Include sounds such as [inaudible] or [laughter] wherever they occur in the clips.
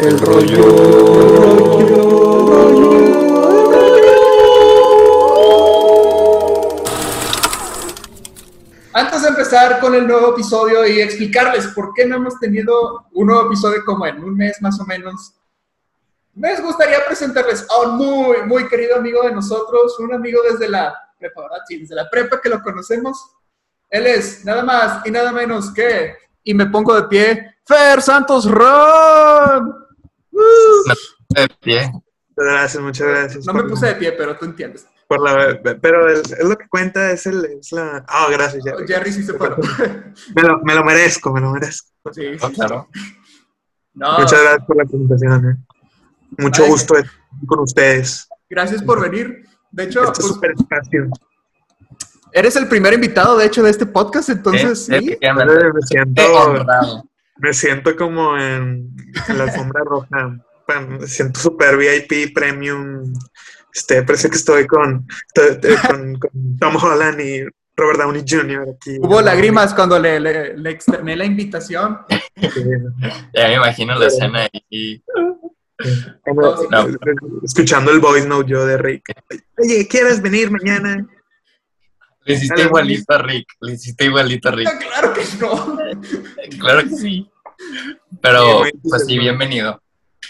El rollo. Antes de empezar con el nuevo episodio y explicarles por qué no hemos tenido un nuevo episodio como en un mes más o menos, me gustaría presentarles a un muy, muy querido amigo de nosotros, un amigo desde la prepa, ¿verdad? Sí, desde la prepa que lo conocemos. Él es nada más y nada menos que, y me pongo de pie, Fer Santos Ron. De pie. Muchas gracias, muchas gracias. No me puse de pie, pero tú entiendes. Por la, pero el- es lo que cuenta, es, el, es la... Ah, gracias, Jerry. Jerry sí se paró. Me lo, me lo merezco, me lo merezco. Sí, sí, Oh, claro. No, Muchas gracias por la presentación. eh. Mucho Ay. gusto estar con ustedes. gracias por venir. De hecho, Este pues, super espacio. eres el primer invitado, de hecho, de este podcast, entonces Sí. Me siento, Honrado. Me siento como en, en la alfombra roja. Me siento super VIP, premium. Este, parece que estoy con, te- con, con Tom Holland y Robert Downey Jr. aquí. Hubo lágrimas cuando le, le, le externé la invitación. Sí. Ya me imagino la escena ahí. Como- No. Escuchando el voice note yo de Rick. Oye, ¿quieres venir mañana? Le hiciste igualito a Rick. Le hiciste igualito a Rick. No, claro que no. Claro que sí. Pero, pues sí, bienvenido.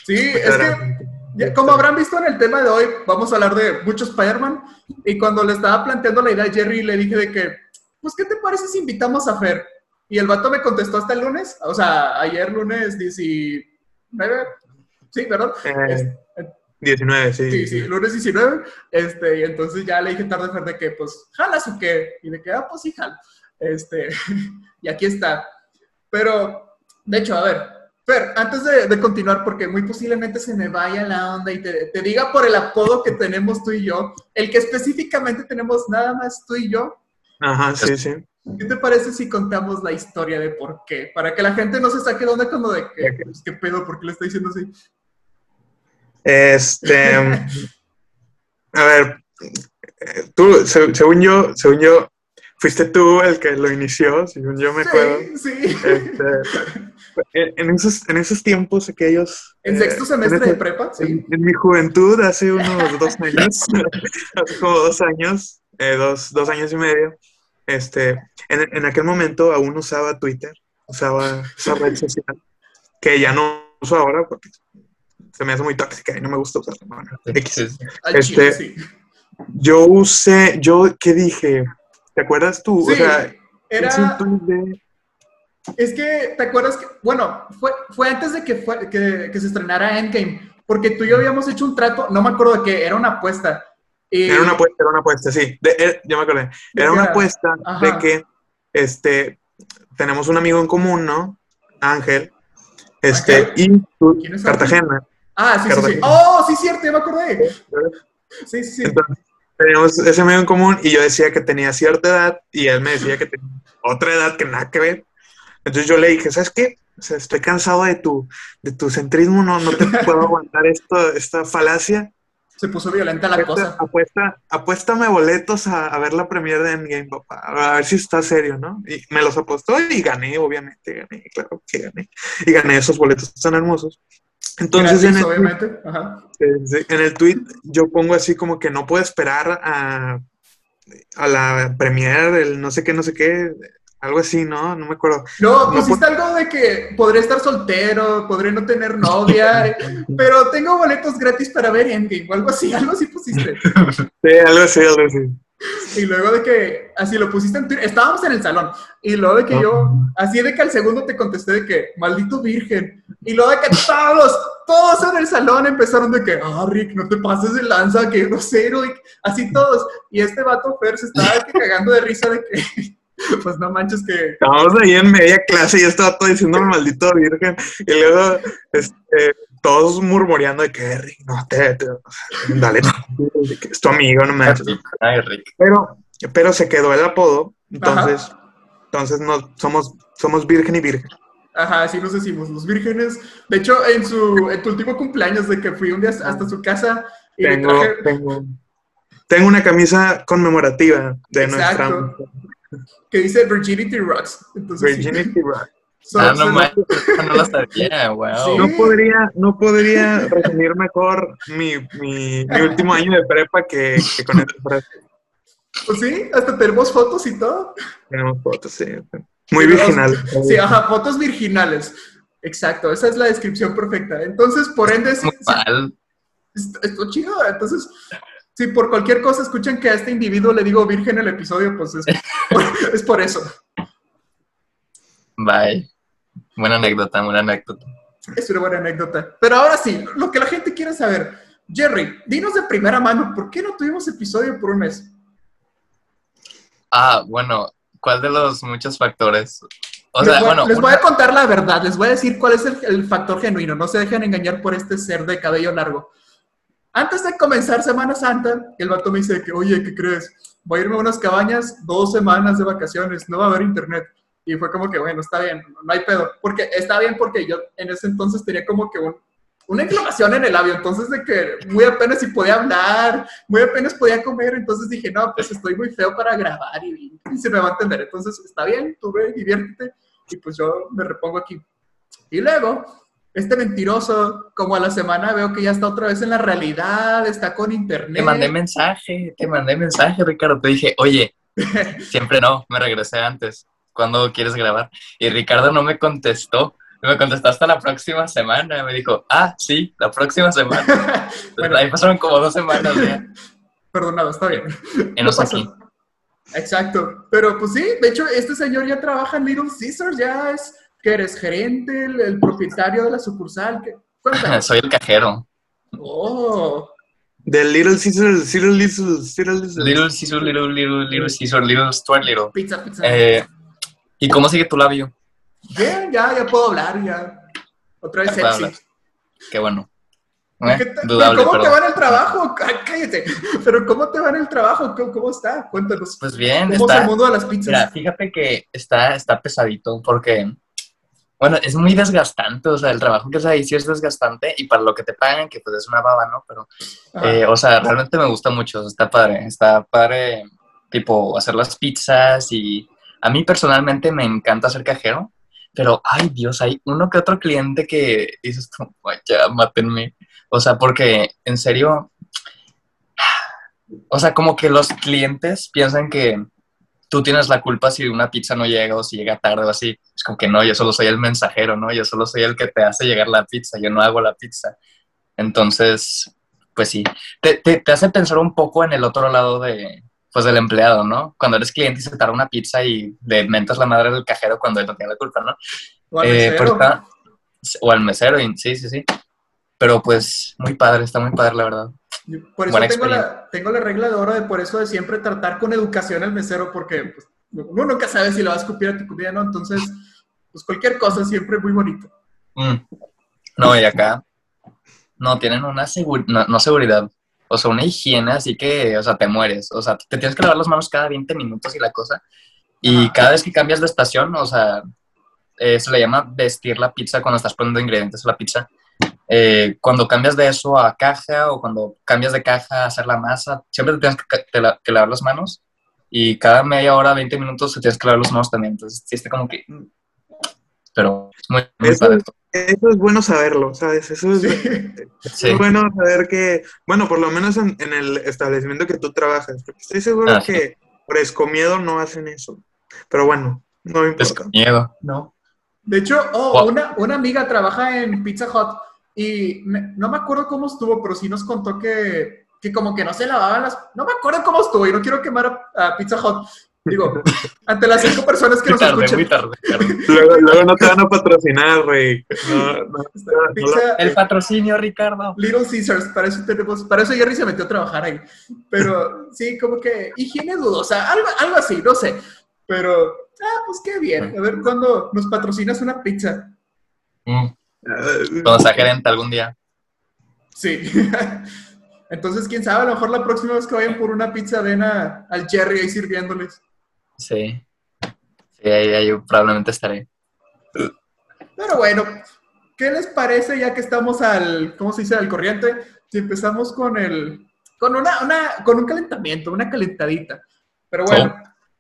Sí, es que, ya- como habrán visto en el tema de hoy, vamos a hablar de mucho Spider-Man. Y cuando le estaba planteando la idea a Jerry, le dije de que, pues, ¿qué te parece si invitamos a Fer? Y el vato me contestó hasta el lunes, o sea, ayer lunes 19. Sí, ¿verdad? Eh, 19, sí. Sí, sí, lunes 19. Este, y entonces ya le dije tarde Fer de que, pues, jalas o qué. Y de que, ah, pues sí, jalo. Este, [laughs] y aquí está. Pero, de hecho, a ver, Fer, antes de, de continuar, porque muy posiblemente se me vaya la onda y te, te diga por el apodo que tenemos tú y yo, el que específicamente tenemos nada más tú y yo, Ajá, sí, sí. ¿qué te parece si contamos la historia de por qué? Para que la gente no se saque de onda cuando de que, pues, ¿qué pedo? ¿Por qué le está diciendo así? Este. a ver, tú, se- según yo, según yo, fuiste tú el que lo inició, según yo me acuerdo. Sí, sí. Este, en, esos, en esos tiempos aquellos. En eh, sexto semestre en ese- de prepa, sí. En, en mi juventud, hace unos dos [laughs] años, hace como dos años, eh, dos, dos años y medio, este, en, en aquel momento aún usaba Twitter, usaba esa red social, que ya no uso ahora porque se me hace muy tóxica y no me gusta usarla. Bueno, X. Sí, sí. Al Este. Yo usé, yo, ¿qué dije? ¿Te acuerdas tú? Sí, o sea, era, de... es que, ¿te acuerdas que, bueno, fue, fue antes de que, fue, que, que se estrenara Endgame, porque tú y yo habíamos hecho un trato, no me acuerdo de qué, era una apuesta. Y- Era una apuesta, era una apuesta, sí. De- eh, ya me acordé. ¿De Era una apuesta Ajá. de que este, tenemos un amigo en común, ¿no? Ángel. Este, Ángel. y tú, ¿Quién es Cartagena. Ah, sí, sí, sí. Oh, sí, cierto, ya me acordé. Sí, sí, sí. Entonces, teníamos ese amigo en común y yo decía que tenía cierta edad y él me decía que tenía otra edad que nada que ver. Entonces yo le dije, ¿sabes qué? O sea, estoy cansado de tu, de tu centrismo, no, no te [laughs] puedo aguantar esto, esta falacia. Se puso violenta la Apuesta, cosa. apuesta, apuéstame boletos a, a ver la premiere de Endgame, papá. A ver si está serio, ¿no? Y me los apostó y gané, obviamente, gané, claro que gané. Y gané esos boletos tan hermosos. Entonces, en el, obviamente. Ajá. en el tweet yo pongo así como que no puedo esperar a, a la premiere, el no sé qué, no sé qué, algo así, ¿no? No me acuerdo. No, No, pusiste algo de que podré estar soltero, podré no tener novia, [laughs] pero tengo boletos gratis para ver Endgame o algo así, algo así pusiste. Sí, algo así, algo así. Y luego de que, así lo pusiste en Twitter, estábamos en el salón, y luego de que yo, así de que al segundo te contesté de que, maldito virgen, y luego de que todos, todos en el salón empezaron de que, ah, Rick, no te pases de lanza, que grosero, y así todos, y este vato Fer se estaba de que cagando de risa de que, [laughs] pues no manches que, Estábamos ahí en media clase y yo estaba todo diciendo maldito virgen. Y luego este, todos murmureando de que Rick, no te, te- dale, de [laughs] que es tu amigo, no Rick. Pero, pero se quedó el apodo, entonces, entonces no, somos, somos virgen y virgen. Ajá, así nos decimos, los vírgenes. De hecho, en su en tu último cumpleaños de que fui un día hasta su casa y le Tengo, traje... tengo, tengo una camisa conmemorativa de Exacto. nuestra que dice Virginity Rocks. Entonces, sí. Virginity Rock. So- Ah, no so- manches, eso no lo sabía, [laughs] wow. Sí. No podría, no podría resumir mejor mi, mi, mi último año de prepa que, que con esta frase. Pues sí, hasta tenemos fotos y todo. Tenemos fotos, sí. Muy Sí, virginal. Sí, ajá, fotos virginales. Exacto, esa es la descripción perfecta. Entonces, por ende, sí. Esto, chido. Entonces, si por cualquier cosa escuchan que a este individuo le digo virgen en el episodio, pues es [laughs] es por eso. Bye. Buena anécdota, buena anécdota. Es una buena anécdota. Pero ahora sí, lo que la gente quiere saber. Jerry, dinos de primera mano, ¿por qué no tuvimos episodio por un mes? Ah, bueno, ¿cuál de los muchos factores? O les sea, voy, bueno, les voy a contar la verdad, les voy a decir cuál es el, el factor genuino. No se dejen engañar por este ser de cabello largo. Antes de comenzar Semana Santa, el vato me dice que, oye, ¿qué crees? Voy a irme a unas cabañas, dos semanas de vacaciones, no va a haber internet. Y fue como que, bueno, está bien, no hay pedo. Porque está bien porque yo en ese entonces tenía como que un- una inflamación en el labio, entonces de que muy apenas si podía hablar, muy apenas podía comer, entonces dije, no, pues estoy muy feo para grabar y, y se me va a entender. Entonces, está bien, tú ve, diviértete y pues yo me repongo aquí. Y luego, este mentiroso, como a la semana veo que ya está otra vez en la realidad, está con internet. te mandé mensaje, te mandé mensaje, Ricardo. Te dije, oye, [laughs] siempre no, me regresé antes. ¿Cuándo quieres grabar? Y Ricardo no me contestó. Me contestó hasta la próxima semana. Me dijo, ah, sí, la próxima semana. Bueno. Ahí pasaron como dos semanas ya. Perdonado, está bien. Enos No aquí. Exacto. Pero pues sí, de hecho, este señor ya trabaja en Little Caesars, ya es que eres gerente, el, el propietario de la sucursal. Cuéntanos. Soy el cajero. Oh, Del Little Caesars, Little Little, Little Little. Little Caesar, Little, Little, Little Caesar, Little Stuart Little. pizza, pizza. Eh, ¿Y cómo sigue tu labio? Bien, ya, ya puedo hablar, ya. Otra vez Ya sexy. Qué bueno. Eh, ¿Qué Dudable, ¿Cómo te va en el trabajo? Ay, Cállate. Pero ¿cómo te va en el trabajo? ¿Cómo, cómo está? Cuéntanos. Pues bien, ¿Cómo es el está... mundo de las pizzas? Mira, fíjate que está, está pesadito porque, bueno, es muy desgastante, o sea, el trabajo que es ahí sí es desgastante y para lo que te pagan, que pues es una baba, ¿no? Pero, eh, o sea, realmente me gusta mucho, está padre, está padre, tipo, hacer las pizzas y a mí personalmente me encanta ser cajero, pero, ay Dios, hay uno que otro cliente que dices tú, "Ay, ya, mátenme, o sea, porque, en serio, o sea, como que los clientes piensan que tú tienes la culpa si una pizza no llega o si llega tarde o así. Es como que no, yo solo soy el mensajero, ¿no? Yo solo soy el que te hace llegar la pizza, yo no hago la pizza. Entonces, pues sí, te, te, te hace pensar un poco en el otro lado de, pues del empleado, ¿no? Cuando eres cliente y se tarda una pizza y le mentas la madre del cajero cuando él no tiene la culpa, ¿no? O al Eh, mesero. está- o al mesero, sí, sí, sí. Pero pues muy padre, está muy padre, la verdad. Por eso tengo la, tengo la regla de oro de por eso de siempre tratar con educación al mesero, porque pues, uno nunca sabe si le va a escupir a tu comida, ¿no? Entonces, pues cualquier cosa siempre muy bonito. Mm. No, y acá no tienen una seguri- no, no seguridad, o sea, una higiene, así que, o sea, te mueres. O sea, te tienes que lavar las manos cada 20 minutos y la cosa. Y Ajá. cada vez que cambias de estación, o sea, eh, se le llama vestir la pizza cuando estás poniendo ingredientes a la pizza. Eh, cuando cambias de eso a caja o cuando cambias de caja a hacer la masa, siempre te tienes que, ca- te la- que lavar las manos. Y cada media hora, 20 minutos, te tienes que lavar las manos también. Entonces, sí está como que... Pero es muy, muy Eso- padre. Eso es bueno saberlo, ¿sabes? Eso es, Sí. Sí. es bueno saber que, bueno, por lo menos en, en el establecimiento que tú trabajas, porque estoy seguro Ah, sí. que por escomiendo no hacen eso. Pero bueno, no me Es importa. miedo, ¿no? De hecho, oh, Wow. una, una amiga trabaja en Pizza Hut y me- no me acuerdo cómo estuvo, pero sí nos contó que, que como que no se lavaban las... No me acuerdo cómo estuvo y no quiero quemar a, a Pizza Hut. Digo, ante las cinco personas que Muy nos tarde, escuchan. muy tarde. [laughs] Luego, luego no te van a patrocinar, güey. No, no, no, no Pizza, El patrocinio, Ricardo. Little Caesars, para eso tenemos, para eso Jerry se metió a trabajar ahí. Pero sí, como que higiene dudosa, algo, algo así, no sé. Pero, ah, pues qué bien. A ver cuándo nos patrocinas una pizza. Mm, lo- Cuando sea gerente algún día. Sí. [laughs] Entonces, quién sabe, a lo mejor la próxima vez que vayan por una pizza ven a- al Jerry ahí sirviéndoles. Sí. Sí, ahí, ahí yo probablemente estaré. Pero bueno, ¿qué les parece ya que estamos al, ¿cómo se dice? Al corriente. Si empezamos con el, con una, una, con un calentamiento, una calentadita. Pero bueno,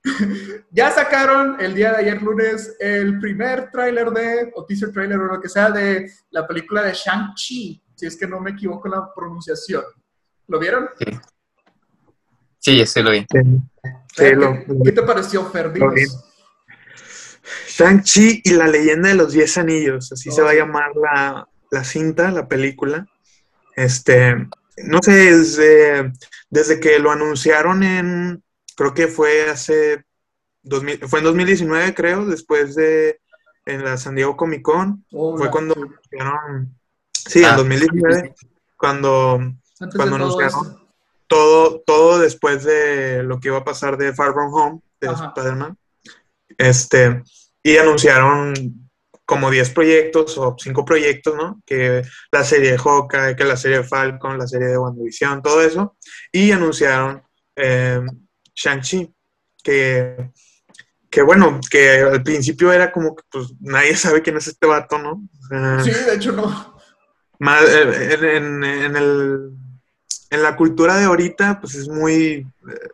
[laughs] ya sacaron el día de ayer lunes el primer tráiler de, o teaser trailer o lo que sea, de la película de Shang-Chi, si es que no me equivoco en la pronunciación. ¿Lo vieron? Sí. Sí, sí lo vi. Sí, ¿Qué, lo- qué te pareció, Fer? Lo vi. Dinos. Shang-Chi y la leyenda de los Diez Anillos, así Oh, se va a sí. llamar la, la cinta, la película. Este, no sé, desde, desde que lo anunciaron en, creo que fue hace, 2000 fue en 2019, creo, después de, en la San Diego Comic Con, fue cuando anunciaron, sí, Ah, en 2019, cuando Antes cuando todo anunciaron. Todo, todo después de lo que iba a pasar de Far From Home, de. Spider-Man. Este, y anunciaron como 10 proyectos o 5 proyectos, ¿no? Que la serie de Hawkeye, que la serie de Falcon, la serie de WandaVision, todo eso. Y anunciaron eh, Shang-Chi, que, que bueno, que al principio era como que pues nadie [laughs] sabe quién es este vato, ¿no? Sea, Sí, de hecho no. más, eh, en, en- en el, en la cultura de ahorita, pues es muy, eh,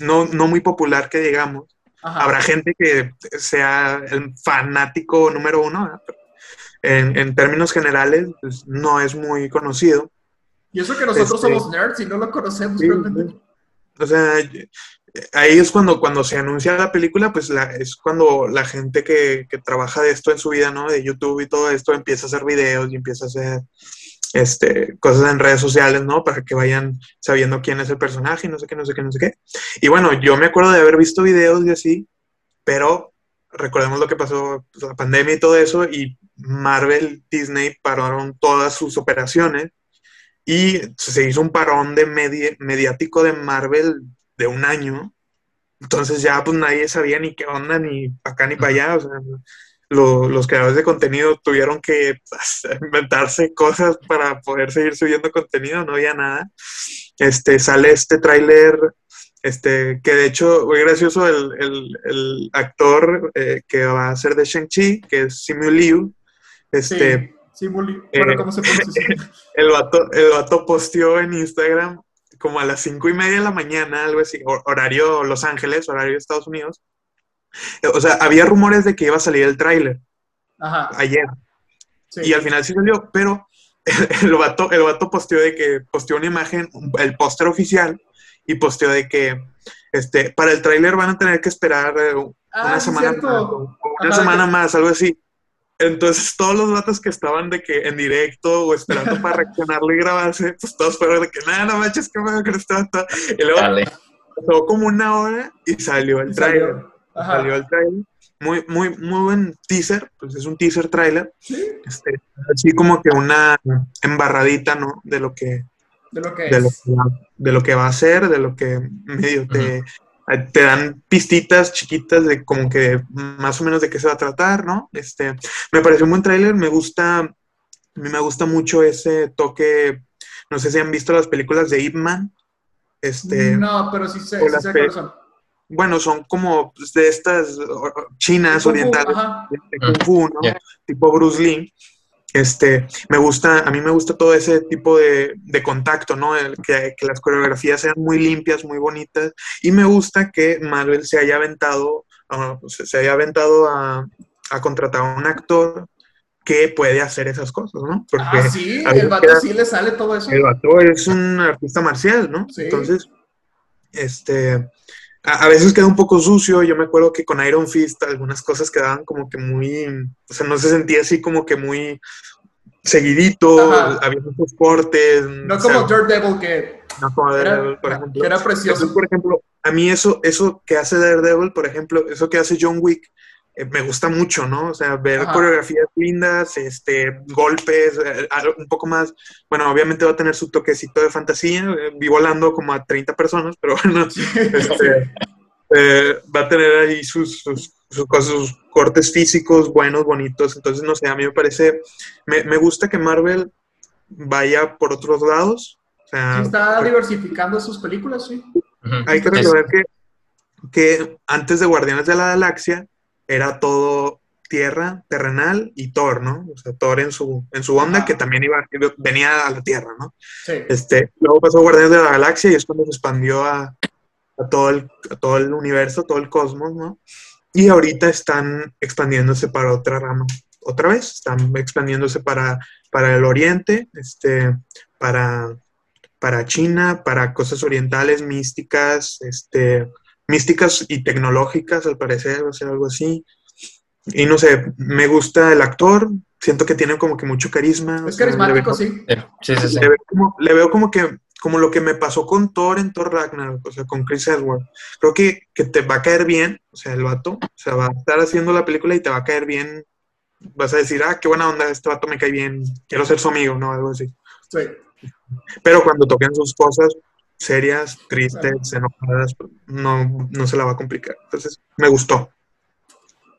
no, no muy popular que digamos. Ajá. Habrá gente que sea el fanático número uno. Pero en, en términos generales, pues no es muy conocido. Y eso que nosotros Este- somos nerds y no lo conocemos Sí, realmente. O sea, ahí es cuando, cuando se anuncia la película, pues la, es cuando la gente que, que trabaja de esto en su vida, ¿no? De YouTube y todo esto, empieza a hacer videos y empieza a hacer este, cosas en redes sociales, ¿no? Para que vayan sabiendo quién es el personaje y no sé qué, no sé qué, no sé qué. Y bueno, yo me acuerdo de haber visto videos y así, pero recordemos lo que pasó, pues, la pandemia y todo eso, y Marvel, Disney pararon todas sus operaciones y se hizo un parón de medi- mediático de Marvel de un año. Entonces ya pues nadie sabía ni qué onda, ni para acá ni para allá. O sea, lo- los creadores de contenido tuvieron que pues, [laughs] inventarse cosas para poder seguir subiendo contenido, no había nada. Este, sale este tráiler, este, que de hecho, muy gracioso, el, el- el actor eh, que va a ser de Shang-Chi, que es Simu Liu, este, sí, sí, Muli. Bueno, eh, ¿cómo se pronuncia? [laughs] el vato, el vato posteó en Instagram como a las cinco y media de la mañana, algo así, hor- horario Los Ángeles, horario Estados Unidos. O sea, había rumores de que iba a salir el tráiler ayer sí. y al final sí salió, pero [laughs] el vato, el vato posteó de que posteó una imagen, el póster oficial y posteó de que este, para el tráiler van a tener que esperar eh, Ah, una sí, semana más, o- una Ajá, semana que- más, algo así. Entonces todos los datos que estaban de que en directo o esperando para [laughs] reaccionarlo y grabarse, pues todos fueron de que nada, no manches, que me este vato. Y luego Dale. pasó como una hora y salió el salió. Ajá. Salió el trailer. Muy, muy, muy buen teaser, pues es un teaser trailer. Sí, Este, así como que una embarradita, ¿no? De lo que, de lo que de lo es. que, va, de lo que va a ser, de lo que medio te, te dan pistitas chiquitas de como que más o menos de qué se va a tratar, ¿no? Este, me pareció un buen tráiler, me gusta, a mí me gusta mucho ese toque, no sé si han visto las películas de Ip Man, este, No, pero sí sé, o sí las sé pe- cuáles son. Bueno, son como pues, de estas chinas, Kung orientales, de Kung Fu, ¿no? Ya. Tipo Bruce Lee. Este, me gusta, a mí me gusta todo ese tipo de, de contacto, ¿no? El que, que las coreografías sean muy limpias, muy bonitas. Y me gusta que Marvel se haya aventado, ah, se haya aventado a, a contratar a un actor que puede hacer esas cosas, ¿no? Porque Ah, sí, el vato queda- sí le sale todo eso. el vato es un artista marcial, ¿no? Sí. Entonces, este, a, a veces queda un poco sucio. Yo me acuerdo que con Iron Fist algunas cosas quedaban como que muy, o sea, no se sentía así como que muy seguidito, Ajá. había muchos cortes. No o sea, como Daredevil que no como Daredevil, por ejemplo. que era precioso. Entonces, por ejemplo, a mí eso, eso que hace Daredevil, por ejemplo, eso que hace John Wick, me gusta mucho, ¿no? O sea, ver Ajá. coreografías lindas, este, golpes, eh, un poco más, bueno, obviamente va a tener su toquecito de fantasía, eh, vi volando como a 30 personas, pero bueno, [laughs] este, eh, va a tener ahí sus, sus, sus cosas, sus cortes físicos buenos, bonitos, entonces, no sé, a mí me parece, me, me gusta que Marvel vaya por otros lados. O sea, Sí está diversificando sus películas, sí. Hay que recordar que, que antes de Guardianes de la Galaxia era todo tierra, terrenal y Thor, ¿no? O sea, Thor en su, en su onda Ajá. que también iba, venía a la tierra, ¿no? Sí. Este, luego pasó Guardianes de la Galaxia y es cuando se expandió a, a a todo el, a todo el universo, todo el cosmos, ¿no? Y ahorita están expandiéndose para otra rama. Otra vez, están expandiéndose para, para el oriente, este, para, para China, para cosas orientales, místicas, este, místicas y tecnológicas, al parecer, o sea, algo así. Y no sé, me gusta el actor, siento que tiene como que mucho carisma. Es carismático, sí. Sí, sí, sí. Le veo, como, le veo como que como lo que me pasó con Thor en Thor Ragnarok, o sea, con Chris Edwards. Creo que, que te va a caer bien, o sea, el vato, o sea, va a estar haciendo la película y te va a caer bien. Vas a decir, ah, qué buena onda, este vato me cae bien, quiero ser su amigo, ¿no? Algo así. Sí. Pero cuando toquen sus cosas serias, tristes, enojadas, no, no se la va a complicar. Entonces, me gustó.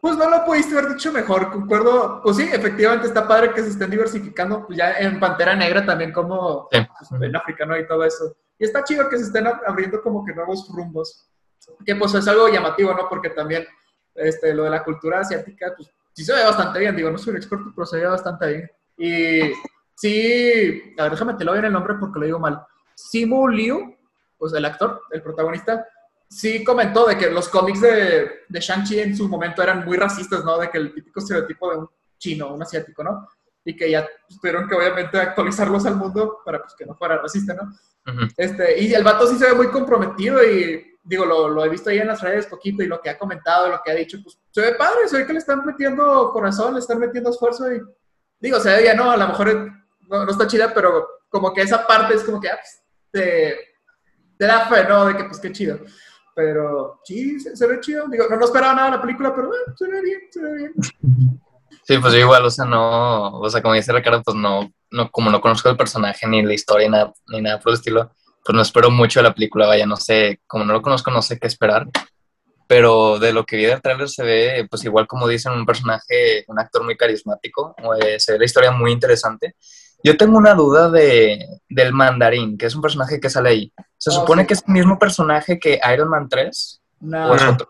Pues no lo pudiste haber dicho mejor, concuerdo. Pues sí, efectivamente está padre que se estén diversificando, pues ya en Pantera Negra también como Sí. pues, en África, ¿no? Y todo eso. Y está chido que se estén ab- abriendo como que nuevos rumbos. Que pues es algo llamativo, ¿no? Porque también este, lo de la cultura asiática, pues sí se ve bastante bien. Digo, no soy un experto, pero se ve bastante bien. Y sí, a ver, déjame te lo bien el nombre porque lo digo mal. Simu Liu, pues el actor, el protagonista, sí comentó de que los cómics de, de Shang-Chi en su momento eran muy racistas, ¿no? De que el típico estereotipo de un chino, un asiático, ¿no? Y que ya pues, tuvieron que obviamente actualizarlos al mundo para pues, que no fuera racista, ¿no? Este, y el vato sí se ve muy comprometido y digo, lo, lo he visto ahí en las redes poquito y lo que ha comentado, lo que ha dicho, pues se ve padre, se ve que le están metiendo corazón, le están metiendo esfuerzo y digo, se ve bien, ¿no? A lo mejor no, no está chida, pero como que esa parte es como que ah, pues, te, te da fe, ¿no? De que pues qué chido. Pero sí, se, se ve chido. Digo, no, no esperaba nada de la película, pero eh, se ve bien, se ve bien. [laughs] Sí, pues yo igual, o sea, no, o sea, como dice Ricardo, pues no, no, como no conozco el personaje ni la historia ni nada, ni nada por el estilo, pues no espero mucho de la película, vaya, no sé, como no lo conozco, no sé qué esperar, pero de lo que vi del trailer se ve, pues igual como dicen, un personaje, un actor muy carismático, eh, se ve la historia muy interesante. Yo tengo una duda de, del mandarín, que es un personaje que sale ahí. ¿Se Oh, supone sí. que es el mismo personaje que Iron Man 3? No, ¿O es otro?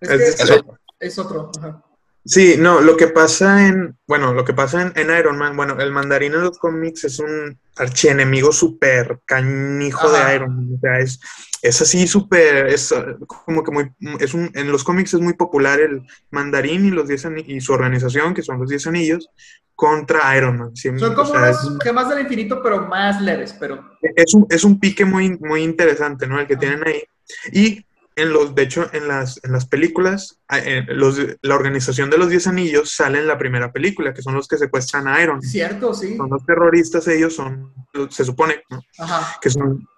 es, que es- es, es otro. es otro. ajá. Sí, no, lo que pasa en, bueno, lo que pasa en, en Iron Man, bueno, el mandarín en los cómics es un archienemigo súper cañijo Ajá. de Iron Man, o sea, es, es así súper, es como que muy, es un, en los cómics es muy popular el mandarín y los diez ani- y su organización, que son los diez anillos, contra Iron Man. sí, Son o como sea, unas es, un- gemas del infinito, pero más leves, pero es un, es un pique muy, muy interesante, ¿no? El que tienen ahí. Y en los, de hecho, en las, en las películas, ah, en los, la organización de los Diez Anillos sale en la primera película, que son los que secuestran a Iron. cierto, sí. Son los terroristas, ellos son, se supone, ¿no? Ajá. que son,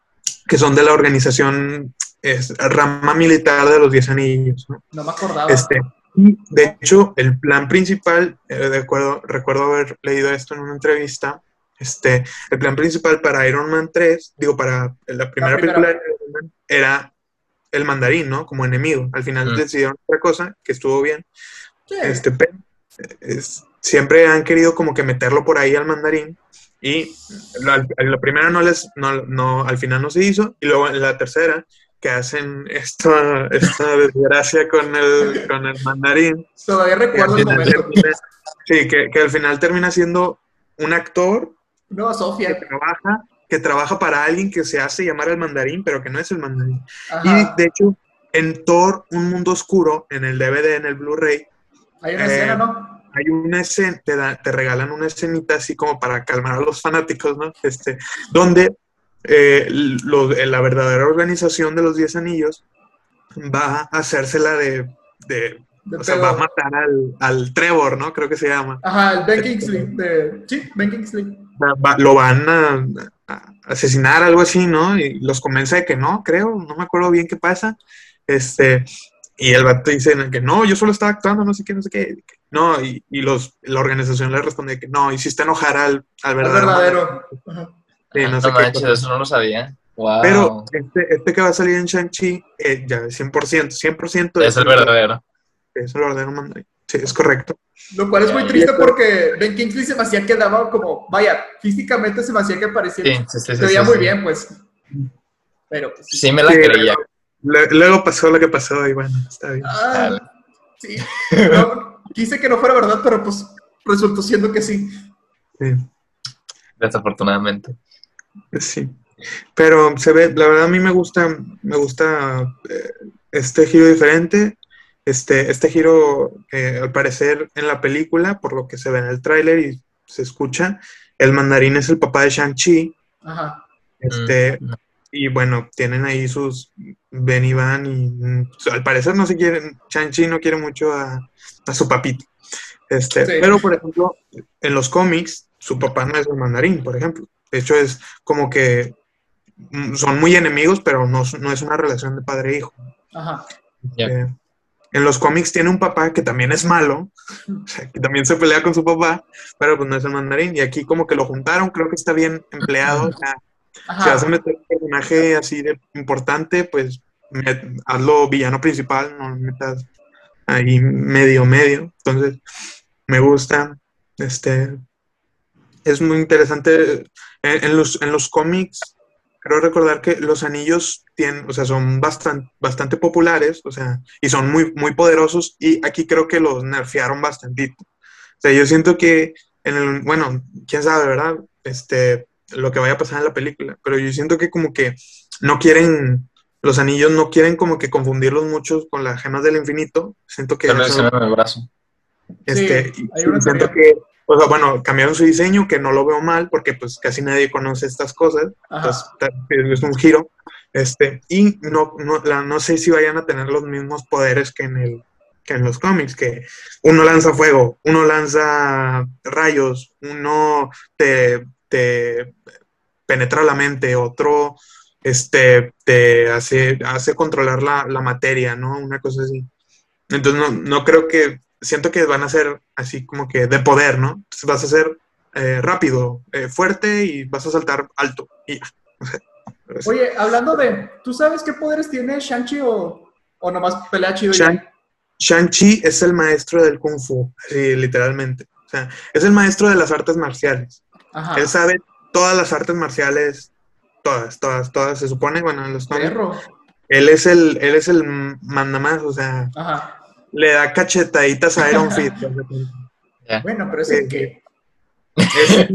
que son de la organización, es, rama militar de los Diez Anillos, ¿no? No me acordaba. Este, y de hecho, el plan principal, eh, de acuerdo, recuerdo haber leído esto en una entrevista, este, el plan principal para Iron Man 3, digo, para la primera, primera. película de Iron Man, era el mandarín, ¿no? Como enemigo. Al final Mm. decidieron otra cosa, que estuvo bien. Sí. Este, pero, es- siempre han querido como que meterlo por ahí al mandarín. Y la, la primera no les, no, no, al final no se hizo. Y luego en la tercera, que hacen esta, esta desgracia con el, con el mandarín. Todavía que recuerdo el momento. termina- sí, que, que al final termina siendo un actor No, que Sofía. trabaja, que trabaja para alguien que se hace llamar el mandarín, pero que no es el mandarín. Ajá. Y de hecho, en Thor, Un Mundo Oscuro, en el DVD, en el Blu-ray, Hay una eh, escena, ¿no? hay una escena, te, da- te regalan una escenita así como para calmar a los fanáticos, ¿no? Este, donde eh, lo- eh, la verdadera organización de los Diez Anillos va a hacérsela de, de De o sea, va a matar al, al Trevor, ¿no? Creo que se llama. Ajá, el Ben Kingsley. De... Sí, Ben Kingsley. Va- lo van a, a asesinar, algo así, ¿no? Y los convence de que no, creo, no me acuerdo bien qué pasa. Este, y el vato dice que no, yo solo estaba actuando, no sé qué, no sé qué. No, y, y los, la organización le responde que no, hiciste enojar al, al verdadero. verdadero. Ajá. Sí, no no sé qué manches, cosa. eso no lo sabía. Wow. Pero este, este que va a salir en Shang-Chi, eh, ya 100%, 100% es el verdadero. Es el verdadero mandarín. Sí, es correcto. Lo cual es muy triste porque Ben Kingsley se me hacía que daba como, vaya, físicamente se me hacía que parecía, Sí, sí, sí, se veía sí, muy sí. bien, pues. Pero, pues, sí. Sí me la Sí, creía. Luego pasó lo que pasó y bueno, está bien. Ah, sí. No, quise que no fuera verdad, pero pues resultó siendo que sí. Sí, Desafortunadamente. Sí. Pero se ve, la verdad a mí me gusta, me gusta eh, este giro diferente. Este, este giro, eh, al parecer en la película, por lo que se ve en el tráiler y se escucha, el mandarín es el papá de Shang-Chi. Ajá. Este, Mm. y bueno, tienen ahí sus ven y van y mm, al parecer no se quieren, Shang-Chi no quiere mucho a, a su papito. Este, Sí. pero por ejemplo, en los cómics, su papá no es el mandarín, por ejemplo. De hecho, es como que son muy enemigos, pero no, no es una relación de padre e hijo. Ajá. Ya. Eh, en los cómics tiene un papá que también es malo, o sea, que también se pelea con su papá, pero pues no es el mandarín. Y aquí como que lo juntaron, creo que está bien empleado. o sea, si vas a meter un personaje así de importante, pues met- hazlo villano principal, no lo metas ahí medio medio. Entonces, me gusta. Este es muy interesante. En, en los, en los cómics, creo recordar que los anillos tienen, o sea, son bastante, bastante populares, o sea, y son muy, muy poderosos, y aquí creo que los nerfearon bastantito. O sea, yo siento que en el, bueno, quién sabe, ¿verdad? Este, lo que vaya a pasar en la película, pero yo siento que como que no quieren, los anillos no quieren como que confundirlos mucho con las gemas del infinito. Siento que Tal vez eso- se me el brazo. este, Sí, hay una siento que, o sea, bueno, cambiaron su diseño, que no lo veo mal, porque pues casi nadie conoce estas cosas, Ajá. entonces es un giro, este, y no, no, la- no sé si vayan a tener los mismos poderes que en el que en los cómics, que uno lanza fuego, uno lanza rayos, uno te, te penetra la mente, otro este, te hace, hace controlar la, la materia, ¿no? Una cosa así. Entonces no, no creo que, siento que van a ser así como que de poder, ¿no? Entonces vas a ser eh, rápido, eh, fuerte y vas a saltar alto. Y ya. Oye, hablando de, ¿tú sabes qué poderes tiene Shang-Chi o, o nomás pelea chido Shang-Chi es el maestro del Kung Fu, sí, literalmente. O sea, es el maestro de las artes marciales. Ajá. Él sabe todas las artes marciales, todas, todas, todas, se supone, bueno, en los. Él es el, él es el mandamás, o sea, Ajá. Le da cachetaditas a Iron Fist. [laughs] Bueno, pero eso Sí. que. es,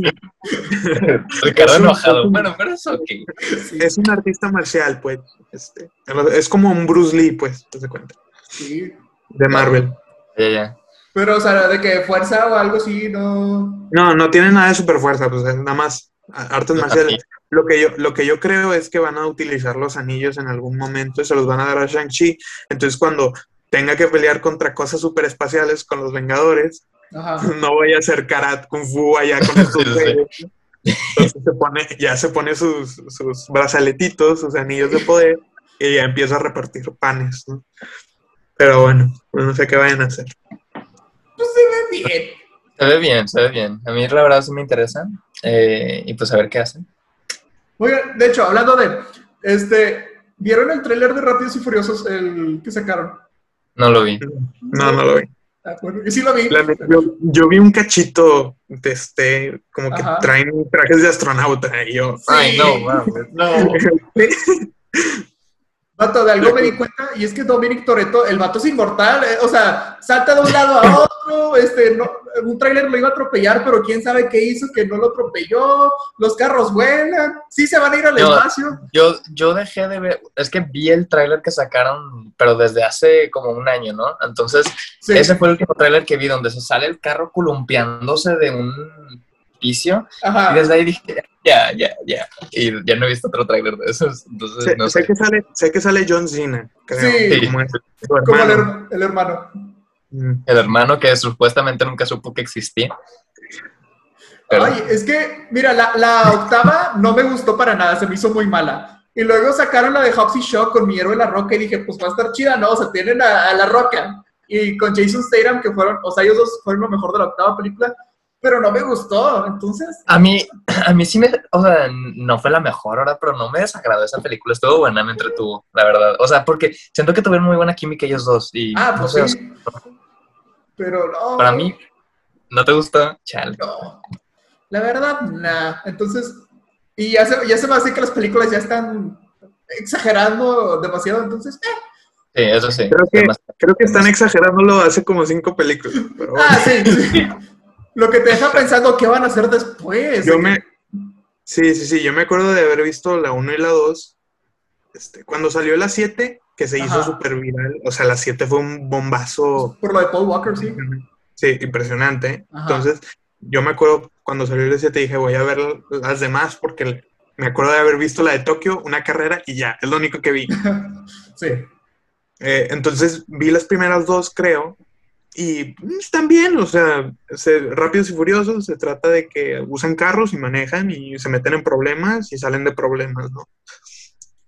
Ricardo Es un- enojado. es un- Bueno, pero eso ok. Sí. es un artista marcial, pues. Este, es como un Bruce Lee, pues, te das cuenta, sí. de Marvel. Ya, ya. Pero, o sea, de que fuerza o algo así, no. No, no tiene nada de super fuerza, pues es nada más artes marciales. Lo que, yo, lo que yo creo es que van a utilizar los anillos en algún momento y se los van a dar a Shang-Chi. Entonces, cuando tenga que pelear contra cosas super espaciales con los Vengadores, Ajá. [laughs] no voy a hacer karat kung fu allá con [laughs] estos Sí. Entonces se pone, ya se pone sus, sus brazaletitos, sus anillos de poder y ya empieza a repartir panes, ¿no? Pero bueno, pues no sé qué vayan a hacer. Pues se ve bien. Se ve bien, se ve bien. A mí la verdad sí me interesa. Eh, y pues a ver qué hacen. Oigan, de hecho, hablando de. Este. ¿Vieron el tráiler de Rápidos y Furiosos, el que sacaron? No lo vi. No, no lo vi. Ah, bueno, y sí lo vi. La yo, yo vi un cachito de este, como que Ajá. traen trajes de astronauta y yo, Ay, no, mames, no. [laughs] Vato, de algo me di cuenta, y es que Dominic Toretto, el vato es inmortal, eh, o sea, salta de un lado a otro, este, no, un tráiler lo iba a atropellar, pero quién sabe qué hizo, que no lo atropelló, los carros vuelan, sí se van a ir al espacio. Yo, yo dejé de ver, es que vi el tráiler que sacaron, pero desde hace como un año, ¿no? Entonces, Sí. ese fue el último tráiler que vi donde se sale el carro columpiándose de un piso Ajá. y desde ahí dije, ya, ya, ya. Y ya no he visto otro tráiler de esos, entonces sé, no sé sé. que sale, sé que sale John Cena, creo, Sí. como el hermano. Mm. El hermano que supuestamente nunca supo que existía. Pero- Ay, es que, mira, la, la octava no me gustó para nada, se me hizo muy mala. Y luego sacaron la de Hobbs y Shaw con mi héroe La Roca y dije, pues va a estar chida, ¿no? O sea, tienen a, a La Roca. Y con Jason Statham, que fueron, o sea, ellos dos fueron lo mejor de la octava película, pero no me gustó. Entonces, A mí, [clears throat] a mí sí me, o sea, no fue la mejor hora, pero no me desagradó esa película, estuvo buena, me entretuvo, la verdad. O sea, porque siento que tuvieron muy buena química ellos dos y ah, no pues sé, o sí. Pero no. para mí, ¿no te gustó? Chale. No. La verdad, nada. Entonces, y ya se, ya se me hace que las películas ya están exagerando demasiado, entonces, eh. Sí, eso sí. Creo que, creo que están exagerándolo hace como cinco películas. pero bueno. Ah, sí, sí. [laughs] Lo que te deja pensando qué van a hacer después. yo me, Sí, sí, sí, yo me acuerdo de haber visto la 1 y la 2. Este, cuando salió la 7, que se hizo súper viral, o sea, la 7 fue un bombazo Por lo de Paul Walker, sí. Sí, impresionante. Ajá. Entonces, yo me acuerdo cuando salió el 7 dije, voy a ver las demás porque me acuerdo de haber visto la de Tokio, una carrera y ya, es lo único que vi. [laughs] Sí. Eh, entonces, vi las primeras dos, creo, y mm, están bien, o sea, se- rápidos y furiosos, se trata de que usan carros y manejan y se meten en problemas y salen de problemas, ¿no?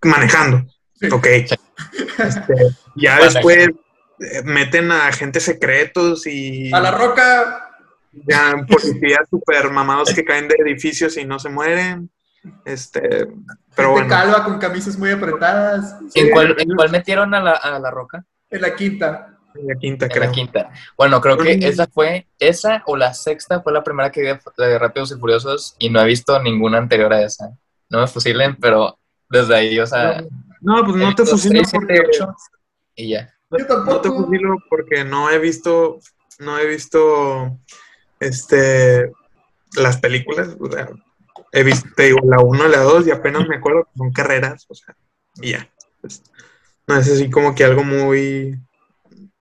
Manejando. Sí. Ok. Este, ya Manejando. después eh, meten a agentes secretos y A la roca. ya policías super mamados que caen de edificios y no se mueren. Este, pero gente bueno. calva con camisas muy apretadas. ¿En Sí. cuál, en cuál metieron a la, a la roca? En la quinta. En la quinta, En creo. la quinta. Bueno, creo que esa fue, esa o la sexta fue la primera que vi de, de Rápidos y Furiosos y no he visto ninguna anterior a esa. No me fusilen, pero desde ahí, o sea... No, pues no te siete, porque ocho, y ya. Yo tampoco. no te fusilo porque no he visto, no he visto, este, las películas. O sea, he visto, te digo, la 1 y la 2 y apenas me acuerdo que son carreras, o sea, y ya. Pues, no es así como que algo muy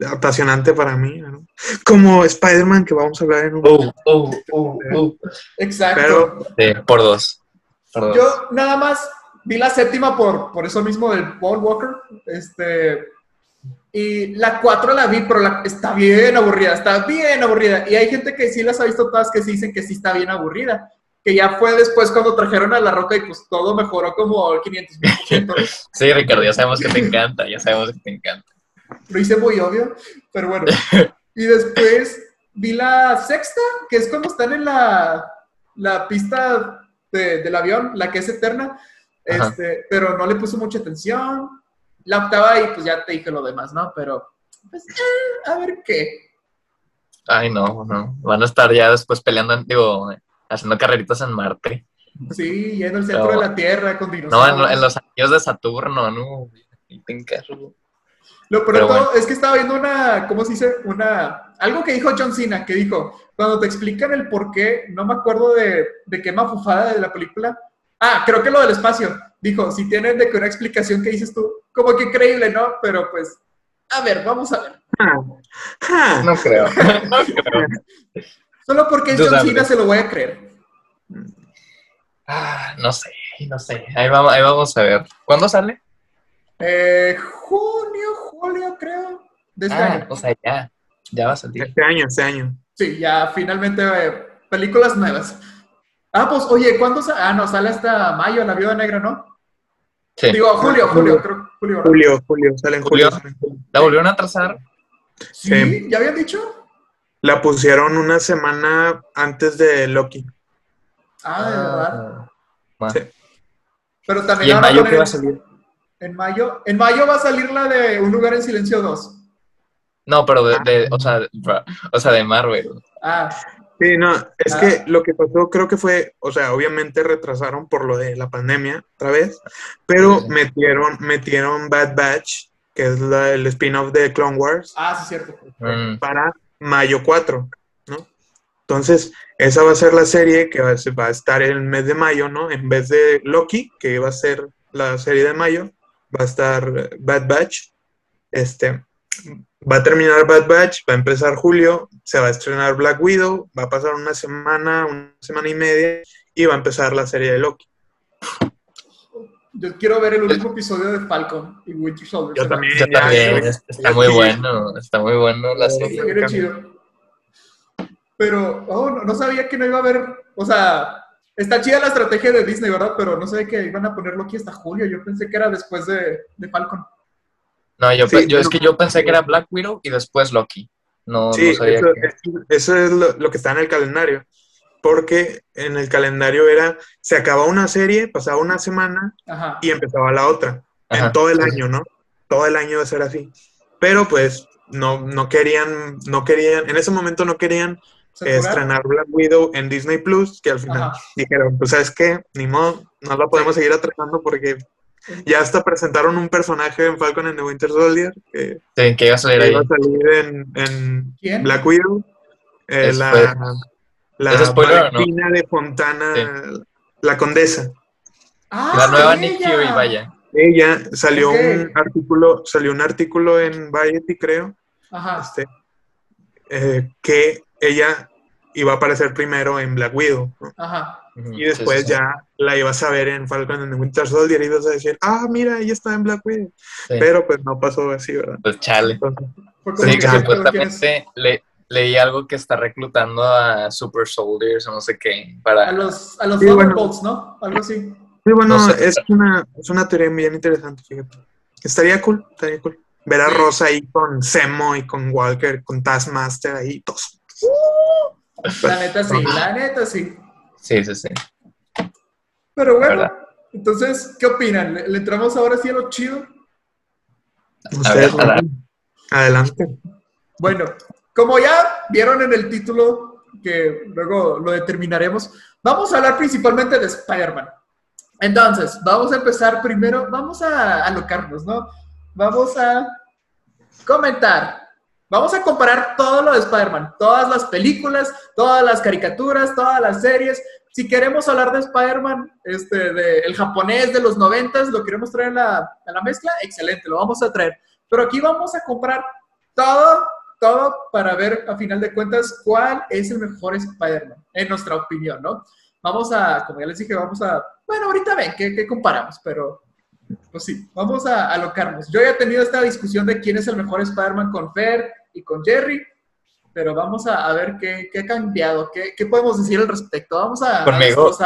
apasionante para mí, ¿no? Como Spider-Man que vamos a hablar en un Uh, uh, uh, uh. Exacto. Pero- Sí, por dos. Por dos. Yo nada más vi la séptima por, por eso mismo del Paul Walker. Este, y la cuatro la vi, pero la- está bien aburrida, está bien aburrida. Y hay gente que sí las ha visto todas que sí dicen que sí está bien aburrida. Que ya fue después cuando trajeron a La Roca y pues todo mejoró como el 500 mil por ciento. [laughs] Sí, Ricardo, ya sabemos que te encanta, ya sabemos que te encanta. Lo hice muy obvio, pero bueno. Y después vi la sexta, que es cuando están en la, la pista de- del avión, la que es eterna, este, pero no le puse mucha atención. La octava y pues ya te dije lo demás, ¿no? Pero, pues, eh, a ver qué. Ay, no, no. Van a estar ya después peleando, en- digo, haciendo carreritas en Marte. Sí, yendo al centro No. de la Tierra con No, dinosaurios. en, en los anillos de Saturno, no. Y te encargo. Lo bueno. es que estaba viendo una, ¿cómo se dice? Una, algo que dijo John Cena, que dijo, cuando te explican el por qué, no me acuerdo de, de qué mafufada de la película. Ah, creo que lo del espacio. Dijo, si tienen de que una explicación que dices tú, como que creíble, ¿no? Pero pues, a ver, vamos a ver. Ah. No creo. [laughs] No creo. Solo porque es John Dudable. Cena se lo voy a creer. Ah, no sé, no sé. Ahí vamos, ahí vamos a ver. ¿Cuándo sale? Eh, junio, julio, creo, de este Ah, año. o sea, ya. Ya va a salir. Este año, este año. Sí, ya finalmente eh, películas nuevas. Ah, pues, oye, ¿cuándo sale? Ah, no, sale hasta mayo la viuda negra, ¿no? Sí. Digo, julio, julio, creo, julio. ¿no? Julio, Julio, sale en julio. Julio. ¿La volvieron a trazar? Sí, Sí. ¿ya habían dicho? La pusieron una semana antes de Loki. Ah, de verdad. Ah. Sí. Pero también ¿Y en ahora mayo qué va a salir? En mayo, en mayo va a salir la de Un lugar en silencio 2. No, pero de, de- o sea, o sea, de Marvel. Ah, Sí, no, es Ah. que lo que pasó creo que fue, o sea, obviamente retrasaron por lo de la pandemia otra vez, pero Sí. metieron, metieron Bad Batch, que es la- el spin-off de Clone Wars, ah, sí, cierto. Mm, para mayo 4, ¿no? Entonces, esa va a ser la serie que va a, va a estar en el mes de mayo, ¿no? En vez de Loki, que iba a ser la serie de mayo, va a estar Bad Batch. Este, va a terminar Bad Batch, va a empezar julio, se va a estrenar Black Widow, va a pasar una semana, una semana y media, y va a empezar la serie de Loki. Yo quiero ver el último episodio de Falcon y Winter Soldier. Yo también. yo Ya, también, ya, es- está muy bueno, está muy bueno la Sí. serie. chido. Pero, oh, no, no sabía que no iba a haber, o sea, está chida la estrategia de Disney, ¿verdad? Pero no sabía que iban a poner Loki hasta julio. Yo pensé que era después de, de Falcon. No, yo, Sí, pe- yo- es que yo pensé que era Black Widow y después Loki. No, Sí, no sabía eso, que... eso- eso es lo, lo que está en el calendario. Porque en el calendario era, se acababa una serie, pasaba una semana Ajá. y empezaba la otra. Ajá, en todo el año, ¿no? Todo el año a ser así. Pero pues no, no querían, no querían, en ese momento no querían estrenar Black Widow en Disney Plus, que al final Ajá. dijeron, pues sabes qué, ni modo, no la podemos seguir atrasando porque ya hasta presentaron un personaje en Falcon and the Winter Soldier que, Sí, que iba a salir ahí. iba a salir en, en ¿Quién? Black Widow. Eh, la spoiler. la ¿Es spoiler no? De Fontana, Sí. la condesa. Ah, La nueva Nick ella. Fury, vaya. Ella salió un artículo, salió un artículo en Variety, creo, Ajá. este, eh, que ella iba a aparecer primero en Black Widow, ¿no? Ajá. Ujú, Y después sí, sí, sí. ya la ibas a ver en Falcon and the Winter Soldier y ibas a decir, ah, mira, ella está en Black Widow. Sí. Pero pues no pasó así, ¿verdad? Pues chale. Entonces, Sí, que supuestamente le, leí algo que está reclutando a Super Soldiers o no sé qué A para... los, a los Sí, bueno. ¿no? Algo así. sí, bueno, No sé. es, una, es una teoría bien interesante, fíjate. Estaría cool, estaría cool. Ver a. Rosa ahí con Zemo y con Walker, con Taskmaster ahí, todos. La neta sí, la neta sí. Sí, sí, sí. Pero bueno, entonces, ¿qué opinan? ¿Le, le entramos ahora sí a lo chido? Ustedes, ver, adelante. adelante. Bueno, como ya vieron en el título, que luego lo determinaremos, vamos a hablar principalmente de Spider-Man. Entonces, vamos a empezar primero, vamos a alocarnos, ¿no? Vamos a comentar, vamos a comparar todo lo de Spider-Man, todas las películas, todas las caricaturas, todas las series. Si queremos hablar de Spider-Man, este, de el japonés de los noventas, lo queremos traer a la, mezcla, excelente, lo vamos a traer. Pero aquí vamos a comprar todo, todo para ver a final de cuentas cuál es el mejor Spider-Man, en nuestra opinión, ¿no? Vamos a, como ya les dije, vamos a, bueno, ahorita ven qué, qué comparamos, pero pues sí, vamos a alocarnos. Yo ya he tenido esta discusión de quién es el mejor Spider-Man con Fer y con Jerry, pero vamos a, a ver qué, qué ha cambiado, qué, qué podemos decir al respecto. Vamos a, Conmigo.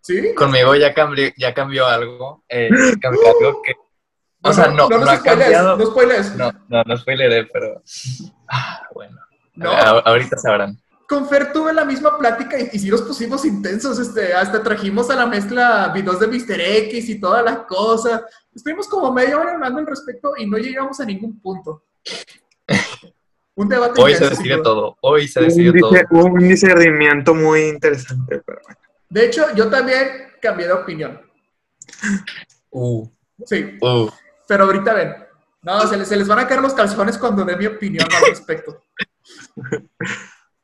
¿Sí? Conmigo ya cambió, ya cambió algo. eh, cambió [gasps] algo que... O sea, no, no, ha cambiado. No spoilees. No, no, no spoileré, pero... [laughs] Ah, bueno. No. A- ahorita sabrán. Con Fer tuve la misma plática y, y sí nos pusimos intensos, este, hasta trajimos a la mezcla videos de Mr. X y toda la cosa. Estuvimos como media hora hablando al respecto y no llegamos a ningún punto. Un debate Hoy se decide todo. Hoy se Un, decide todo. dice- un discernimiento muy interesante, pero bueno. De hecho, yo también cambié de opinión. Uh, Sí, uh. pero ahorita ven. No, se les, se les van a caer los calzones cuando dé mi opinión al respecto.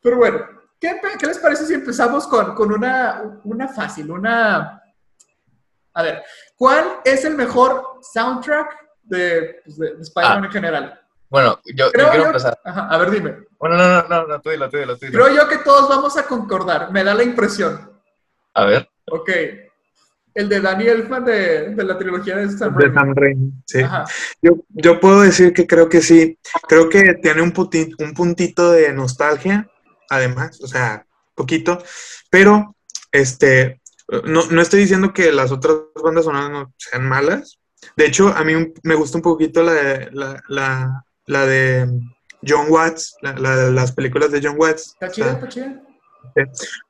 Pero bueno, ¿qué, les parece si empezamos con, con una, una fácil, una... A ver, ¿cuál es el mejor soundtrack de, pues, de- de Spider-Man en general? Bueno, yo, yo Creo quiero yo- empezar. Ajá, a ver, dime. Bueno, no, no, no, no, tú dilo, tú dilo, tú dilo. Creo yo que todos vamos a concordar, me da la impresión. A ver. Ok. El de Danny Elfman de, de la trilogía de Sam De. Sam Raimi, sí. Ajá. Yo, yo puedo decir que creo que sí. Creo que tiene un, puti- un puntito de nostalgia, además, o sea, poquito. Pero, este, no, no estoy diciendo que las otras bandas sonoras no sean malas. De hecho, a mí me gusta un poquito la de, la, la, la de John Watts, la, la- las películas de John Watts. Está chida, sea, está chida.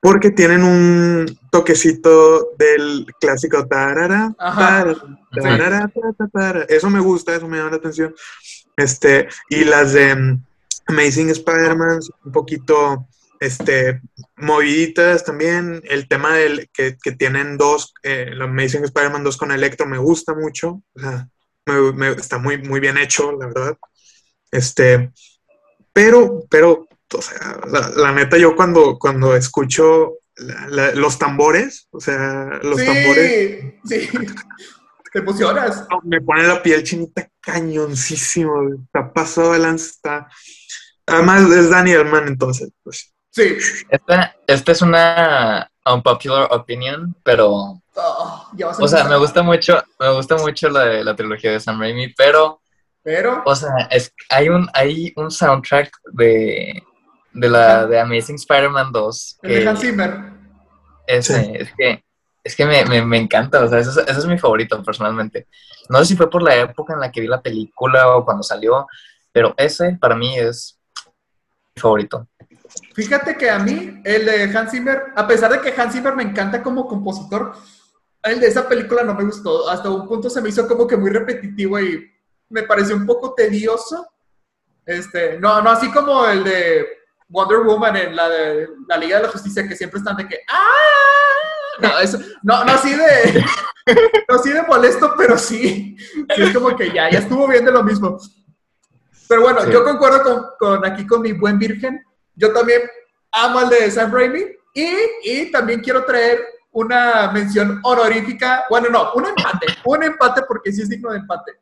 porque tienen un toquecito del clásico tarara, tarara, tarara. Eso me gusta, eso me llama la atención. Este, y las de Amazing Spider-Man, un poquito este, moviditas también. El tema del que, que tienen dos, eh, Amazing Spider-Man 2 con Electro me gusta mucho. O sea, me- me- está muy, muy bien hecho, la verdad. Este, pero, pero, o sea, la, la neta, yo cuando, cuando escucho la- la- los tambores, o sea, los sí, tambores, sí. Te emocionas. me pone la piel chinita cañoncísimo. Está pasado de lanza, está. Además, es Daniel Man, entonces, pues. Sí. Esta, esta es una unpopular opinion, pero, Oh, ya vas a o sea, me gusta mucho, me gusta mucho la, de, la trilogía de Sam Raimi, pero, Pero, o sea, es, hay un, hay un soundtrack de, de la de Amazing Spider-Man 2 el de que Hans Zimmer. ese, Sí. es que, es que me, me, me encanta, o sea, ese, es- ese es mi favorito personalmente. No sé si fue por la época en la que vi la película o cuando salió, pero ese para mí es mi favorito. Fíjate que a mí, el de Hans Zimmer, a pesar de que Hans Zimmer me encanta como compositor, el de esa película no me gustó. Hasta un punto se me hizo como que muy repetitivo y me pareció un poco tedioso. Este, no, no así como el de Wonder Woman en la de la Liga de la Justicia, que siempre están de que ¡Ah! No, eso, no, no así de [laughs] no así de molesto, pero sí. Sí, es como que ya, ya estuvo bien de lo mismo. Pero bueno, Sí. yo concuerdo con, con aquí con mi buen virgen. Yo también amo al de Sam Raimi y, y también quiero traer una mención honorífica. Bueno, no, un empate. un empate porque sí es digno de empate.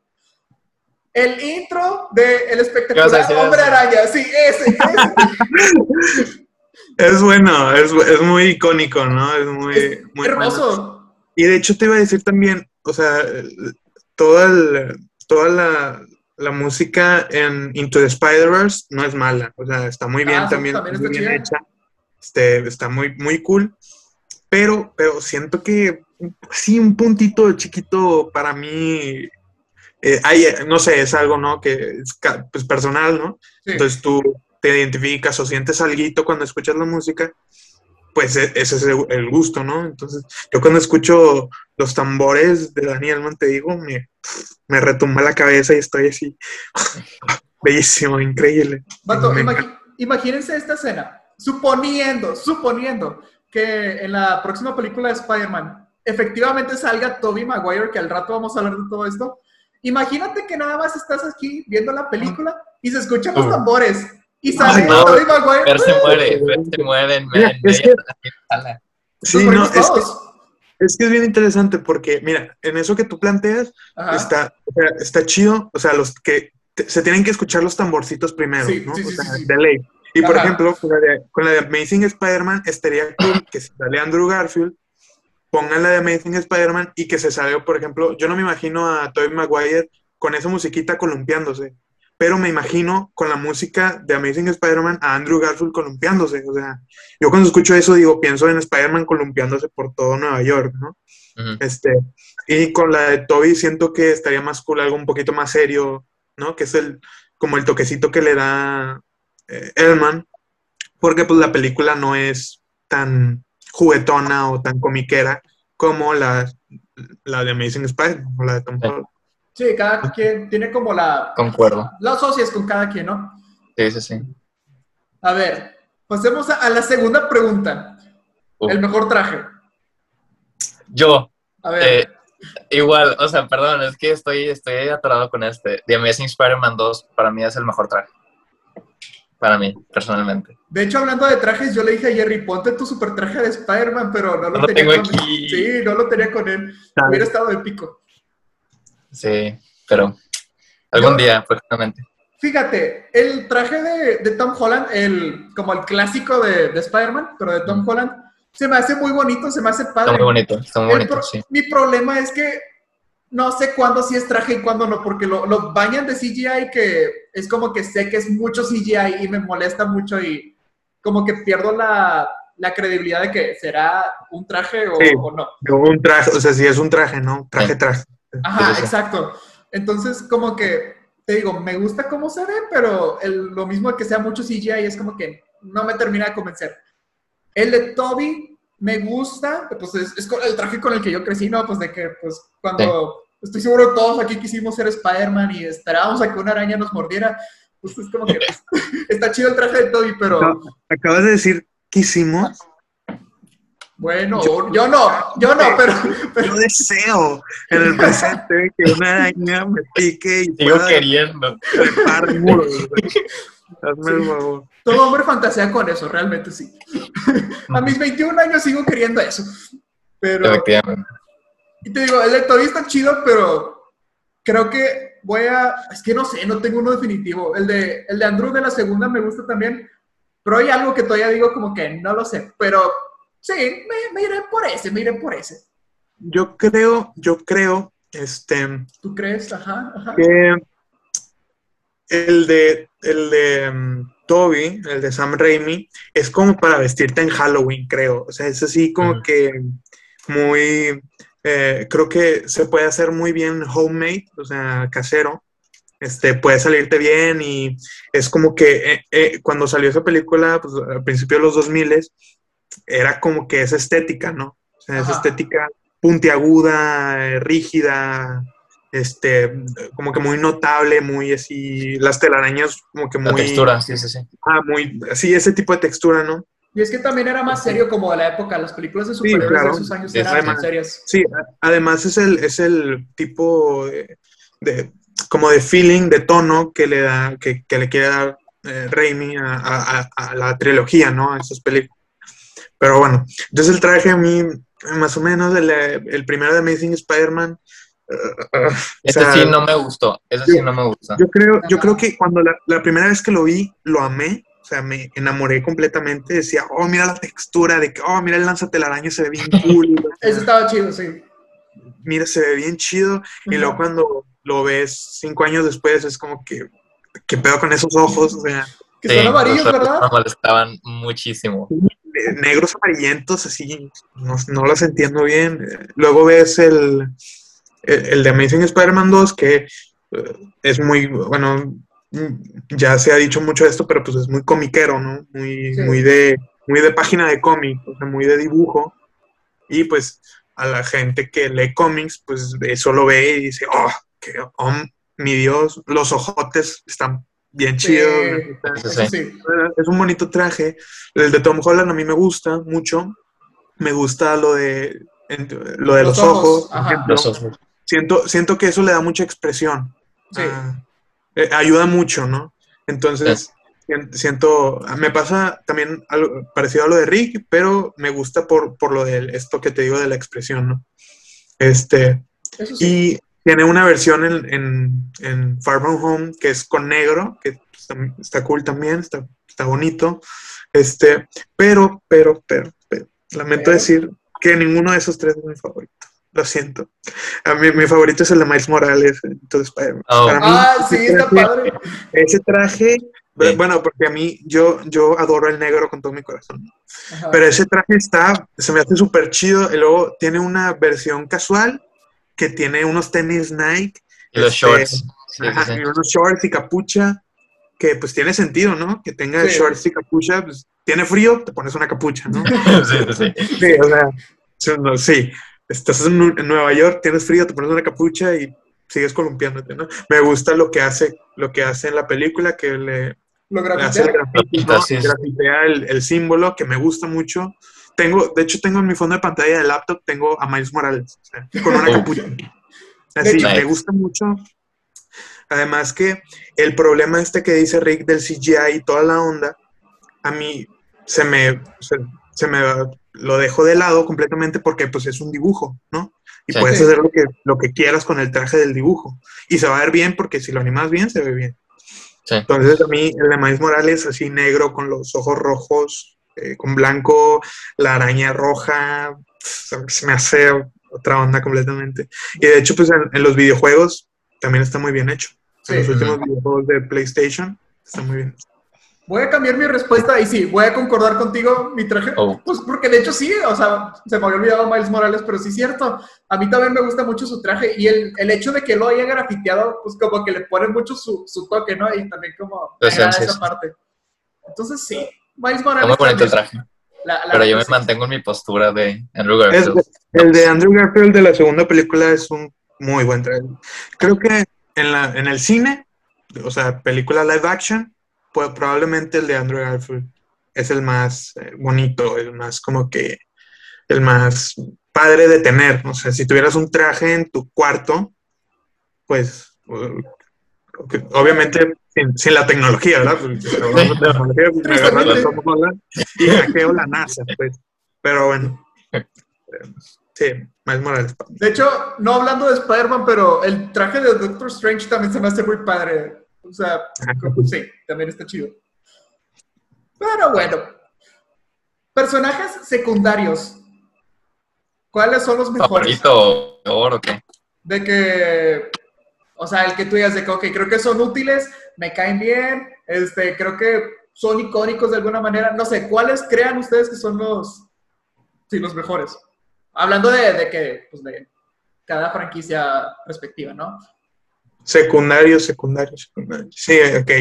El intro de El espectacular Hombre Araña. Sí, ese, ese. es bueno, es, es, muy icónico, ¿no? Es muy, muy hermoso. Y de hecho te iba a decir también, o sea, toda, el, toda la, la, música en Into the Spider-Verse no es mala, o sea, está muy bien ah, también, muy bien hecha, este, está muy, muy cool, pero, pero siento que sí, un puntito chiquito para mí, eh, hay, no sé, es algo, ¿no? Que es pues, personal, ¿no? Entonces tú te identificas o sientes algo cuando escuchas la música, pues e, ese es el gusto, ¿no? Entonces, yo cuando escucho los tambores de Daniel Man, te digo, me, me retumba la cabeza y estoy así, [laughs] bellísimo, increíble. imagínense esta escena, suponiendo, suponiendo que en la próxima película de Spider-Man efectivamente salga Tobey Maguire, que al rato vamos a hablar de todo esto. Imagínate que nada más estás aquí viendo la película y se escuchan los tambores y sale no, Tobey Maguire. Fer se muere, Fer se muere en, es que, Sí, no, es que, es que es bien interesante porque, mira, en eso que tú planteas, está, está chido, o sea, los que se tienen que escuchar los tamborcitos primero, ¿no? o sea, de ley. Y por ejemplo, con la, de, con la de Amazing Spider-Man, estaría cool que si sale Andrew Garfield, pongan la de Amazing Spider-Man y que se salga, por ejemplo, yo no me imagino a Tobey Maguire con esa musiquita columpiándose pero me imagino con la música de Amazing Spider-Man a Andrew Garfield columpiándose. O sea, yo cuando escucho eso digo, pienso en Spider-Man columpiándose por todo Nueva York, ¿no? este, y con la de Toby siento que estaría más cool algo un poquito más serio, ¿no? Que es el, como el toquecito que le da eh, Elman, porque pues la película no es tan juguetona o tan comiquera como la, la de Amazing Spider-Man o la de Tom Holland. Sí, cada quien tiene como la... Concuerdo. Las socias con cada quien, ¿no? Sí, sí, sí. A ver, pasemos a, la segunda pregunta. El mejor traje. Yo. A ver. Eh, igual, o sea, perdón, es que estoy, estoy atorado con este. The Amazing Spider-Man 2 para mí es el mejor traje. Para mí, personalmente. De hecho, hablando de trajes, yo le dije a Jerry, ponte tu super traje de Spider-Man, pero no lo, tenía con él. Sí, no lo tenía con él. Hubiera estado épico. Sí, pero algún día, próximamente. Fíjate, el traje de, Tom Holland, el, como el clásico de, Spider-Man, pero de Tom Holland, se me hace muy bonito, se me hace padre. Está muy bonito, está muy bonito, sí. Mi problema es que no sé cuándo sí es traje y cuándo no, porque lo, lo, bañan de CGI que es como que sé que es mucho CGI y me molesta mucho y como que pierdo la, la credibilidad de que será un traje o, o, no. Un traje, o sea, si es un traje, ¿no? Traje, traje. Ajá, exacto. Entonces, como que, te digo, me gusta cómo se ve, pero lo mismo que sea mucho CGI es como que no me termina de convencer. El de Toby me gusta, pues es, el traje con el que yo crecí, ¿no? Pues de que, pues, cuando... Estoy seguro que todos aquí quisimos ser Spider-Man y esperábamos a que una araña nos mordiera. Pues es como que [laughs] está chido el traje de Toby, pero... acabas de decir quisimos. Bueno, yo, no, yo no, pero, Yo deseo en el presente que una araña me pique y Sigo queriendo. trepar [laughs] muros. Hazme el favor. Todo hombre fantasea con eso, realmente sí. [laughs] A mis 21 años sigo queriendo eso. Pero... Y te digo, el de Toby está chido, pero creo que voy a... Es que no sé, no tengo uno definitivo. El de, el de Andrew de la segunda me gusta también, pero hay algo que todavía digo como que no lo sé, pero Sí, me, iré por ese, me iré por ese. Yo creo, yo creo, este... ¿Tú crees? Ajá, ajá. Que el de, el de um, Toby, el de Sam Raimi, es como para vestirte en Halloween, creo. O sea, es así como que muy... Eh, creo que se puede hacer muy bien homemade, o sea, casero. Este, puede salirte bien y es como que eh, eh, cuando salió esa película, pues, al principio de los 2000 era como que esa estética, ¿no? O sea, esa estética puntiaguda, rígida, este, como que muy notable, muy así, las telarañas como que muy... La textura, sí, sí, sí. Ah, muy, sí, ese tipo de textura, ¿no? Y es que también era más serio como de la época, las películas de superhéroes de esos años eran más serias. Sí, además es el, es el tipo de, como de feeling, de tono que le da, que, le quiere dar eh, Raimi a, a, la trilogía, ¿no? A esas películas. Pero bueno, entonces el traje a mí, más o menos, el, el primero de Amazing Spider-Man. uh, Ese sí no me gustó. Ese sí no me gusta. Yo creo, yo creo que cuando la, la primera vez que lo vi, lo amé. O sea, me enamoré completamente. Decía, oh, mira la textura, de que, oh, mira el lanzatelaraño, se ve bien cool. [laughs] Eso estaba chido, sí. mira, se ve bien chido. Y luego cuando lo ves cinco años después, es como que, ¿qué pedo con esos ojos? O sea, Que Sí, son amarillos, ¿verdad? Me molestaban muchísimo. eh, negros amarillentos, así, no, no los entiendo bien. Luego ves el, el, el de Amazing Spider-Man 2, que eh, es muy, bueno, ya se ha dicho mucho esto, pero pues es muy comiquero, ¿no? Muy, Sí. muy, de, muy de página de cómic, o sea, muy de dibujo. Y pues a la gente que lee cómics, pues eso lo ve y dice, oh, que, oh, mi Dios, los ojotes están bien chidos. Sí, sí. Es un bonito traje. El de Tom Holland a mí me gusta mucho. Me gusta lo de, en- lo de los, Los ojos. Los ojos. Siento, siento que eso le da mucha expresión. Sí. Ah, eh, ayuda mucho, ¿no? Entonces, sien- siento, me pasa también algo parecido a lo de Rick, pero me gusta por, por lo de esto que te digo de la expresión, ¿no? Este, sí. y tiene una versión en, en, en Far From Home que es con negro, que está, está cool también, está, está bonito. Este, pero, pero, pero, pero, lamento Pero. decir que ninguno de esos tres es mi favorito. Lo siento. A mí, mi favorito es el de Miles Morales. Entonces, para, Oh. para mí, Ah, sí, ese está traje- padre. Ese traje, Sí. bueno, porque a mí, yo, yo adoro el negro con todo mi corazón. Ajá. Pero ese traje está, se me hace súper chido. Y luego tiene una versión casual que tiene unos tenis Nike. Y los este, shorts. Sí, ajá, sí. y unos shorts y capucha. Que pues tiene sentido, ¿no? Que tenga Sí. shorts y capucha. Pues, tiene frío, te pones una capucha, ¿no? [laughs] Sí, sí, sí. sí, o sea, sí. Estás en, Nu- en Nueva York, tienes frío, te pones una capucha y sigues columpiándote, ¿no? Me gusta lo que hace, lo que hace en la película, que le, Lo le hace el ¿no? El, el símbolo, que me gusta mucho. Tengo, de hecho, tengo en mi fondo de pantalla de laptop, tengo a Miles Morales, o sea, con una Oh. capucha. Así, hecho- me gusta mucho. Además que el problema este que dice Rick del CGI y toda la onda, a mí se me, se, se me lo dejo de lado completamente porque pues es un dibujo, ¿no? Y Sí. puedes Sí. hacer lo que, lo que quieras con el traje del dibujo. Y se va a ver bien porque si lo animas bien, se ve bien. Sí. Entonces a mí el de Miles Morales así negro con los ojos rojos, eh, con blanco, la araña roja, se me hace otra onda completamente. Y de hecho pues en, en los videojuegos también está muy bien hecho. Sí. En los últimos videojuegos de PlayStation está muy bien. Voy a cambiar mi respuesta y sí, voy a concordar contigo, mi traje. Oh. Pues porque de hecho sí, o sea, se me había olvidado Miles Morales, pero sí es cierto. A mí también me gusta mucho su traje y el, el hecho de que lo haya grafiteado, pues como que le pone mucho su, su toque, ¿no? Y también como agrada esencia, esa sí. parte. Entonces sí, Miles Morales. Muy bonito el traje. La- la Pero yo me sí. mantengo en mi postura de Andrew Es- Garfield. el de Andrew Garfield de la segunda película es un muy buen trailer. Creo que en, la, en el cine, o sea, película live action, pues probablemente el de Andrew Garfield es el más eh, bonito, el más como que, el más padre de tener. O sea, si tuvieras un traje en tu cuarto, pues obviamente sin, sin la tecnología, ¿verdad? Pues, me agarran la Tom Holland y hackeo la NASA, pues. Pero bueno. Sí, Miles Morales. De hecho, no hablando de Spider-Man, pero el traje de Doctor Strange también se me hace muy padre. O sea, como- sí, también está chido. Pero bueno. Personajes secundarios. ¿Cuáles son los mejores? ¿Favorito o qué? De que, o sea, el que tú digas de que, ok, creo que son útiles, me caen bien, este, creo que son icónicos de alguna manera. No sé, ¿cuáles crean ustedes que son los, sí, los mejores? Hablando de, de que, pues, de cada franquicia respectiva, ¿no? Secundario, secundario, secundario. Sí, ok.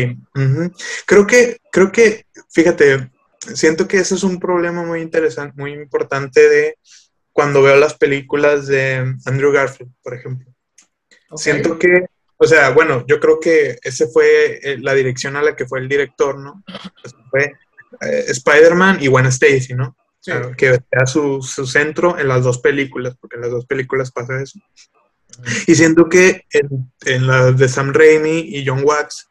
Creo que, creo que, fíjate, siento que ese es un problema muy interesante, muy importante de cuando veo las películas de Andrew Garfield, por ejemplo. Siento que, o sea, bueno, yo creo que ese fue eh, la dirección a la que fue el director, ¿no? Pues fue eh, Spider-Man y Gwen Stacy, ¿no? Sí. O sea, que era su, su centro en las dos películas, porque en las dos películas pasa eso. Y siento que en, en las de Sam Raimi y John Watts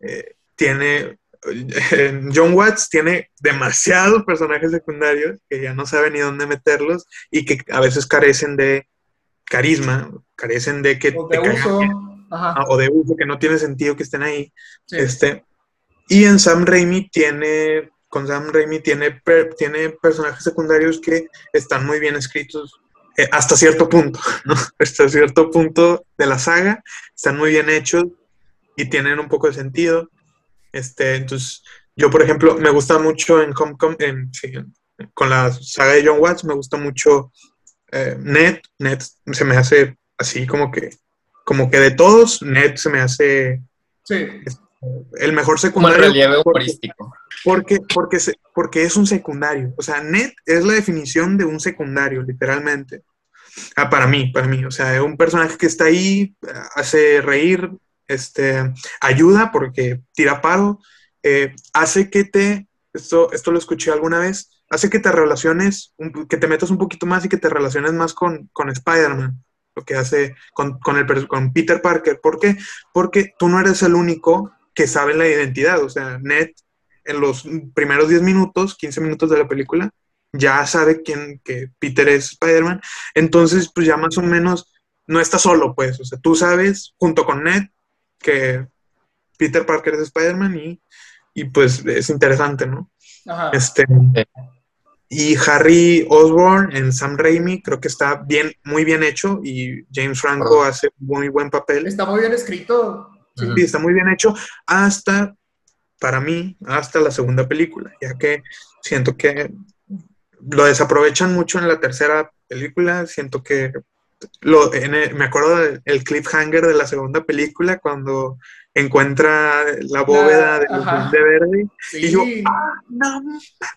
eh, tiene, John Watts tiene demasiados personajes secundarios que ya no sabe ni dónde meterlos y que a veces carecen de carisma, carecen de que O de te uso. caigan Ajá. Ah, o de uso que no tiene sentido que estén ahí. Sí. Este, y en Sam Raimi tiene, con Sam Raimi tiene, per- tiene personajes secundarios que están muy bien escritos eh, hasta cierto punto, [laughs] ¿no? Hasta cierto punto de la saga, están muy bien hechos y tienen un poco de sentido. Este, entonces, yo, por ejemplo, me gusta mucho en Homecoming, en- sí, con la saga de John Watts, me gusta mucho eh, Ned. Ned se me hace así como que, como que de todos, Ned se me hace Sí. El mejor secundario. relieve porque, humorístico. porque, porque, se- porque es un secundario. O sea, Ned es la definición de un secundario, literalmente. Ah, para mí, para mí. O sea, es un personaje que está ahí, eh, hace reír, este, ayuda porque tira paro, eh, hace que te, esto, esto lo escuché alguna vez, hace que te relaciones, un- que te metas un poquito más y que te relaciones más con, con Spider-Man, lo que hace con, con, el, con Peter Parker. ¿Por qué? Porque tú no eres el único que sabe la identidad. O sea, Ned en los primeros 10 minutos, 15 minutos de la película, ya sabe quién, que Peter es Spider-Man. Entonces, pues ya más o menos no está solo, pues. O sea, tú sabes, junto con Ned, que Peter Parker es Spider-Man y, y pues es interesante, ¿no? Ajá. Este, y Harry Osborn en Sam Raimi creo que está bien, muy bien hecho y James Franco hace un muy buen papel. Está muy bien escrito. Sí. Sí, está muy bien hecho hasta, para mí, hasta la segunda película, ya que siento que lo desaprovechan mucho en la tercera película, siento que lo, en el- me acuerdo del cliffhanger de la segunda película cuando encuentra la bóveda de ajá. de verde Sí. y yo, no,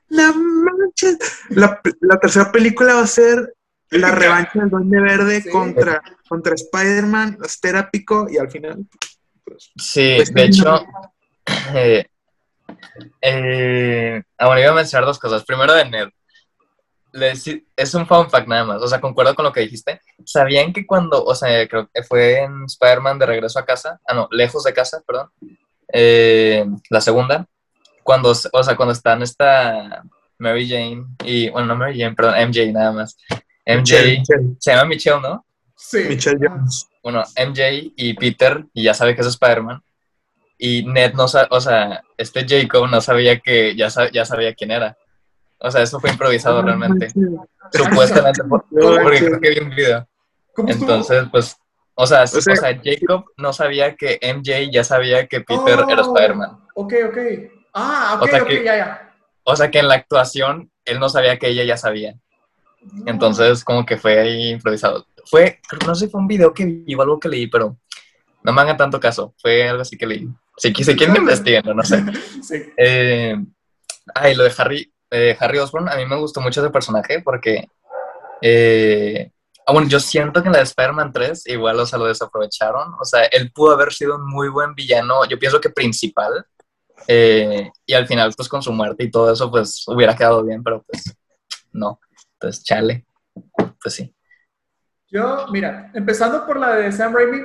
no manches. La, la tercera película va a ser la [laughs] revancha del Duende Verde Sí. contra, contra Spider-Man, es terápico y al final. Pues, Sí, Pues, de sí, hecho, [clears throat] eh, eh, ah, bueno, iba a mencionar dos cosas. Primero de Ned. Es un fun fact nada más, o sea, concuerdo con lo que dijiste. ¿Sabían que cuando, o sea, creo que fue en Spider-Man de regreso a casa, ah, no, lejos de casa, perdón, eh, la segunda, cuando, o sea, cuando están esta Mary Jane y, bueno, no Mary Jane, perdón, MJ nada más. MJ, Michelle, Michelle, se llama Michelle, ¿no? Sí. Michelle Jones. bueno, MJ y Peter, y ya sabe que es Spider-Man, y Ned no sabe, o sea, este Jacob no sabía que, ya, sa- ya sabía quién era. O sea, eso fue improvisado realmente. Supuestamente, por- [laughs] porque creo que vi un video. Entonces, pues, o sea, o sea- sea, Jacob no sabía que MJ ya sabía que Peter era Oh, Spider-Man. Ok, ok. Ah, ok, O sea ok, que- ya, ya. O sea, que en la actuación él no sabía que ella ya sabía. Entonces, como que fue ahí improvisado. Fue, no sé si fue un video que vi o algo que leí, pero no me hagan tanto caso. Fue algo así que leí. Si, si quieren me investiguen, no sé. [laughs] Sí. Eh, ay, lo de Harry, eh, Harry Osborn, a mí me gustó mucho ese personaje porque, eh, ah, bueno, yo siento que en la de Spider-Man 3 igual, o sea, lo desaprovecharon. O sea, él pudo haber sido un muy buen villano, yo pienso que principal, eh, y al final, pues con su muerte y todo eso, pues hubiera quedado bien, pero pues no. Entonces, chale, pues sí. Yo, mira, empezando por la de Sam Raimi,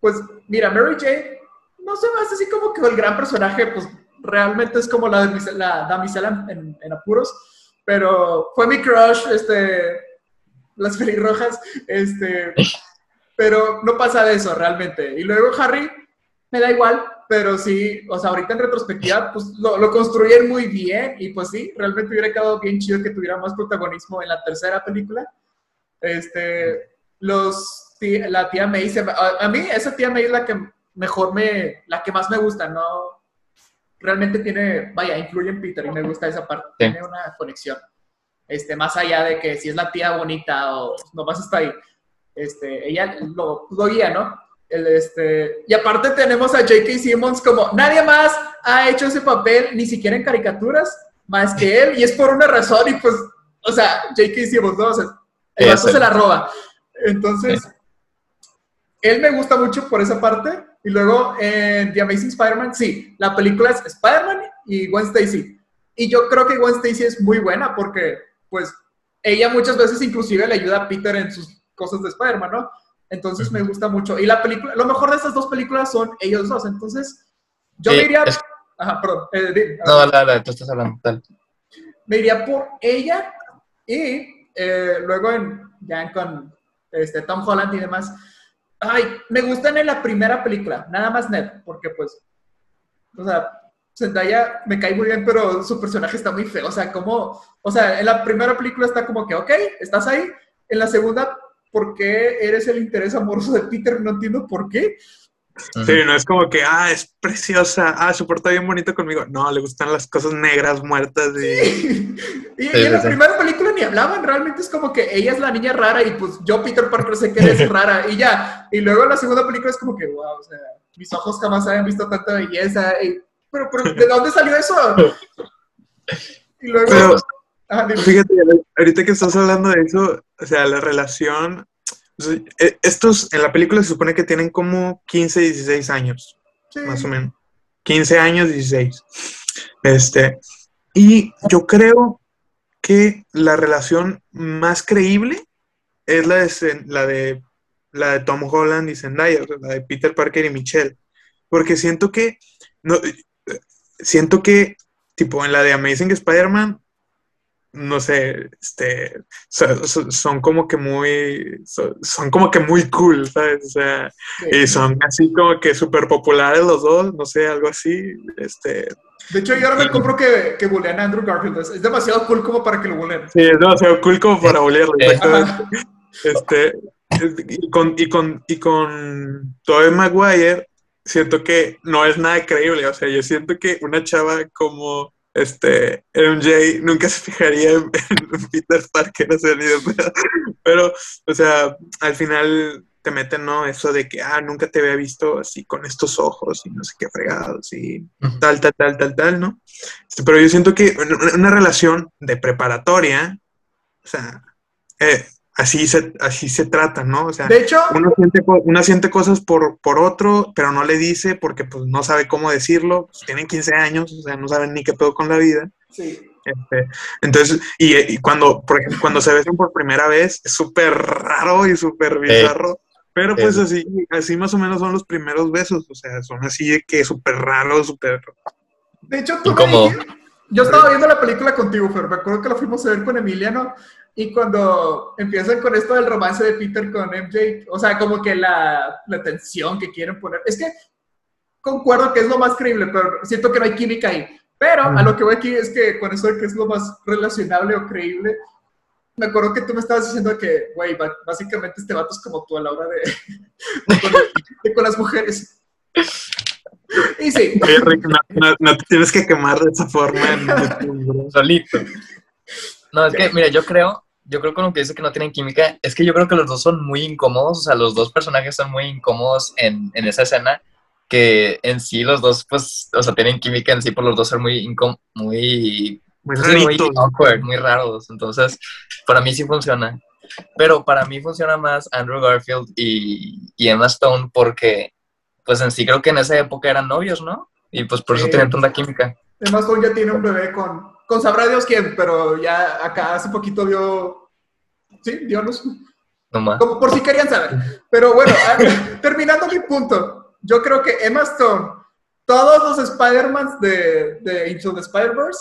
pues mira, Mary Jane no se me hace así como que el gran personaje, pues realmente es como la, damisela- la damisela en, en apuros, pero fue mi crush, este, las pelirrojas, este, pero no pasa de eso realmente. Y luego Harry, me da igual, pero sí, o sea, ahorita en retrospectiva, pues lo, lo construyen muy bien y pues sí, realmente hubiera quedado bien chido que tuviera más protagonismo en la tercera película. Este, los, la tía May, se me- a, a mí esa tía May es la que mejor me, la que más me gusta, ¿no? Realmente tiene, vaya, influye en Peter y me gusta esa parte, Sí. tiene una conexión. Este, más allá de que si es la tía bonita o nomás está ahí. Este, ella lo, lo guía, ¿no? El, este, y aparte tenemos a J.K. Simmons como nadie más ha hecho ese papel, ni siquiera en caricaturas, más que [laughs] él, y es por una razón, y pues, o sea, J.K. Simmons, ¿no? O sea, el vato se la roba. Entonces, él me gusta mucho por esa parte. Y luego en The Amazing Spider-Man, sí, la película es Spider-Man y Gwen Stacy. Y yo creo que Gwen Stacy es muy buena porque, pues, ella muchas veces inclusive le ayuda a Peter en sus cosas de Spider-Man, ¿no? Entonces me gusta mucho. Y la película, lo mejor de estas dos películas son ellos dos. Entonces, yo Sí, diría... es- Ajá, perdón. eh, No, dale, dale, tú estás hablando. Dale. me iría por ella y eh, luego en, ya con este, Tom Holland y demás. Ay, me gustan en la primera película, nada más Ned, porque pues, o sea, Zendaya me cae muy bien, pero su personaje está muy feo, o sea, como, o sea, en la primera película está como que, ok, estás ahí, en la segunda, ¿por qué eres el interés amoroso de Peter? No entiendo por qué. Sí, no es como que, ah, es preciosa, ah, se porta bien bonito conmigo. No, le gustan las cosas negras, muertas y... y, y Sí, en la sí, sí. primera película ni hablaban, realmente es como que ella es la niña rara y pues yo, Peter Parker, sé que eres [laughs] rara y ya. Y luego en la segunda película es como que, wow, o sea, mis ojos jamás habían visto tanta belleza. y- pero, pero, ¿de dónde salió eso? Y luego... Pero- dime. Fíjate, ahorita que estás hablando de eso, o sea, la relación... eh, estos en la película se supone que tienen como 15, 16 años, Sí. más o menos. 15 años, 16. Este, y yo creo que la relación más creíble es la de, la de, la de Tom Holland y Zendaya, la de Peter Parker y Michelle. Porque siento que, no, siento que, tipo, en la de Amazing Spider-Man, no sé, este, so- so- son, como que muy, so- son como que muy cool, ¿sabes? O sea, y son así como que súper populares los dos, no sé, algo así, este, De hecho, yo ahora me compro que, que bulean a Andrew Garfield. Es, es demasiado cool como para que lo buleen. sí, es demasiado cool como para Eh, exactamente. Este, y con, y con, y con Tobey Maguire, siento que no es nada creíble. O sea, yo siento que una chava como este MJ nunca se fijaría en, en Peter Parker, o sea, ni de pedo. Pero, o sea, al final te meten, ¿no? Eso de que, ah, nunca te había visto así con estos ojos y no sé qué fregados y tal, tal, tal, tal, tal, ¿no? Este, pero yo siento que una, una relación de preparatoria, o sea, eh, así, se, así se trata, ¿no? O sea, De hecho, uno siente, uno siente cosas por, por otro, pero no le dice porque pues no sabe cómo decirlo. Pues, tienen 15 años, o sea, no saben ni qué pedo con la vida. sí. Este, entonces, y, y cuando, por ejemplo, cuando se besan por primera vez, es súper raro y súper bizarro. Pero pues Sí. así, así más o menos son los primeros besos, o sea, son así de que súper raros, súper... De hecho, tú me dijiste- yo estaba viendo la película contigo, Fer. Me acuerdo que la fuimos a ver con Emiliano. Y cuando empiezan con esto del romance de Peter con MJ, o sea, como que la, la tensión que quieren poner. Es que concuerdo que es lo más creíble, pero siento que no hay química ahí. Pero a Mm. lo que voy aquí es que con eso de que es lo más relacionable o creíble, me acuerdo que tú me estabas diciendo que, güey, básicamente este vato es como tú a la hora de, de con, [laughs] de con las mujeres. Y sí, Oye, Rick, no, no- no te tienes que quemar de esa forma en YouTube. [laughs] Solito. No, es que, mira, yo creo, yo creo con lo que dice que no tienen química, es que yo creo que los dos son muy incómodos, o sea, los dos personajes son muy incómodos en, en esa escena, que en sí los dos, pues, o sea, tienen química en sí por los dos ser muy muy, Muy pues, muy rarito. awkward, muy raros, entonces, para mí sí funciona. Pero para mí funciona más Andrew Garfield y, y Emma Stone porque, pues en sí creo que en esa época eran novios, ¿no? Y pues por eso Sí. tienen tanta química. Además, Stone ya tiene un bebé con, con sabrá Dios quién, pero ya acá hace poquito dio, sí, dio luz, Nomás. como por si querían saber. Pero bueno, [laughs] terminando mi punto, yo creo que Emma Stone, todos los Spider-Mans de, de Into the Spider-Verse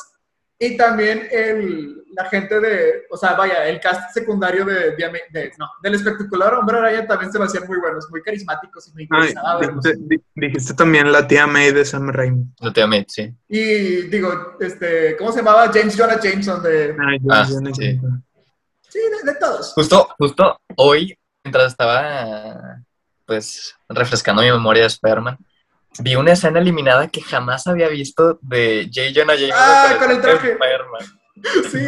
y también el, la gente de, o sea, vaya, el cast secundario de, de- de- no, del espectacular Hombre Araña también se me hacían muy buenos, muy carismáticos y me Ay, interesaba verlos. dijiste, di- dijiste también la tía May de Sam Raimi. No te amé, sí. Y digo, este, ¿cómo se llamaba? James Jonah Jameson de... Ay, Ah, no sí. Sí, de, de todos. Justo, justo hoy, mientras estaba pues refrescando mi memoria de Spider-Man, vi una escena eliminada que jamás había visto de J. Jonah Jameson Ah, con el traje. [laughs] Sí,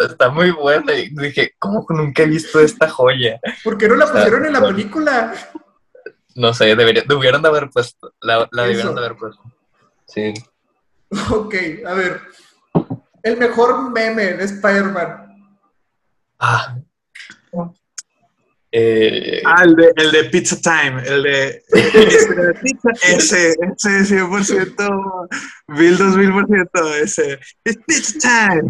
está- muy buena. Y dije, ¿cómo nunca he visto esta joya? ¿por qué no la pusieron en la película? No sé, debería, debieron de haber puesto. La, la debieron de haber puesto. Sí. [laughs] Ok, a ver. El mejor meme de Spider-Man. Ah. Eh, Ah, el de, el de Pizza Time, el de, ese, de pizza, ese, ese 100%, Bill 2000%, ese, It's Pizza Time.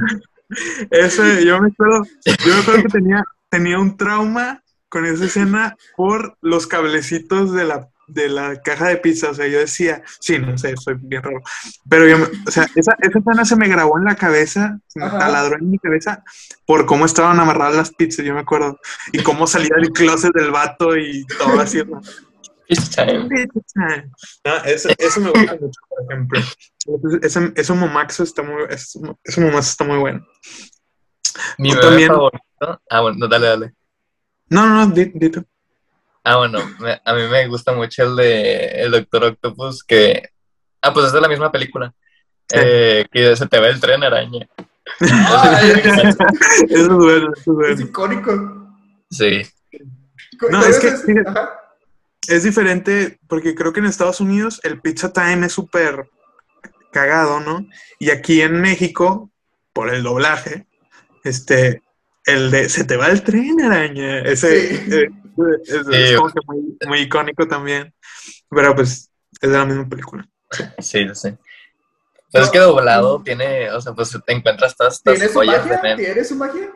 Ese, yo me acuerdo, yo me acuerdo que tenía, tenía un trauma con esa escena por los cablecitos de la, de la caja de pizza, o sea, yo decía, sí, no sé, soy bien raro, pero yo, o sea, esa, esa escena se me grabó en la cabeza, se me taladró en mi cabeza por cómo estaban amarradas las pizzas, yo me acuerdo, y cómo salía del closet del vato y todo así. ¿no? Pizza time. No, eso, eso me gusta mucho, por ejemplo. Ese, ese momaxo está muy, ese, ese momaxo está muy bueno. Mi también. favorito. Ah, bueno, dale, dale. No, no, no, di- dito. Ah, bueno, me- a mí me gusta mucho el de el Doctor Octopus que... Ah, pues es de la misma película. Sí. Eh, que se te ve el tren araña. Es, Eso es bueno, eso es es bueno. icónico. Sí. No, ¿Todavía es que, ajá. Es diferente porque creo que en Estados Unidos el pizza time es súper cagado, ¿no? Y aquí en México, por el doblaje, este, el de se te va el tren, araña. Ese Sí. eh, es, es Sí. como que muy, muy icónico también. Pero pues es de la misma película. Sí, sí. Pero es que doblado tiene, o sea, pues te encuentras todas ¿Tiene estas su joyas de magia? ¿Tiene su magia?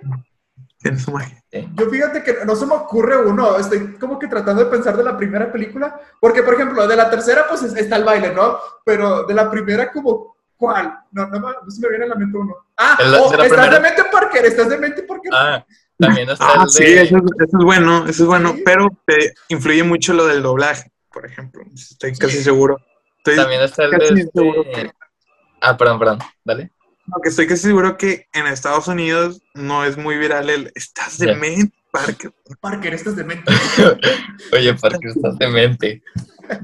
Tiene su magia. Yo fíjate que no se me ocurre uno, estoy como que tratando de pensar de la primera película, porque por ejemplo, de la tercera pues es- está el baile, ¿no? Pero de la primera como, ¿cuál? No, no, no se me viene a la mente uno. Ah, oh, de la estás primera- de mente Parker, estás de mente Parker. Ah, también está Ah, el sí, de... eso es, eso es bueno, eso es bueno, pero te influye mucho lo del doblaje, por ejemplo. Estoy casi seguro. Estoy, También está el casi de... este- seguro que- Ah, perdón, perdón. Dale. No, que estoy casi seguro que en Estados Unidos no es muy viral el estás de Ya. mente, Parker. Parker, estás de mente. [laughs] Oye, Parker, estás demente.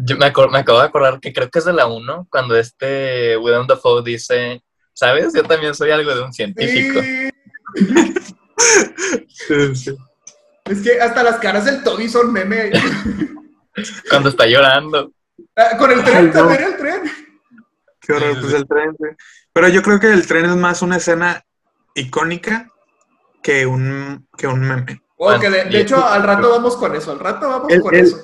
Yo me, acor- me acabo de acordar que creo que es de la 1, cuando este Willem Dafoe dice, ¿sabes? Yo también soy algo de un científico. Sí. [laughs] Sí, sí. Es que hasta las caras del Toby son meme. Cuando está llorando. Ah, Con el tren, no. también el tren. Qué horror, pues el tren. sí. Pero yo creo que el tren es más una escena icónica que un, que un meme. Oh, que de, hecho, al rato vamos con eso, al rato vamos El- con el- eso.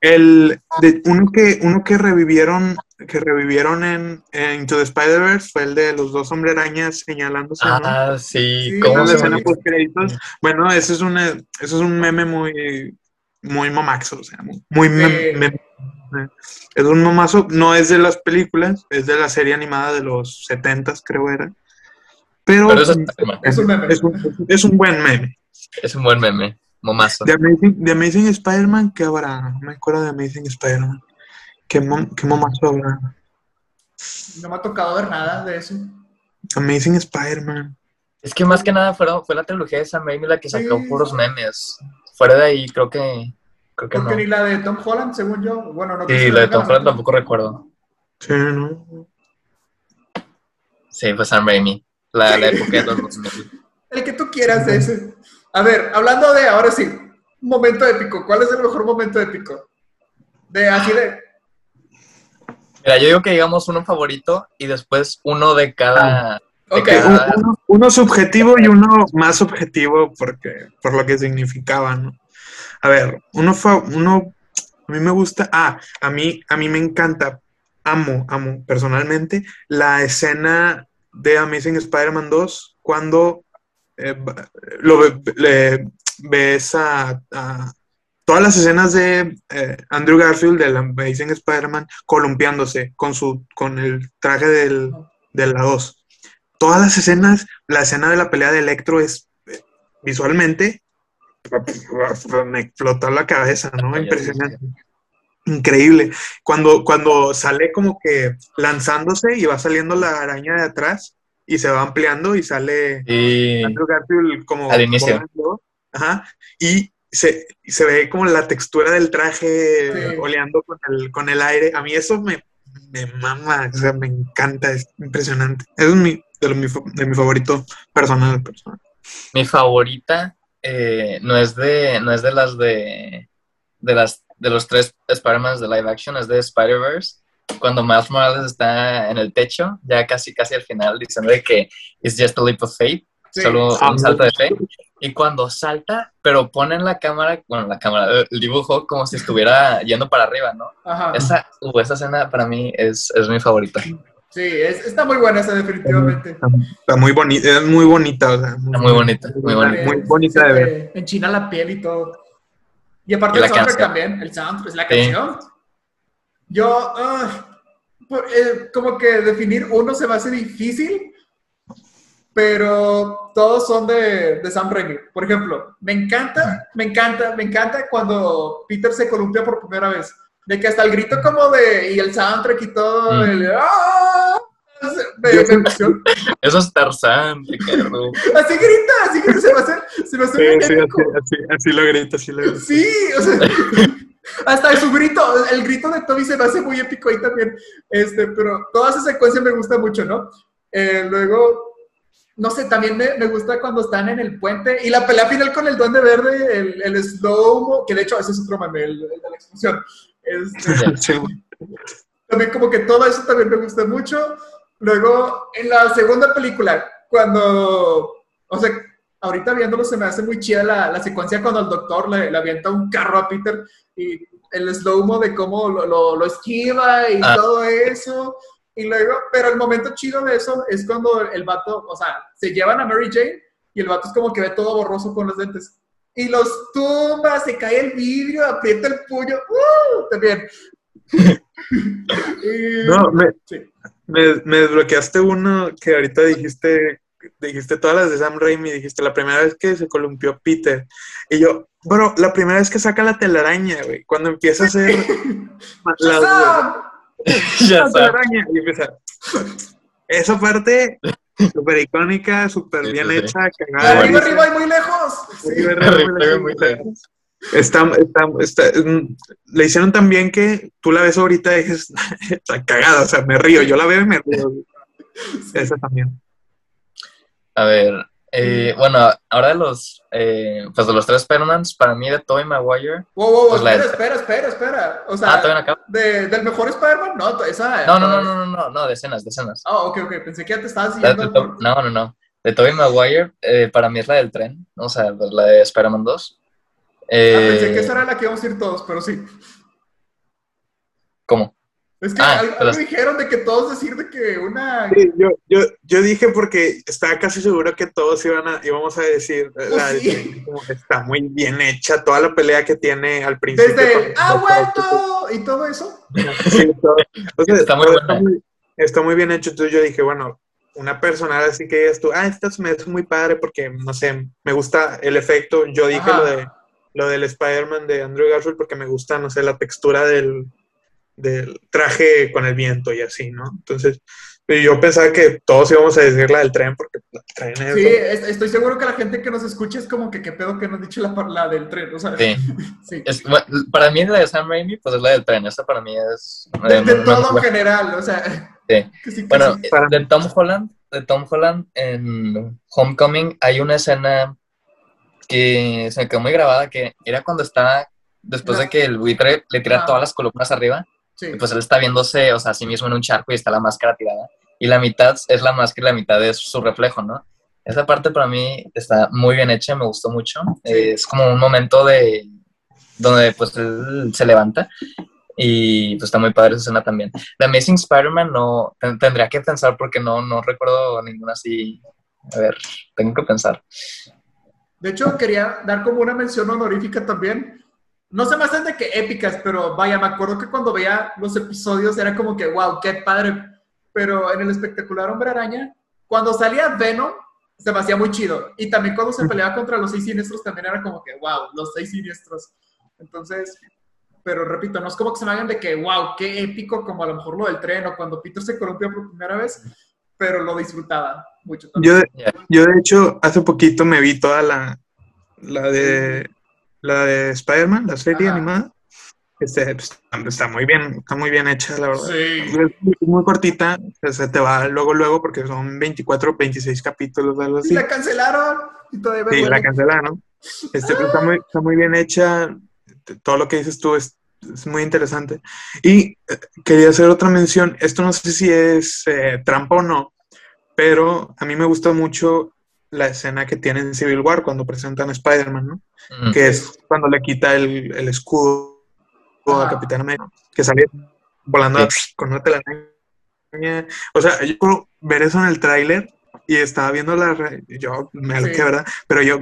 El de uno que uno que revivieron que revivieron en, en Into the Spider-Verse fue el de los dos hombre arañas señalándose, ¿no? Ah, sí. Sí, ¿Cómo se escena me post créditos. Bueno, ese es una, eso es un meme muy, muy mamaxo, o sea, muy, muy mem- Sí. mem- es un mamazo, no es de las películas, es de la serie animada de los 70 creo era. Pero, eso. Es un meme. es un, es un buen meme. Es un buen meme. Momazo. De Amazing, de Amazing Spider-Man, ¿qué habrá? No me acuerdo de Amazing Spider-Man. ¿Qué, mom- qué mamazo habrá? No me ha tocado ver nada de eso. Amazing Spider-Man. Es que más que nada fue la trilogía de Sam Raimi la que sacó Sí. puros memes. Fuera de ahí, creo que. Creo que Porque no. ni la de Tom Holland, según yo. Bueno, no que Sí, la de Tom Holland tampoco recuerdo. Sí, ¿no? Sí, fue Sam Raimi. La, la época de los 2000. [laughs] El que tú quieras de ese. A ver, hablando de, ahora sí, momento épico. ¿Cuál es el mejor momento épico? De así de. Mira, yo digo que digamos uno favorito y después uno de cada. de cada- Un- Uno, uno subjetivo y uno más objetivo porque, por lo que significaba, ¿no? A ver, uno, fa- uno, a mí me gusta, ah, a mí, a mí me encanta, amo, amo personalmente la escena de Amazing Spider-Man 2 cuando eh, lo ve- le- ves a, a- todas las escenas de eh, Andrew Garfield del Amazing Spider-Man columpiándose con su con el traje del, de la 2. Todas las escenas, la escena de la pelea de Electro es eh, visualmente me explotó la cabeza, ¿no? Impresionante. Increíble. Cuando, cuando sale como que lanzándose y va saliendo la araña de atrás y se va ampliando y sale Sí. Andrew Garfield como Al inicio. ajá, y se, y se ve como la textura del traje Sí. oleando con el, con el aire. A mí eso me, me mama, o sea, me encanta, es impresionante. Eso es mi, de, lo- mi, de mi favorito personal. personal. Mi favorita eh, no es de no es de las de de las de los tres Spider-Man de live action, es de Spider-Verse. Cuando Miles Morales está en el techo, ya casi casi al final, diciendo que it's just a leap of faith, Sí. solo Ah, un salto de fe. Y cuando salta, pero ponen la cámara, bueno, la cámara, el dibujo como si estuviera [laughs] yendo para arriba, ¿no? Ajá. Esa, uh, esa escena para mí es, es mi favorita. Sí, es- está muy buena esa, definitivamente. Está, está muy bonita, es muy bonita, o sea, Está muy bonita, muy bonita. Muy bonita de ver. Enchina la piel y todo. Y aparte Y el soundtrack canción. también, el soundtrack, la Sí. canción. Yo, ah, por- eh, como que definir uno se me hace difícil, pero todos son de, de Sam Raimi. Por ejemplo, me encanta, me encanta, me encanta cuando Peter se columpia por primera vez. De que hasta el grito como de, y el soundtrack y todo, Mm. el, ¡ah! Me, me. Eso es Tarzán, Ricardo. Así grita, así grita, se me hace, se me hace Sí, muy sí, épico. así, así, así lo grito, así lo grito. Sí, o sea, [laughs] hasta su grito, el grito de Toby se me hace muy épico ahí también. Este, pero toda esa secuencia me gusta mucho, ¿no? Eh, luego, no sé, también me, me gusta cuando están en el puente y la pelea final con el Duende Verde, el, el slow que de hecho ese es otro mame, el, el de la explosión. Este, [laughs] Sí, también como que todo eso también me gusta mucho. Luego, en la segunda película, cuando, o sea, ahorita viéndolo se me hace muy chida la, la secuencia cuando el doctor le, le avienta un carro a Peter y el slow-mo de cómo lo, lo, lo esquiva y Ah. todo eso. Y luego, pero el momento chido de eso es cuando el vato, o sea, se llevan a Mary Jane y el vato es como que ve todo borroso con los dentes. Y los tumba, se cae el vidrio, aprieta el puño. ¡Uh! También. Y- [laughs] No, me, sí. me, me desbloqueaste uno que ahorita dijiste, dijiste todas las de Sam Raimi, dijiste la primera vez que se columpió Peter. Y yo, bro, la primera vez que saca la telaraña, güey, cuando empieza a hacer. [laughs] [laughs] ya sabes. telaraña y empieza. Esa parte súper icónica, súper Sí, bien sí, hecha, cagada. arriba, arriba y muy lejos. Sí. Arriba, Arriba, arriba, muy lejos. Está, está, está- mm, le hicieron tan bien que tú la ves ahorita y dices, [laughs] está cagada, o sea, me río, yo la veo y me río. [laughs] Esa también. A ver, eh, bueno, ahora de los, eh, pues de los tres Spider-Mans, para mí de Tobey Maguire. Wow, wow, Pues espera, espera, espera, espera. O sea, Ah, todavía no de- ¿del mejor Spider-Man? No, esa. No, no, no, no, no, no, no, de escenas, de escenas. Ah, ok, ok. Pensé que ya te estabas siguiendo. To- no, no, no. De Tobey Maguire, eh, para mí es la del tren, o sea, la de Spider-Man 2. Ah, pensé que esa era la que íbamos a ir todos, pero sí. ¿Cómo? Es que Ah, algo, pero- algo dijeron de que todos decir de que una. Sí, yo, yo, yo dije porque estaba casi seguro que todos iban a, íbamos a decir, eh, la de- sí. como que está muy bien hecha, toda la pelea que tiene al principio. Desde el ¡Ha vuelto! Y todo eso. Sí, todo. Sea, Está muy todo buena. muy, está muy bien hecho. Entonces yo dije, bueno, una personal así que digas tú, ah, esta me hace muy padre porque, no sé, me gusta el efecto. Yo dije Ajá. lo de lo del Spider-Man de Andrew Garfield porque me gusta, no sé, la textura del, del traje con el viento y así, ¿no? Entonces, yo pensaba que todos íbamos a decir la del tren porque la del tren es... Sí, es- estoy seguro que la gente que nos escucha es como que qué pedo que nos han dicho la, la del tren. O sea, Sí. [laughs] sí. Es- bueno, para mí la de Sam Raimi, pues es la del tren. Esa para mí es... De, eh, de una- todo una- en general, o sea. Sí. [laughs] que sí, que Bueno, sí. Para- de Tom Holland, de Tom Holland en Homecoming hay una escena que se me quedó muy grabada, que era cuando está, después de que el buitre le tira Ajá. todas las columnas arriba, Sí. y pues él está viéndose, o sea, a sí mismo en un charco y está la máscara tirada. Y la mitad es la máscara y la mitad es su reflejo, ¿no? Esa parte para mí está muy bien hecha, me gustó mucho. Sí. Eh, es como un momento de donde pues él se levanta y pues está muy padre esa escena también. The Amazing Spider-Man no, ten- tendría que pensar porque no, no recuerdo ninguna así. A ver, tengo que pensar. De hecho, quería dar como una mención honorífica también. No se me hacen de que épicas, pero vaya, me acuerdo que cuando veía los episodios era como que, wow, qué padre. Pero en el espectacular Hombre Araña, cuando salía Venom, se me hacía muy chido. Y también cuando se peleaba contra los seis siniestros, también era como que, wow, los seis siniestros. Entonces, pero repito, no es como que se me hagan de que, wow, qué épico, como a lo mejor lo del tren o cuando Peter se corrompió por primera vez, pero lo disfrutaba mucho también. Yo, yo de hecho, hace poquito me vi toda la, la de la de Spider-Man, la serie Ajá. animada. Este, pues, está muy bien, está muy bien hecha, la verdad. Sí. Es muy, cortita, se te va luego, luego, porque son 24, 26 capítulos, algo Y así. la cancelaron. Y todavía Sí, la cancelaron. Este, pero está, muy, está muy bien hecha. Todo lo que dices tú es, es muy interesante. Y eh, quería hacer otra mención. Esto no sé si es eh, trampa o no, pero a mí me gusta mucho la escena que tiene en Civil War cuando presentan a Spider-Man, ¿no? Mm. Que es cuando le quita el, el escudo a. Capitán América, que sale volando con una telaraña. O sea, yo puedo ver eso en el tráiler y estaba viendo la... re- Yo me Sí. ¿verdad? Pero yo...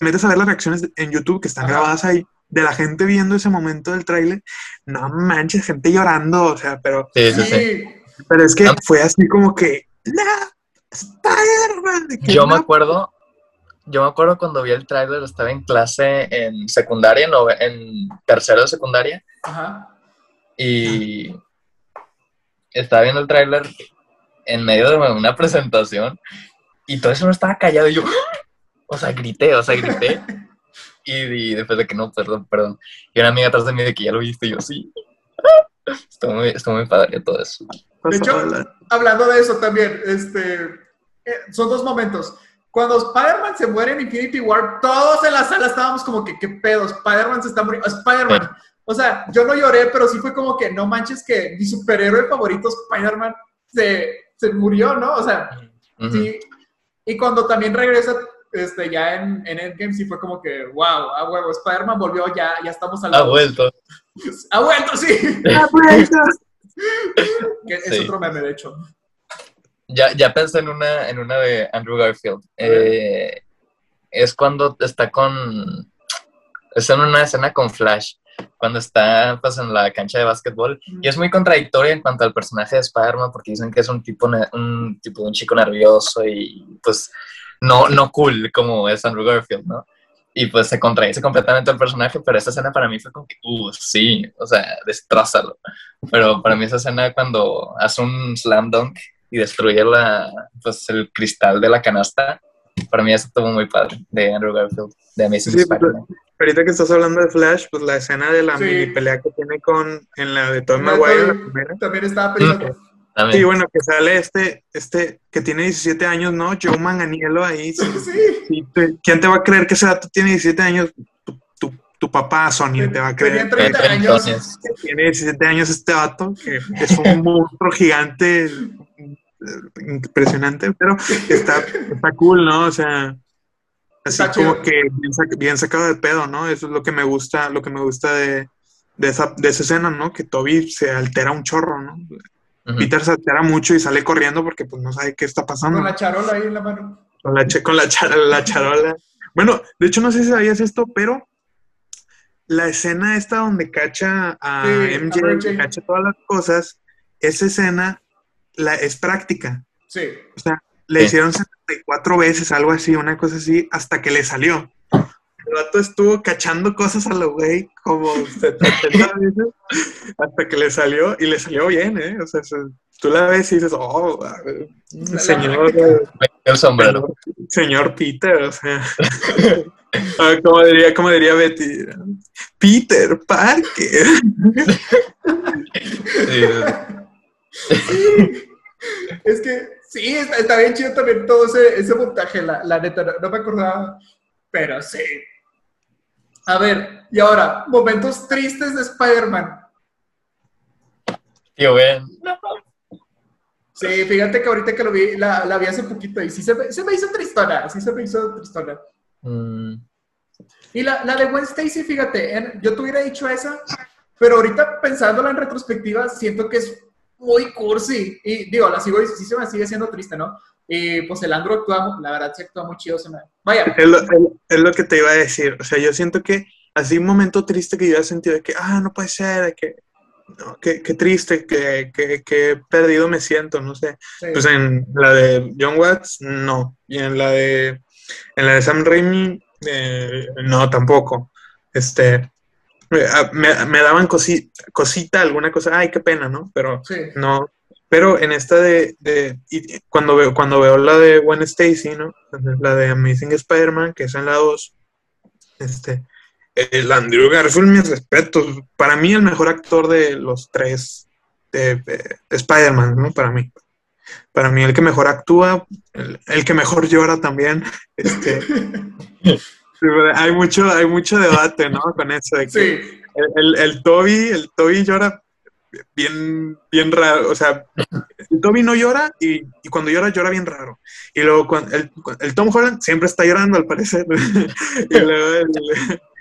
metes a ver las reacciones en YouTube que están Ajá. grabadas ahí de la gente viendo ese momento del tráiler, no manches, gente llorando, o sea, pero, Sí, sí, sí. Sí, pero es que fue así como que, ¡No! Yo me no". acuerdo, yo me acuerdo cuando vi el tráiler, estaba en clase en secundaria, en, en tercero de secundaria, ajá. y estaba viendo el tráiler en medio de una presentación, y todo eso no estaba callado, y yo, [gasps] o sea, grité, o sea, grité, y, y después de que no, perdón, perdón, y una amiga atrás de mí de que ya lo viste, y yo, sí, [laughs] estuvo muy, estuvo muy padre todo eso. De hecho, hablando de eso también, este, son dos momentos. Cuando Spider-Man se muere en Infinity War, todos en la sala estábamos como que, ¿qué pedo? Spider-Man se está muriendo. Spider-Man. O sea, yo no lloré, pero sí fue como que, no manches que mi superhéroe favorito, Spider-Man, se, se murió, ¿no? O sea, Ujú. sí. Y cuando también regresa, este, ya en, en Endgame, sí fue como que, wow, a huevo, Spider-Man volvió, ya, ya estamos al Ha vuelto. [laughs] Ha vuelto, sí. ¡Ah, pues! [laughs] Que es Sí. otro meme, de hecho. Ya, ya pensé en una, en una de Andrew Garfield. Eh, es cuando está con. Es en una escena con Flash. Cuando está pues, en la cancha de básquetbol. Y es muy contradictorio en cuanto al personaje de Spider-Man, porque dicen que es un tipo, un tipo, un chico nervioso y pues no, no cool como es Andrew Garfield, ¿no? Y pues se contradice completamente el personaje, pero esa escena para mí fue como que, uh, sí, o sea, destrázalo. Pero para mí esa escena cuando hace un slam dunk y destruye la, pues, el cristal de la canasta, para mí eso estuvo muy padre, de Andrew Garfield, de Amazing Sí, Spider-Man. Ahorita que estás hablando de Flash, pues la escena de la Sí. mini pelea que tiene con, en la de Tom Maguire. También estaba pensando. También. Sí, bueno, que sale este, este, que tiene 17 años, ¿no? Joe Manganiello ahí. [laughs] sí, Sí. ¿Quién te va a creer que ese dato tiene 17 años? Tu, tu, tu papá, Sonia, te va a creer. 30 años. Tiene 17 años este dato, que es un monstruo gigante, impresionante, pero está, está cool, ¿no? O sea, así Está como chido. que bien, sac- bien sacado de pedo, ¿no? Eso es lo que me gusta, lo que me gusta de, de, esa, de esa escena, ¿no? Que Toby se altera un chorro, ¿no? Peter se altera mucho y sale corriendo porque pues no sabe qué está pasando. Con la charola ahí en la mano. Con la, con la, char- la charola. Bueno, de hecho no sé si sabías esto, pero la escena esta donde cacha a Sí, MJ, cacha todas las cosas, esa escena la, es práctica. Sí. O sea, le Sí. hicieron 74 veces, algo así, una cosa así, hasta que le salió. El vato estuvo cachando cosas a lo güey como 70 veces hasta que le salió y le salió bien, ¿eh? O sea, se- tú la ves y dices, oh, señor. El sombrero. señor, señor Peter, o sea, [laughs] ah, como diría, como diría Betty, Peter Parker. Sí, Es que sí, está, está bien chido también todo ese, ese montaje, la, la neta, no, no me acordaba, pero sí. A ver, y ahora, momentos tristes de Spider-Man. Tío Ben. Sí, fíjate que ahorita que lo vi, la, la vi hace poquito y sí se me, se me hizo tristona, sí se me hizo tristona. Mm, Y la, la de Gwen Stacy, fíjate, en- yo te hubiera dicho esa, pero ahorita pensándola en retrospectiva, siento que es muy cursi. Y digo, la sigo, sí se me sigue siendo triste, ¿no? Y pues el Andro actúa, la verdad, sí actúa muy chido. Se me... Vaya, Es lo, es- es lo que te iba a decir. O sea, yo siento que así un momento triste que yo he sentido de que, ah, no puede ser, de que, no, qué, qué triste, que, que, que perdido me siento, no sé. sí. Pues en la de John Watts, no. Y en la de, en la de Sam Raimi, eh, no, tampoco. Este, me, a- me- me daban cosi- cosita, alguna cosa, ay, qué pena, ¿no? Pero sí. no, pero en esta de, de- y cuando veo, cuando veo la de Gwen Stacy, ¿no? La de Amazing Spider-Man, que es en la 2, este, el Andrew Garfield, mis respetos. Para mí, el mejor actor de los tres de, de Spider-Man, ¿no? Para mí. Para mí, el que mejor actúa, el, el que mejor llora también. Este, [laughs] sí, hay mucho, hay mucho debate, ¿no? Con eso de que Sí, el, el, el Toby, el Toby llora bien, bien raro. O sea, el Toby no llora y, y cuando llora, llora bien raro. Y luego cuando el, el Tom Holland siempre está llorando, al parecer. [laughs] y luego el,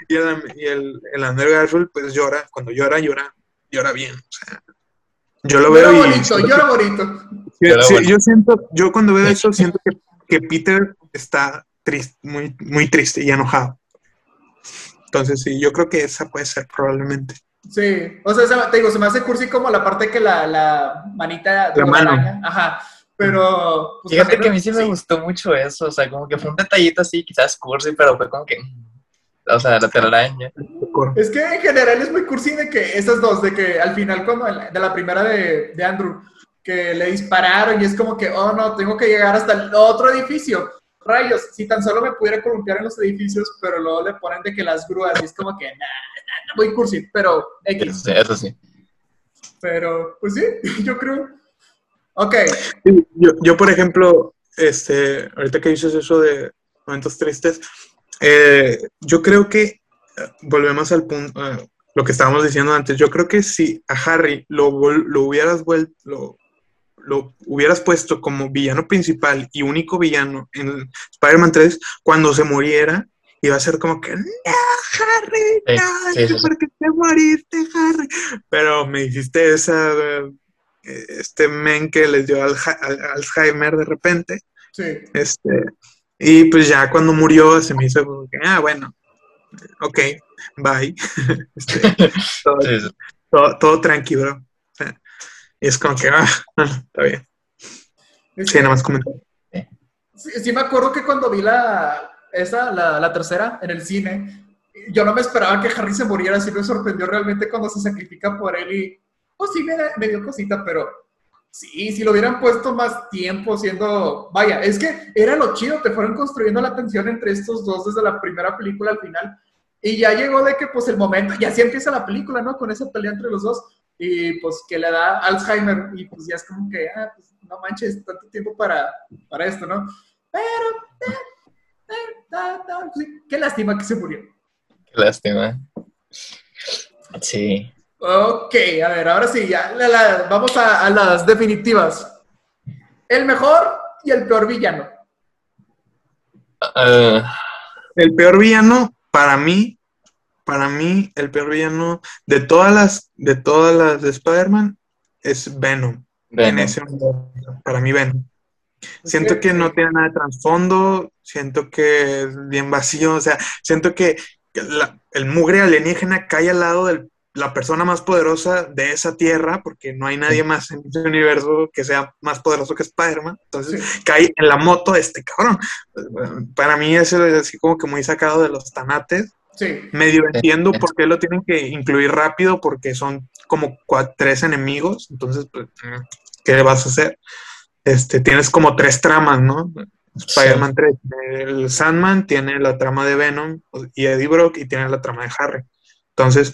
y el, y el, el Andrew Garfield, pues llora. Cuando llora, llora, llora bien. O sea, yo lo llora veo y. bonito, llora bonito. Sí, bueno. Yo siento, yo cuando veo eso, siento que, que Peter está triste, muy, muy triste y enojado. Entonces, sí, yo creo que esa puede ser probablemente. Sí, o sea, se- te digo, se me hace cursi como la parte que la, la manita de La mano. araña, Ajá, pero... pues, Fíjate que a mí sí me gustó mucho eso, o sea, como que fue un detallito así, quizás cursi, pero fue como que, o sea, la telaraña. Es que en general es muy cursi de que esas dos, de que al final, cuando de la primera de, de Andrew, que le dispararon y es como que, oh no, tengo que llegar hasta el otro edificio. Rayos, si tan solo me pudiera columpiar en los edificios, pero luego le ponen de que las grúas y es como que, nah, nah, nah, muy cursi, pero Eso X. sí, eso sí. Pero, pues sí, [laughs] yo creo. Ok, Sí, Yo, yo, por ejemplo, este, ahorita que dices eso de momentos tristes, eh, yo creo que eh, volvemos al punto, eh, lo que estábamos diciendo antes, yo creo que si a Harry lo, vol- lo hubieras vuelto, lo, hubieras puesto como villano principal y único villano en Spider-Man 3, cuando se muriera, iba a ser como que, no, Harry, Sí, no, sí, sí, sí. ¿por qué te moriste, Harry? Pero me hiciste esa, eh, este men que les dio alja- al- Alzheimer de repente, sí. este, y pues ya cuando murió se me hizo como que, ah, bueno, ok, bye. [laughs] Este, [laughs] todo, Sí, sí. todo, todo tranqui, bro. O sea, y es como que, ah, [laughs] está bien. Sí, nada más comentar. Sí, sí me acuerdo que cuando vi la, esa, la, la tercera en el cine, yo no me esperaba que Harry se muriera, sí me sorprendió realmente cuando se sacrifica por él y, pues sí me, me dio cosita, pero sí, si lo hubieran puesto más tiempo siendo, vaya, es que era lo chido, te fueron construyendo la tensión entre estos dos desde la primera película al final y ya llegó de que pues el momento, y así empieza la película, ¿no? Con esa pelea entre los dos y pues que le da Alzheimer y pues ya es como que, ah, pues no manches, tanto tiempo para, para esto, ¿no? Pero, eh, eh, qué lástima que se murió. Qué lástima. Sí. Ok, a ver, ahora sí, ya la- la- vamos a, a las definitivas. El mejor y el peor villano. Ah, El peor villano, para mí, para mí, el peor villano de todas las, de todas las de Spider-Man es Venom. En Venom. ese universo. Para mí, Venom. Siento Sí, que no tiene nada de trasfondo, siento que es bien vacío, o sea, siento que que la- el mugre alienígena cae al lado de la persona más poderosa de esa tierra, porque no hay nadie más en ese universo que sea más poderoso que Spider-Man, entonces Sí. cae en la moto de este cabrón. Para mí eso es así como que muy sacado de los tanates, Sí, medio Sí. entiendo por qué lo tienen que incluir rápido, porque son como cua- tres enemigos, entonces, pues, ¿qué vas a hacer? Este, tienes como tres tramas, ¿no? Spider-Man 3, el Sandman tiene la trama de Venom y Eddie Brock y tiene la trama de Harry. Entonces,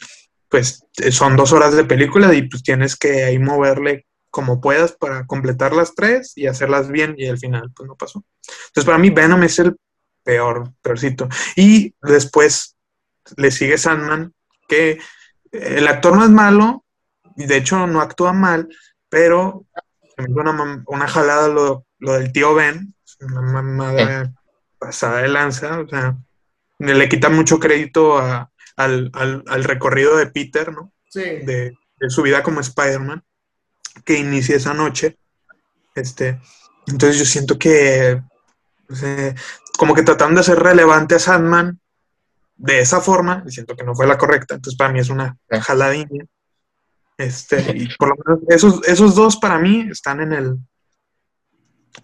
pues eh, son dos horas de película y pues tienes que ahí moverle como puedas para completar las tres y hacerlas bien y al final pues no pasó. Entonces para mí Venom es el peor, peorcito. Y después le sigue Sandman, que el actor no es malo y de hecho no actúa mal, pero una, jalada lo, lo del tío Ben, una mamada pasada de lanza, o sea, le quita mucho crédito a- al, al- al recorrido de Peter, ¿no? sí. De, de su vida como Spider-Man, que inicia esa noche. Este, entonces yo siento que, como que tratando de hacer relevante a Sandman de esa forma, y siento que no fue la correcta, entonces para mí es una Sí. jaladilla. Este, y por lo menos esos, esos dos para mí están en el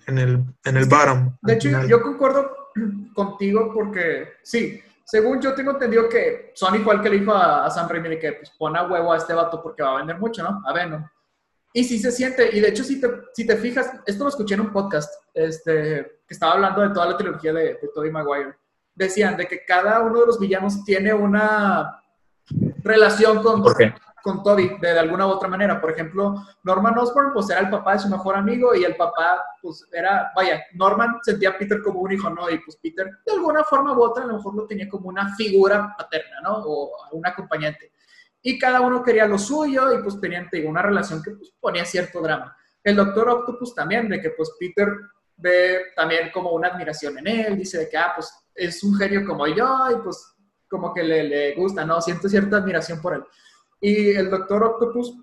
en el, en el bottom. De hecho, final. yo concuerdo [clears throat] contigo porque, sí, según yo tengo entendido que Sony fue el que le dijo a, a Sam Raimi de que pues, pon a huevo a este vato porque va a vender mucho, ¿no? A Venom. Y sí se siente, y de hecho, si te, si te fijas, esto lo escuché en un podcast este, que estaba hablando de toda la trilogía de, de Tobey Maguire. Decían de que cada uno de los villanos tiene una relación con, con Toby de, de alguna u otra manera. Por ejemplo, Norman Osborn, pues era el papá de su mejor amigo y el papá, pues era, vaya, Norman sentía a Peter como un hijo, ¿no? Y pues Peter, de alguna forma u otra, a lo mejor lo tenía como una figura paterna, ¿no? O un acompañante. Y cada uno quería lo suyo y pues tenían te digo, una relación que pues ponía cierto drama. El Doctor Octopus también, de que pues Peter ve también como una admiración en él, dice de que, ah, pues es un genio como yo y pues como que le, le gusta, ¿no? Siento cierta admiración por él. Y el Doctor Octopus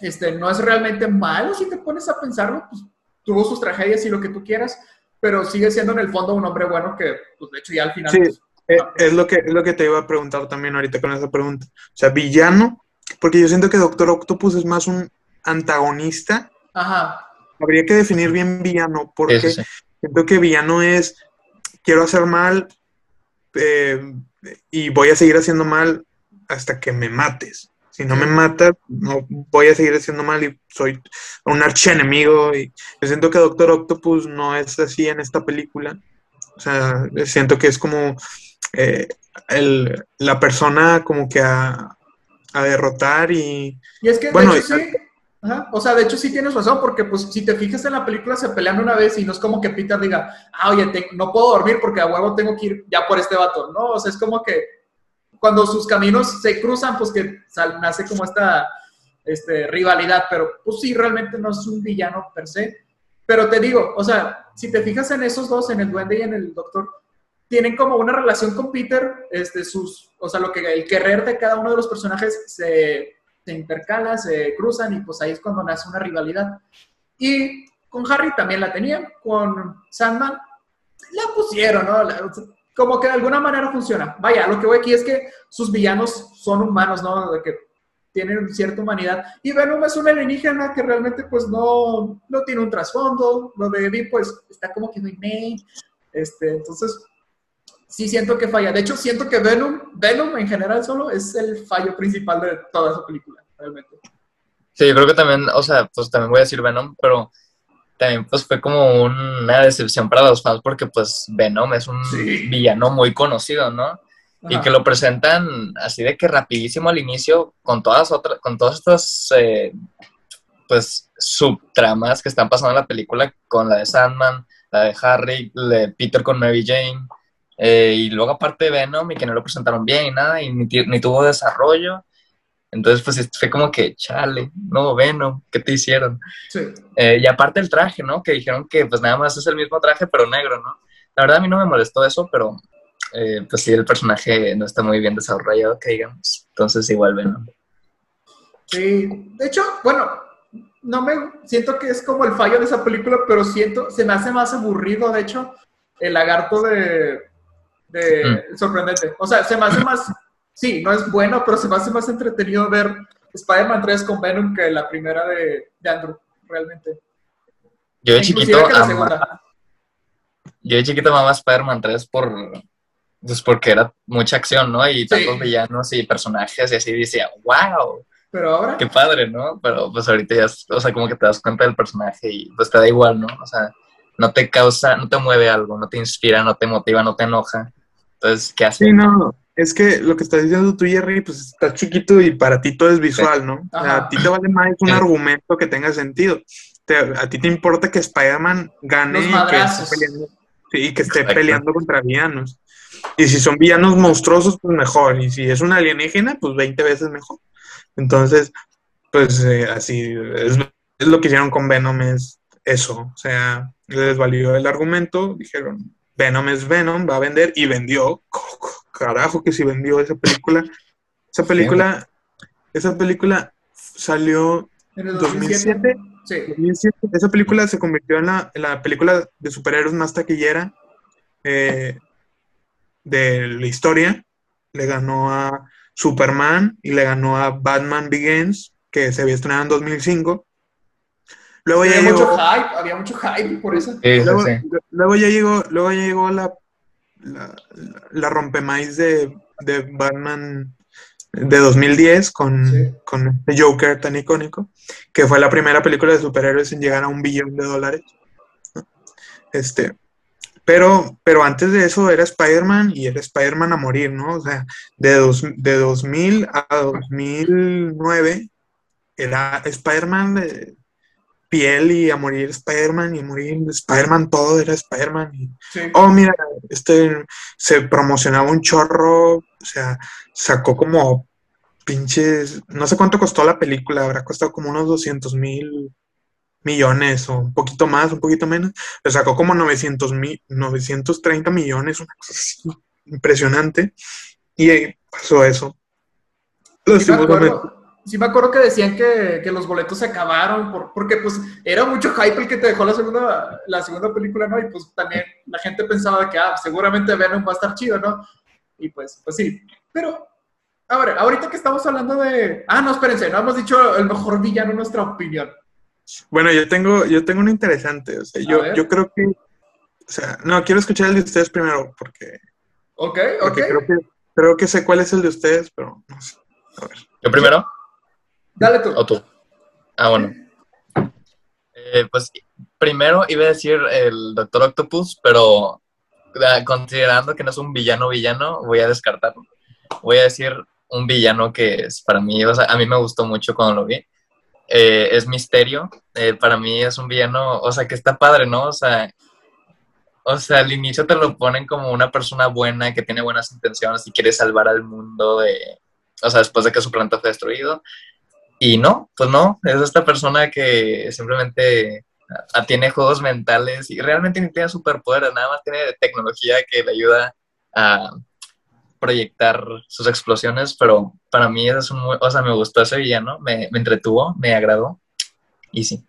este, no es realmente malo si te pones a pensarlo, pues tuvo sus tragedias y lo que tú quieras, pero sigue siendo en el fondo un hombre bueno que, pues de hecho ya al final Sí. pues, Eh, es, lo que, es lo que te iba a preguntar también ahorita con esa pregunta. O sea, villano, porque yo siento que Doctor Octopus es más un antagonista. Ajá. Habría que definir bien villano, porque sí. siento que villano es, quiero hacer mal eh, y voy a seguir haciendo mal hasta que me mates. Si no me matas, no voy a seguir haciendo mal y soy un archienemigo. Y yo siento que Doctor Octopus no es así en esta película. O sea, siento que es como eh, el- la persona como que a, a derrotar y... Y es que, Bueno, de hecho, sí. Ajá. O sea, de hecho, sí tienes razón, porque pues si te fijas en la película se pelean una vez y no es como que Peter diga, ah, oye, te- no puedo dormir porque a huevo tengo que ir ya por este vato, ¿no? O sea, es como que cuando sus caminos se cruzan, pues que sal- nace como esta este, rivalidad, pero pues sí, realmente no es un villano per se. Pero te digo, o sea, si te fijas en esos dos, en el duende y en el doctor, tienen como una relación con Peter, este, sus, o sea, lo que el querer de cada uno de los personajes se, se intercala, se cruzan y pues ahí es cuando nace una rivalidad. Y con Harry también la tenían, con Sandman la pusieron, ¿no? La- como que de alguna manera funciona. Vaya, lo que voy aquí es que sus villanos son humanos, ¿no? De que tienen cierta humanidad. Y Venom es una alienígena que realmente pues no, no tiene un trasfondo. Lo de Eddie pues está como que muy main. Este, entonces, sí siento que falla. De hecho, siento que Venom, Venom en general solo es el fallo principal de toda esa película, realmente. Sí, yo creo que también, o sea, pues también voy a decir Venom, pero también pues fue como una decepción para los fans porque pues Venom es un Sí. villano muy conocido, ¿no? Y que lo presentan así de que rapidísimo al inicio con todas otras, con todas estas eh, pues subtramas que están pasando en la película, con la de Sandman, la de Harry, la de Peter con Mary Jane, eh, y luego aparte Venom y que no lo presentaron bien y nada, y ni, ni tuvo desarrollo. Entonces, pues fue como que, chale, no, Venom, ¿qué te hicieron? Sí. Eh, y aparte el traje, ¿no? Que dijeron que pues nada más es el mismo traje, pero negro, ¿no? La verdad a mí no me molestó eso, pero eh, pues sí, el personaje no está muy bien desarrollado, que digamos. Entonces igual Venom. Sí, de hecho, bueno, no me siento que es como el fallo de esa película, pero siento, se me hace más aburrido, de hecho, el lagarto de, de sorprendente. O sea, se me hace más, sí, no es bueno, pero se me hace más entretenido ver Spider-Man 3 con Venom que la primera de, de Andrew, realmente. Yo de Inclusive chiquito, que la ama- segunda. yo de chiquito amaba Spider-Man 3 por, pues porque era mucha acción, ¿no? Y tantos villanos y personajes y así decía, wow, Pero ahora, qué padre, ¿no? Pero pues ahorita ya, o sea, como que te das cuenta del personaje y pues te da igual, ¿no? O sea, no te causa, no te mueve algo, no te inspira, no te motiva, no te enoja. Entonces, ¿qué haces? Sí, no, es que lo que estás diciendo tú, Jerry, pues está chiquito y para ti todo es visual, ¿no? O sea, Ajá. a ti te vale más un Sí. argumento que tenga sentido. Te- a ti te importa que Spider-Man gane y que esté peleando, sí, que esté Exacto. peleando contra villanos. Y si son villanos monstruosos, pues mejor. Y si es una alienígena, pues 20 veces mejor. Entonces, pues eh, así es, es lo que hicieron con Venom, es eso. O sea, les valió el argumento, dijeron, Venom es Venom, va a vender, y vendió. Carajo que si vendió esa película. Esa película, esa película salió en el 2007, 2007. sí. 2007. Esa película se convirtió en la, en la película de superhéroes más taquillera eh, de la historia. Le ganó a Superman y le ganó a Batman Begins, que se había estrenado en 2005. Luego ya Había mucho llegó, hype, había mucho hype por eso. Sí, luego, sí. luego ya llegó, luego ya llegó la, la, la rompemaíz de, de Batman de 2010 con, Sí. con este Joker tan icónico, que fue la primera película de superhéroes en llegar a un billón de dólares. Este, pero, pero antes de eso era Spider-Man y era Spider-Man a morir, ¿no? O sea, de, dos, de 2000 a 2009 era Spider-Man de piel y a morir Spider-Man y a morir Spider-Man, todo era Spider-Man. Sí. oh, mira, este se promocionaba un chorro, o sea, sacó como pinches, no sé cuánto costó la película, habrá costado como unos 200 mil millones o un poquito más, un poquito menos, pero sacó como 900 mil, 930 millones, una cosa así impresionante, y ahí pasó eso. Sí Lastimosamente. acuerdo, sí me acuerdo que decían que, que los boletos se acabaron por- porque pues era mucho hype el que te dejó la segunda, la segunda película, ¿no? Y pues también la gente pensaba que ah, seguramente Venom va a estar chido, ¿no? Y pues, pues sí. Pero, a ver, ahorita que estamos hablando de... Ah, no, espérense, no hemos dicho el mejor villano en nuestra opinión. Bueno, yo tengo, yo tengo uno interesante. O sea, yo, yo creo que. O sea, no, quiero escuchar el de ustedes primero, porque. Ok, porque ok. Creo que, creo que sé cuál es el de ustedes, pero no sé. A ver. ¿Yo primero? Dale tú. ¿O tú? Ah, bueno. Eh, pues primero iba a decir el Doctor Octopus, pero ah, considerando que no es un villano villano, voy a descartarlo. Voy a decir un villano que es para mí, o sea, a mí me gustó mucho cuando lo vi. Eh, es Misterio. Eh, para mí es un villano, o sea, que está padre, ¿no? O sea, o sea, al inicio te lo ponen como una persona buena que tiene buenas intenciones y quiere salvar al mundo de, o sea, después de que su planta fue destruido. Y no, pues no, es esta persona que simplemente tiene juegos mentales y realmente ni tiene superpoderes, nada más tiene tecnología que le ayuda a proyectar sus explosiones, pero para mí es un, muy- o sea, me gustó ese villano, me, me entretuvo, me agradó y sí.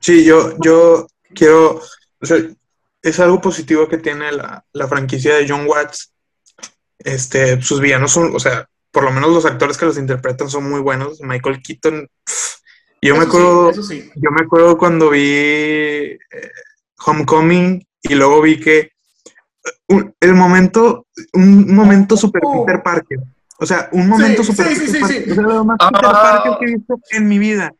Sí, yo, yo quiero. O sea, es algo positivo que tiene la, la franquicia de John Watts. Este, sus villanos son, o sea, por lo menos los actores que los interpretan son muy buenos. Michael Keaton. pff, Yo me Eso acuerdo. eso sí. Yo me acuerdo cuando vi eh, Homecoming y luego vi que eh, un- el momento, un momento super Oh. Peter Parker. O sea, un momento Sí, super sí, sí, Peter sí, Parker. sí. O sea, lo más Peter Ah. Parker que he visto en mi vida.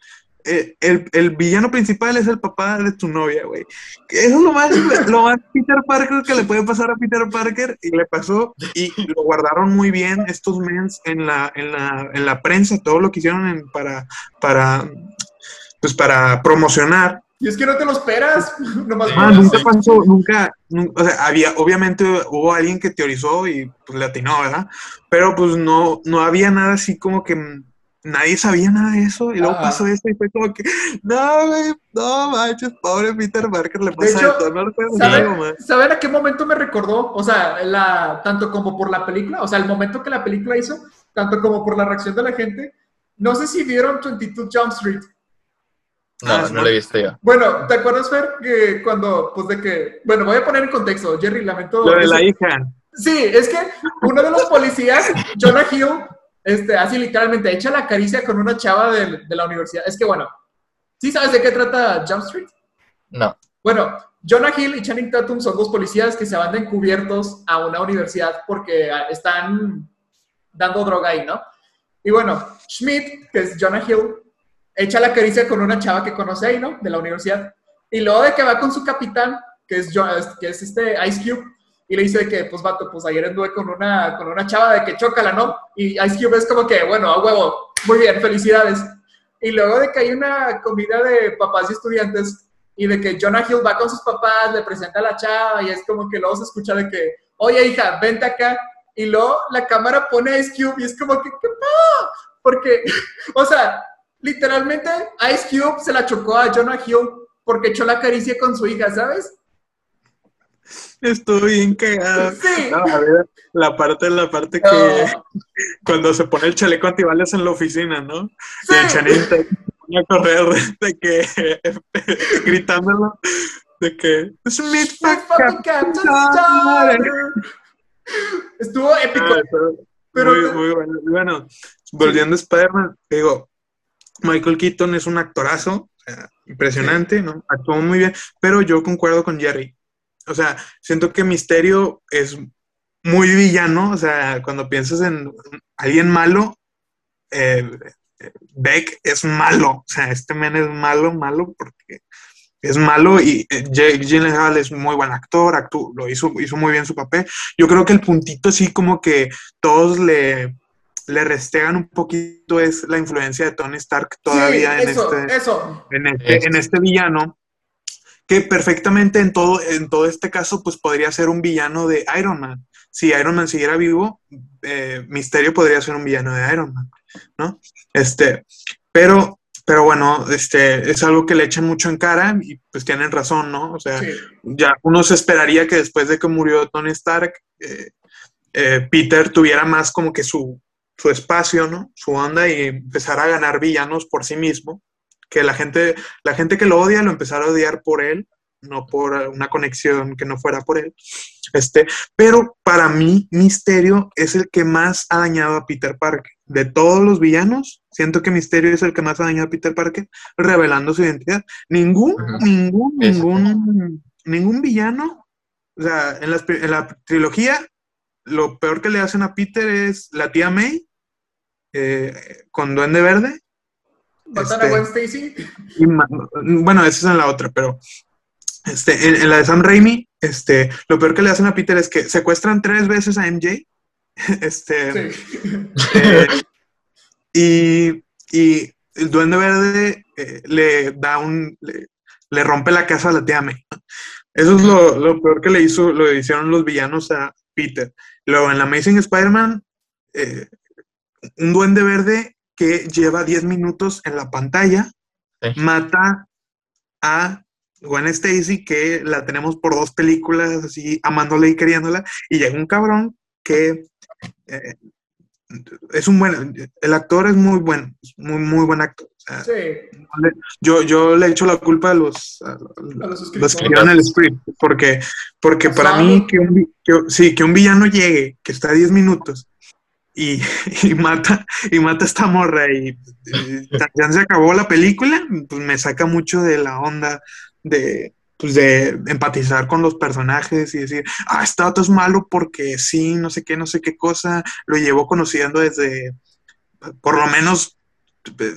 Eh, el, el villano principal es el papá de tu novia, güey. Eso es lo más, lo más Peter Parker que le puede pasar a Peter Parker y le pasó y lo guardaron muy bien estos mens en la, en la, en la prensa, todo lo que hicieron en- para, para, pues para promocionar Y es que no te lo esperas. [laughs] Nomás Ah, nunca sí. pasó, nunca, nun- o sea, había, obviamente hubo alguien que teorizó y pues le atinó, ¿verdad? Pero pues no, no había nada así como que nadie sabía nada de eso y luego Ajá. pasó eso y fue como que, no, güey, no manches, pobre Peter Parker, le pasa de, hecho, todo, no ¿Saben. ¿Saben a qué momento me recordó? O sea, la, tanto como por la película, o sea, el momento que la película hizo, tanto como por la reacción de la gente. No sé si vieron 22 Jump Street. No, Ah, no lo he visto yo. Bueno, ¿te acuerdas, Fer, que cuando, pues de que, bueno, voy a poner en contexto, Jerry, lamento. Lo de la hija. Sí, es que uno de los policías, Jonah Hill, este, así literalmente echa la caricia con una chava de, de la universidad. Es que, bueno, ¿sí sabes de qué trata Jump Street? No. Bueno, Jonah Hill y Channing Tatum son dos policías que se van de encubiertos a una universidad porque están dando droga ahí, ¿no? Y bueno, Schmidt, que es Jonah Hill, echa la caricia con una chava que conoce ahí, ¿no? De la universidad. Y luego de que va con su capitán, que es, Jo- que es este Ice Cube, y le dice que, pues, vato, pues ayer anduve con una, con una chava de que chócala, ¿no? Y Ice Cube es como que, bueno, a huevo, muy bien, felicidades. Y luego de que hay una comida de papás y estudiantes, y de que Jonah Hill va con sus papás, le presenta a la chava, y es como que luego se escucha de que, oye, hija, vente acá. Y luego la cámara pone Ice Cube, y es como que, ¿qué pedo? Porque, [laughs] o sea, literalmente Ice Cube se la chocó a Jonah Hill porque echó la caricia con su hija, ¿sabes? Estuvo bien cagado. Sí. No, a ver, la parte, la parte que No. cuando se pone el chaleco antibalas en la oficina, ¿no? Sí. Y el chanito se pone a correr de que [laughs] gritándolo de que Smith My fuck fucking up". captain's Madre. daughter. Estuvo épico. Ah, eso, Pero muy, te- muy bueno. Bueno, volviendo a Spider-Man, te digo, Michael Keaton es un actorazo, impresionante, ¿no? Actuó muy bien, pero yo concuerdo con Jerry. O sea, siento que Misterio es muy villano, o sea, cuando piensas en alguien malo, eh, Beck es malo, o sea, este men es malo, malo, porque es malo y eh, Jake Gyllenhaal es muy buen actor, actú- lo hizo, hizo muy bien su papel. Yo creo que el puntito así como que todos le, le restegan un poquito es la influencia de Tony Stark todavía sí, en, eso, este, eso. en, este, en este villano, que perfectamente en todo, en todo este caso pues podría ser un villano de Iron Man. Si Iron Man siguiera vivo, eh, Misterio podría ser un villano de Iron Man, ¿no? Este, pero, pero bueno, este, es algo que le echan mucho en cara y pues tienen razón, ¿no? O sea, Sí. ya uno se esperaría que después de que murió Tony Stark, eh, eh, Peter tuviera más como que su, su espacio, ¿no? Su onda y empezara a ganar villanos por sí mismo. Que la gente, la gente que lo odia lo empezara a odiar por él no por una conexión que no fuera por él. Este, pero para mí, Misterio es el que más ha dañado a Peter Parker. De todos los villanos, siento que Misterio es el que más ha dañado a Peter Parker, revelando su identidad. Ningún, ningún, ningún, ningún villano, o sea, en la, en la trilogía, lo peor que le hacen a Peter es la tía May eh, con Duende Verde. ¿Matan a Gwen Stacy? bueno, esa es en la otra, pero este, en, la de Sam Raimi, este, lo peor que le hacen a Peter es que secuestran tres veces a MJ. [laughs] Este, eh, y, y, el Duende Verde eh, le da un. Le, rompe la casa a la tía May. Eso es lo, lo, peor que le hizo, lo hicieron los villanos a Peter. Luego en la Amazing Spider-Man, eh, un duende verde que lleva 10 minutos en la pantalla, mata a Gwen Stacy, que la tenemos por dos películas, así amándola y queriéndola, y llega un cabrón que eh, es un buen, el actor es muy bueno, es muy, muy buen actor. yo, yo le echo la culpa a los, a los, que escribieron el script, porque, porque para mí que un, sí, que un villano llegue, que está a 10 minutos, [laughs] y, mata y mata a esta morra y, ya se acabó la película, pues me saca mucho de la onda de, pues de empatizar con los personajes y decir, ah, este dato es malo porque sí, no sé qué, no sé qué cosa, lo llevo conociendo desde, por lo menos,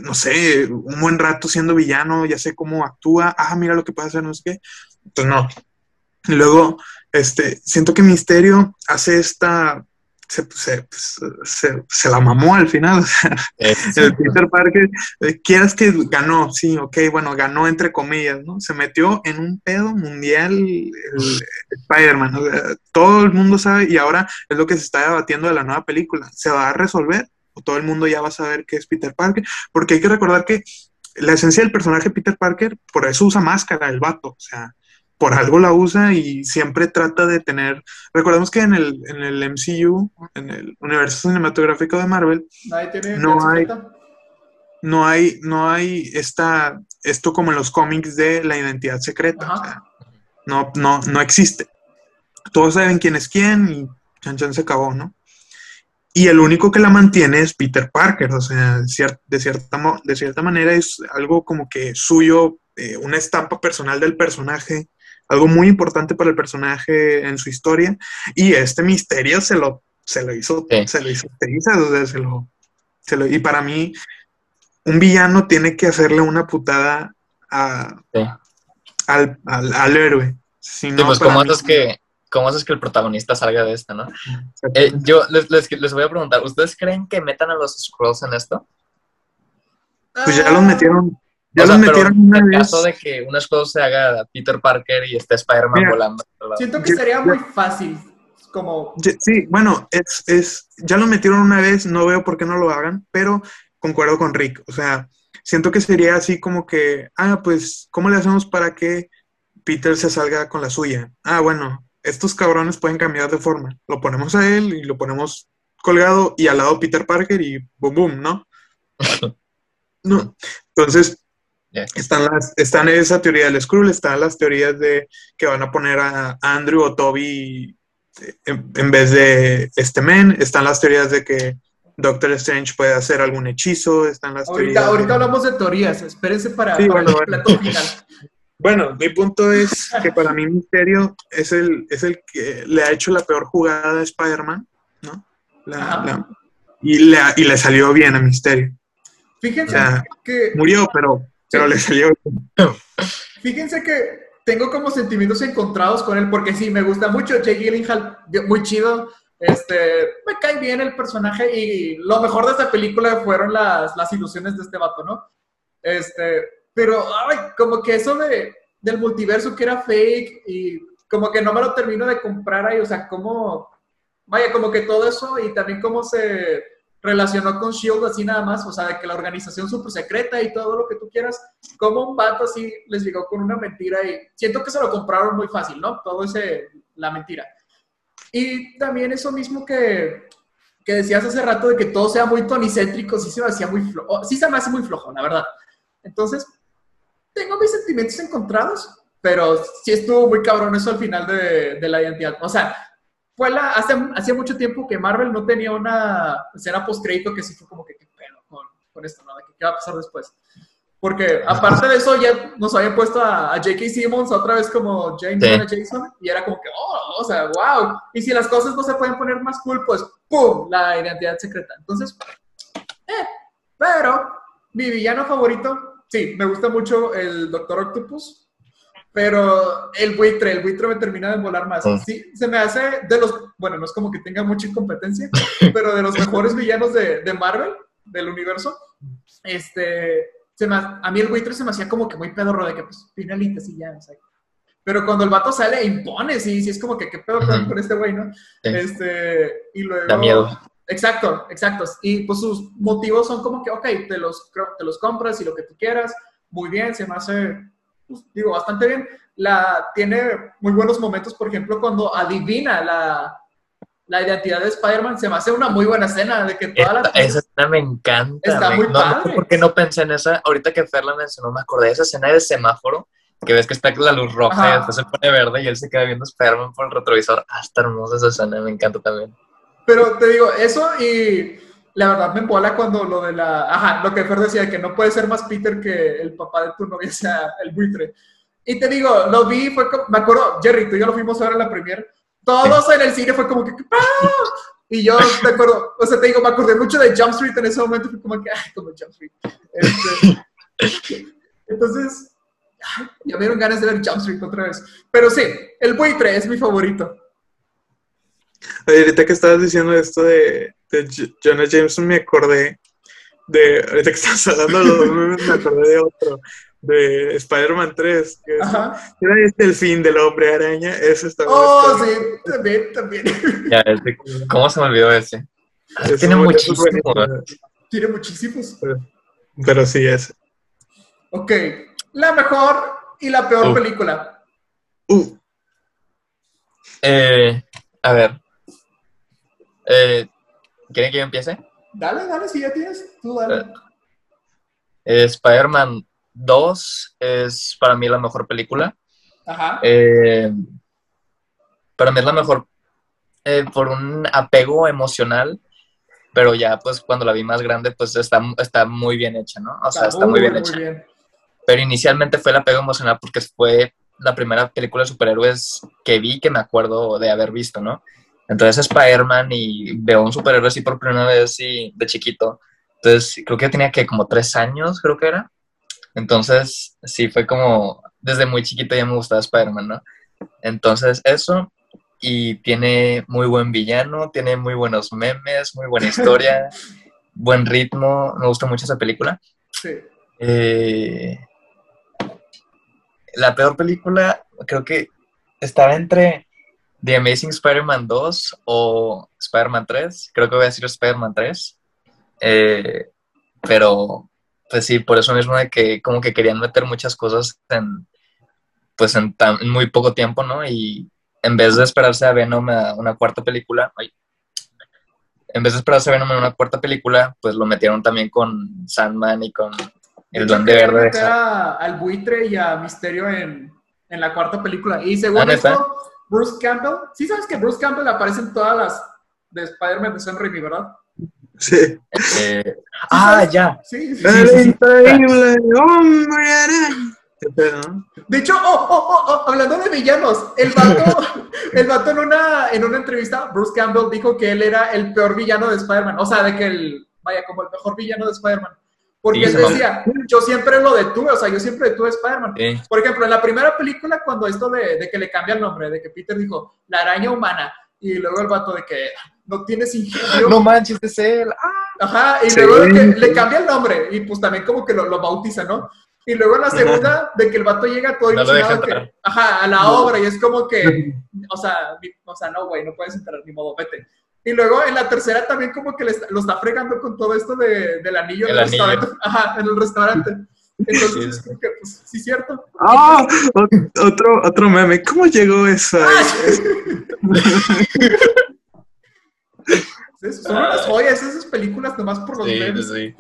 no sé, un buen rato siendo villano, ya sé cómo actúa, ah, mira lo que puede hacer, no sé qué. Pues no. Y luego, este, siento que Misterio hace esta se, se, se, la mamó al final. [laughs] el Peter Parker, eh, quieras que ganó, sí, ok, bueno, ganó entre comillas, ¿no? Se metió en un pedo mundial el, Spider-Man. todo el mundo sabe y ahora es lo que se está debatiendo de la nueva película. ¿Se va a resolver o todo el mundo ya va a saber que es Peter Parker? Porque hay que recordar que la esencia del personaje Peter Parker, por eso usa máscara, el vato, o sea, por algo la usa y siempre trata de tener. Recordemos que en el, en el MCU, en el universo cinematográfico de Marvel, no hay, no hay, no hay esta, esto como en los cómics de la identidad secreta. no, no, no existe. Todos saben quién es quién y Chan Chan se acabó, ¿no? Y el único que la mantiene es Peter Parker, o sea, de, cierta, de cierta manera es algo como que suyo, eh, una estampa personal del personaje algo muy importante para el personaje en su historia, y este misterio se lo, se lo hizo, se lo hizo se lo, y para mí, un villano tiene que hacerle una putada a, al, al, héroe. Si pues ¿cómo haces, que, ¿cómo haces que el protagonista salga de esta, no? Eh, yo les, les, les, voy a preguntar, ¿ustedes creen que metan a los Scrolls en esto? Pues ya los metieron, ya o metieron una en caso de que una cosa se haga Peter Parker y esté Spider-Man volando. Siento que sería muy fácil. Como... Sí, bueno, es, es, ya lo metieron una vez, no veo por qué no lo hagan, pero concuerdo con Rick. O sea, siento que sería así como que, ah, pues, ¿cómo le hacemos para que Peter se salga con la suya? Ah, bueno, estos cabrones pueden cambiar de forma. Lo ponemos a él y lo ponemos colgado y al lado Peter Parker y boom, boom, ¿no? [laughs] no. Entonces, están, las, están esa teoría del Skrull, están las teorías de que van a poner a Andrew o Toby eh, en, vez de este men, están las teorías de que Doctor Strange puede hacer algún hechizo, están las ahorita, teorías... Ahorita hablamos de teorías, espérense para, bueno, el plato final. Bueno, mi punto es que para mí Misterio es el, es el que le ha hecho la peor jugada a Spider-Man, ¿no? y, le, y le salió bien a Misterio. Fíjense que... Murió, pero pero le salió. Fíjense que tengo como sentimientos encontrados con él, porque sí, me gusta mucho. Jake Gyllenhaal, muy chido. Este, me cae bien el personaje y lo mejor de esta película fueron las, las ilusiones de este vato, ¿no? Este, pero, ay, como que eso de, del multiverso que era fake y como que no me lo termino de comprar ahí, o sea, como, vaya, como que todo eso y también cómo se relacionó con Shield así nada más, o sea, de que la organización súper secreta y todo lo que tú quieras, como un vato así les llegó con una mentira y siento que se lo compraron muy fácil, ¿no? Todo ese, la mentira. Y también eso mismo que, que decías hace rato de que todo sea muy tonicéntrico, sí se me hacía muy flojo, sí se me hace muy flojo, la verdad. Entonces, tengo mis sentimientos encontrados, pero sí estuvo muy cabrón eso al final de, de la identidad. O sea, fue la, hace, hacía mucho tiempo que Marvel no tenía una escena post-crédito que sí fue como que, qué pedo con, con esto, ¿no? ¿Qué va a pasar después? Porque aparte de eso ya nos habían puesto a, a J.K. Simmons otra vez como James Sí. Jason y era como que, oh, o sea, wow. Y si las cosas no se pueden poner más cool, pues ¡pum! La identidad secreta. Entonces, eh, pero mi villano favorito, sí, me gusta mucho el Doctor Octopus, pero el buitre, el buitre me termina de volar más. Mm. Sí, se me hace de los, bueno, no es como que tenga mucha incompetencia, [laughs] pero de los mejores villanos de, de Marvel, del universo, este, se me, a mí el buitre se me hacía como que muy pedorro de que, pues, finalitas y ya, o sea. Pero cuando el vato sale, impone, sí, sí, es como que, ¿qué pedo con, con este güey, no? Sí. Este, y luego... Da miedo. Exacto, exacto. Y pues sus motivos son como que, ok, te los, te los compras y lo que tú quieras, muy bien, se me hace, pues, digo, bastante bien. La, tiene muy buenos momentos, por ejemplo, cuando adivina la, la identidad de Spider-Man, se me hace una muy buena escena de que toda la... Esta- esa escena me encanta. Está me- muy no, no sé padre. por qué no pensé en esa. Ahorita que Fer la mencionó, me acordé de esa escena de semáforo, que ves que está la luz roja Ajá. y después se pone verde y él se queda viendo Spider-Man por el retrovisor. Ah, está hermosa esa escena, me encanta también. Pero te digo, eso y la verdad me embola cuando lo de la... Ajá, lo que Fer decía, que no puede ser más Peter que el papá de tu novia [laughs] sea el buitre. Y te digo, lo vi, fue como- me acuerdo, Jerry, tú y yo lo fuimos a ver en la premier. Todos en el cine fue como que... ¡ah! Y yo te acuerdo, o sea, te digo, me acordé mucho de Jump Street en ese momento, fue como que, ay, como Jump Street. Este, [laughs] entonces, ya me dieron ganas de ver Jump Street otra vez. Pero sí, el buitre es mi favorito. Ahorita que estabas diciendo esto de, de Jonah Jameson, me acordé de. Ahorita que estabas hablando de los memes, me acordé de otro. De Spider-Man 3. Que es, Ajá. era este el fin del hombre araña. Ese está Oh, sí, también, también. Ya, ese- ¿Cómo se me olvidó ese? Ah, Ese Tiene es muchísimo. buenísimo. Tiene muchísimos. Pero sí, es. Ok, la mejor y la peor película. Uh, Eh, a ver. Eh, ¿Quieren que yo empiece? Dale, dale, si ya tienes, tú dale. Eh, Spider-Man 2 es para mí la mejor película. Ajá. Eh, para mí es la mejor eh, por un apego emocional, pero ya pues cuando la vi más grande pues está, está muy bien hecha, ¿no? O sea, está muy bien hecha. Pero inicialmente fue el apego emocional porque fue la primera película de superhéroes que vi que me acuerdo de haber visto, ¿no? Entonces Spider-Man y veo un superhéroe así por primera vez y de chiquito. Entonces creo que tenía que como tres años, creo que era. Entonces sí, fue como desde muy chiquito ya me gustaba Spider-Man, ¿no? Entonces eso y tiene muy buen villano, tiene muy buenos memes, muy buena historia, [laughs] buen ritmo. Me gusta mucho esa película. Sí. Eh, la peor película, creo que estaba entre The Amazing Spider-Man 2 o Spider-Man 3. Creo que voy a decir Spider-Man 3. Eh, pero, pues sí, por eso mismo de que como que querían meter muchas cosas en, pues en, tan- en muy poco tiempo, ¿no? Y en vez de esperarse a Venom a una cuarta película, ay, en vez de esperarse a Venom en una cuarta película, pues lo metieron también con Sandman y con el Duende Verde. de a- al buitre y a Misterio en, en la cuarta película. Y según esto, Bruce Campbell, sí sabes que Bruce Campbell aparece en todas las de Spider-Man de Sam Raimi, ¿verdad? sí. Eh, ah, ya. Sí, sí. sí, sí, sí. increíble hombre. De hecho, oh, oh, oh, oh, hablando de villanos, el vato, [laughs] el vato en, una, en una entrevista, Bruce Campbell dijo que él era el peor villano de Spider-Man. O sea, de que el, vaya, como el mejor villano de Spider-Man. Porque Sí, él decía, yo siempre lo detuve, o sea, yo siempre detuve a Spider-Man. Sí. Por ejemplo, en la primera película, cuando esto de, de que le cambia el nombre, de que Peter dijo, la araña humana, y luego el vato de que no tienes ingenio. No manches, es él. Ah, Ajá, y Sí. luego de que le cambia el nombre, y pues también como que lo, lo bautiza, ¿no? Y luego en la segunda, de que el vato llega todo No ilusionado, que, ajá, a la obra, y es como que, o sea, o sea, no, güey, no puedes entrar, ni modo, vete. Y luego en la tercera también como que le está- lo está fregando con todo esto de, del anillo en El anillo. restaurante. [laughs] Ajá, en el restaurante. Entonces Sí. es como que, pues, sí, cierto. Ah, ot- otro, otro meme. ¿Cómo llegó eso? Es- [laughs] Son unas joyas esas películas nomás por los sí, memes. sí.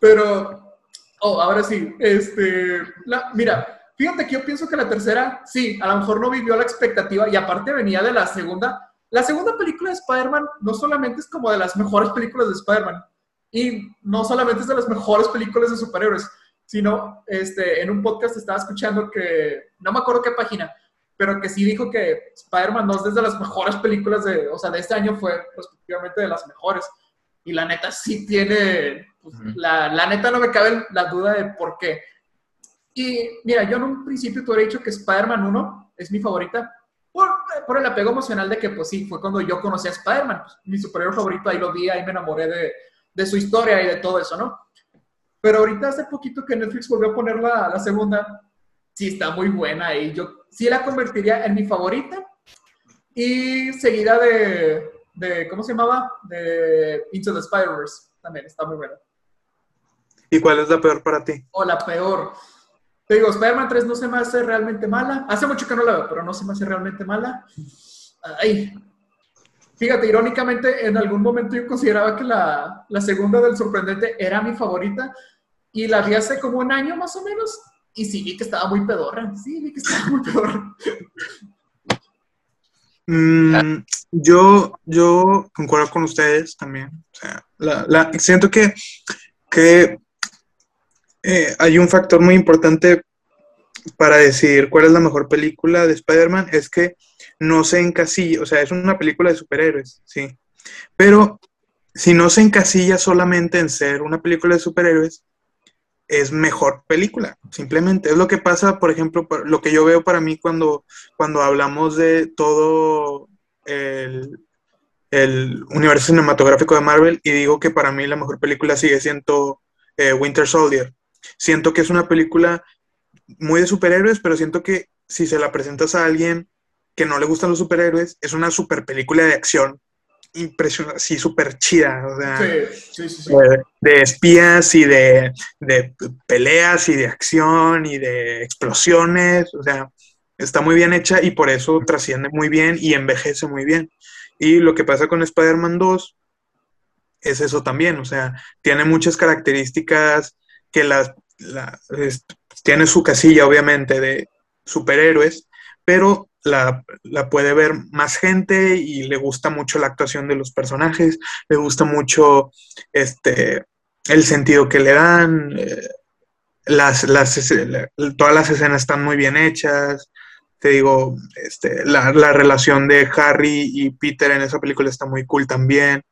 Pero, oh, ahora sí, este, la- mira, fíjate que yo pienso que la tercera, sí, a lo mejor no vivió la expectativa y aparte venía de la segunda. La segunda película de Spider-Man no solamente es como de las mejores películas de Spider-Man y no solamente es de las mejores películas de superhéroes, sino este, en un podcast estaba escuchando que, no me acuerdo qué página, pero que sí dijo que Spider-Man 2 desde las mejores películas de, o sea, de este año fue respectivamente de las mejores. Y la neta sí tiene, pues, la, la, neta no me cabe la duda de por qué. Y mira, yo en un principio te hubiera dicho que Spider-Man 1 es mi favorita por, el apego emocional de que, pues sí, fue cuando yo conocí a Spider-Man, pues, mi superhéroe favorito, ahí lo vi, ahí me enamoré de, de su historia y de todo eso, ¿no? Pero ahorita hace poquito que Netflix volvió a poner la, la segunda, sí está muy buena y yo sí la convertiría en mi favorita y seguida de, de ¿cómo se llamaba? De Into the Spider-Verse, también está muy buena. ¿Y cuál es la peor para ti? O la peor. Te digo, Spider-Man 3 no se me hace realmente mala. Hace mucho que no la veo, pero no se me hace realmente mala. Ay. Fíjate, irónicamente, en algún momento yo consideraba que la, la segunda del sorprendente era mi favorita y la vi hace como un año más o menos y sí vi que estaba muy pedorra. Sí, vi que estaba muy pedorra. Mm, yo, yo concuerdo con ustedes también. O sea, la, la, siento que, que eh, hay un factor muy importante para decir cuál es la mejor película de Spider-Man, es que no se encasilla, o sea, es una película de superhéroes, sí, pero si no se encasilla solamente en ser una película de superhéroes, es mejor película, simplemente. Es lo que pasa, por ejemplo, lo que yo veo para mí cuando, cuando hablamos de todo el, el, universo cinematográfico de Marvel y digo que para mí la mejor película sigue siendo eh, Winter Soldier. Siento que es una película muy de superhéroes, pero siento que si se la presentas a alguien que no le gustan los superhéroes, es una super película de acción impresionante, sí, súper chida, o sea, sí, sí, sí, de, espías y de, de, peleas y de acción y de explosiones, o sea, está muy bien hecha y por eso trasciende muy bien y envejece muy bien. Y lo que pasa con Spider-Man 2 es eso también, o sea, tiene muchas características que las, tiene su casilla, obviamente, de superhéroes, pero la, puede ver más gente y le gusta mucho la actuación de los personajes, le gusta mucho este, el sentido que le dan, eh, las, todas las escenas están muy bien hechas, te digo, este, la, relación de Harry y Peter en esa película está muy cool también.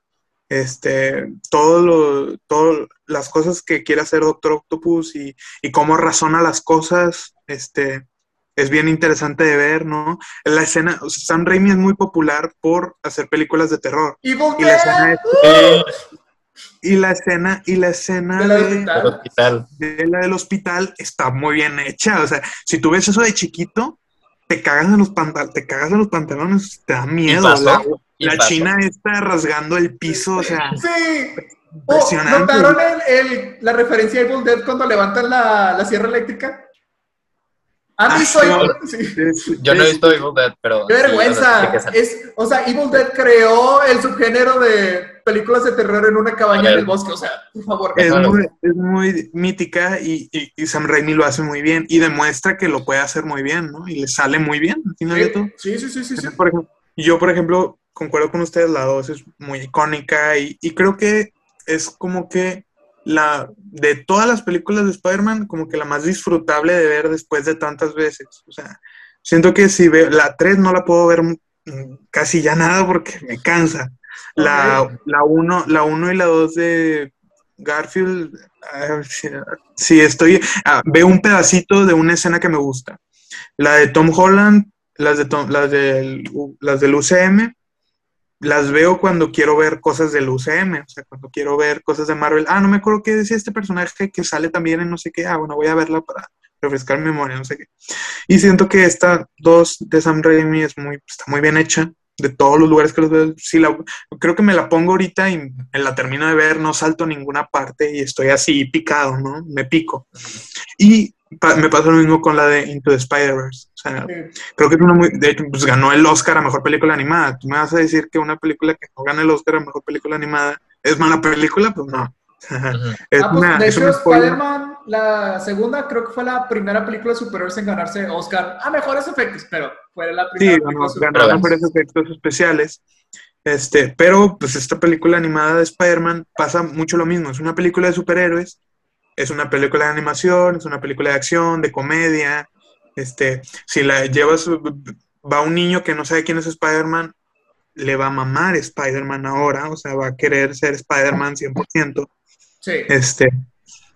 Este, todo todo, las cosas que quiere hacer Doctor Octopus y, y cómo razona las cosas, este, es bien interesante de ver, ¿no? La escena, o sea, Sam Raimi es muy popular por hacer películas de terror. y, la escena es, y la escena y la escena de la del hospital. De la del hospital está muy bien hecha, o sea, si tú ves eso de chiquito, te cagas en los pantalones, te cagas en los pantalones, te da miedo. La, china está rasgando el piso, o sea. Sí. Oh, ¿Notaron el, el, la referencia a Evil Dead cuando levantan la, la sierra eléctrica? ¿Han ah, visto Evil Dead? Yo no he visto Evil Dead, pero. ¡Qué vergüenza! es, o sea, Evil Dead creó el subgénero de películas de terror en una cabaña en el bosque. O sea, por favor. Es, muy, es muy, mítica y, y, Sam Raimi lo hace muy bien y demuestra que lo puede hacer muy bien, ¿no? Y le sale muy bien, al final sí, de todo. Sí, sí, sí. sí, sí. Por ejemplo, yo, por ejemplo, concuerdo con ustedes, la 2 es muy icónica y, y creo que es como que la de todas las películas de Spider-Man, como que la más disfrutable de ver después de tantas veces. O sea, siento que si veo la 3 no la puedo ver casi ya nada porque me cansa. La, la 1 la uno y la 2 de Garfield, si, estoy, ah, veo un pedacito de una escena que me gusta. La de Tom Holland, las, de las, del, las del UCM, las veo cuando quiero ver cosas del UCM, o sea, cuando quiero ver cosas de Marvel. Ah, no me acuerdo qué decía este personaje que sale también en no sé qué. Ah, bueno, voy a verla para refrescar mi memoria, no sé qué. Y siento que esta dos de Sam Raimi es muy, está muy bien hecha. De todos los lugares que los veo, sí, la, creo que me la pongo ahorita y la termino de ver, no salto a ninguna parte y estoy así picado, ¿no? Me pico. Y me pasa lo mismo con la de Into the Spider-Verse. O sea, creo que es una muy. De hecho, pues ganó el Oscar a mejor película animada. Tú me vas a decir que una película que no gana el Oscar a mejor película animada es mala película, pues no. Es ah, pues, de hecho, Spider-Man la segunda creo que fue la primera película de superhéroes en ganarse Oscar a mejores efectos, pero fue la primera Sí, superhéroes. ganó mejores efectos especiales. Este, pero pues esta película animada de Spider-Man pasa mucho lo mismo. Es una película de superhéroes, es una película de animación, es una película de acción, de comedia. Este, si la llevas, va un niño que no sabe quién es Spider-Man, le va a mamar Spider-Man ahora, o sea, va a querer ser Spider-Man 100%. Sí. Este,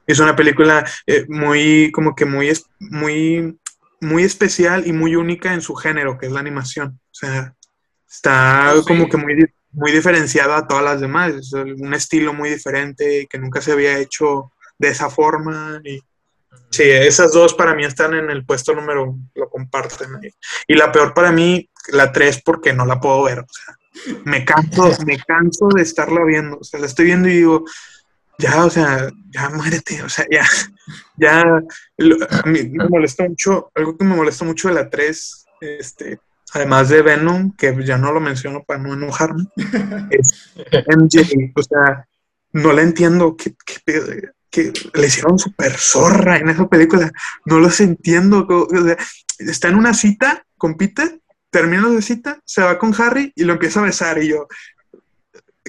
es una película eh, muy, como que muy, muy, muy especial y muy única en su género, que es la animación. O sea, está Oh, sí. como que muy, muy diferenciada a todas las demás. Es un estilo muy diferente que nunca se había hecho de esa forma. Y, sí, esas dos para mí están en el puesto número uno, lo comparten ahí. Y la peor para mí, la tres, porque no la puedo ver. O sea, me canso, me canso de estarla viendo. O sea, la estoy viendo y digo, ya, o sea, ya muérete, o sea, ya, [laughs] ya, lo- a mí me molesta mucho, algo que me molesta mucho de la 3, este, además de Venom, que ya no lo menciono para no enojarme, [laughs] es MJ, o sea, no la entiendo, que, que, que le hicieron súper zorra en esa película, no los entiendo, co- o sea, está en una cita con Peter, termina la cita, se va con Harry y lo empieza a besar y yo,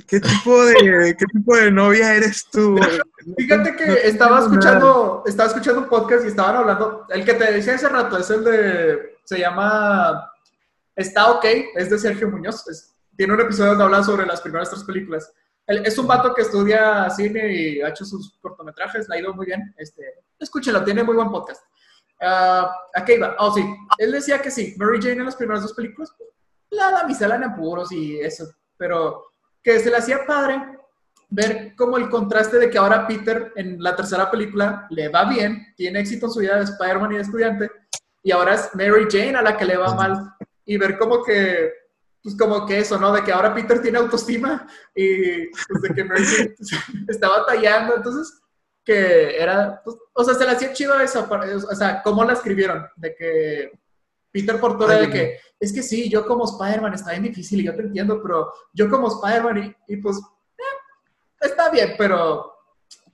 ¿qué tipo de, qué tipo de novia eres tú? [laughs] Fíjate que No estaba escuchando, estaba escuchando un podcast y estaban hablando, el que te decía hace rato es el de, se llama Está OK, es de Sergio Muñoz, es- tiene un episodio donde habla sobre las primeras tres películas. Él- es un vato que estudia cine y ha hecho sus cortometrajes, le ha ido muy bien, este, escúchenlo, tiene muy buen podcast. Ah, ¿A qué iba? Oh, sí, él decía que sí, Mary Jane en las primeras dos películas, la damisela en apuros y eso, pero que se le hacía padre ver como el contraste de que ahora Peter en la tercera película le va bien, tiene éxito en su vida de Spider-Man y de estudiante, y ahora es Mary Jane a la que le va mal, y ver como que, pues como que eso, ¿no? De que ahora Peter tiene autoestima y pues de que Mary Jane [laughs] está batallando, entonces que era, pues, o sea, se le hacía chido para- o sea, cómo la escribieron, de que Peter Portora de que, es que sí, yo como Spider-Man está bien difícil y yo te entiendo, pero yo como Spider-Man y, y pues está bien, pero.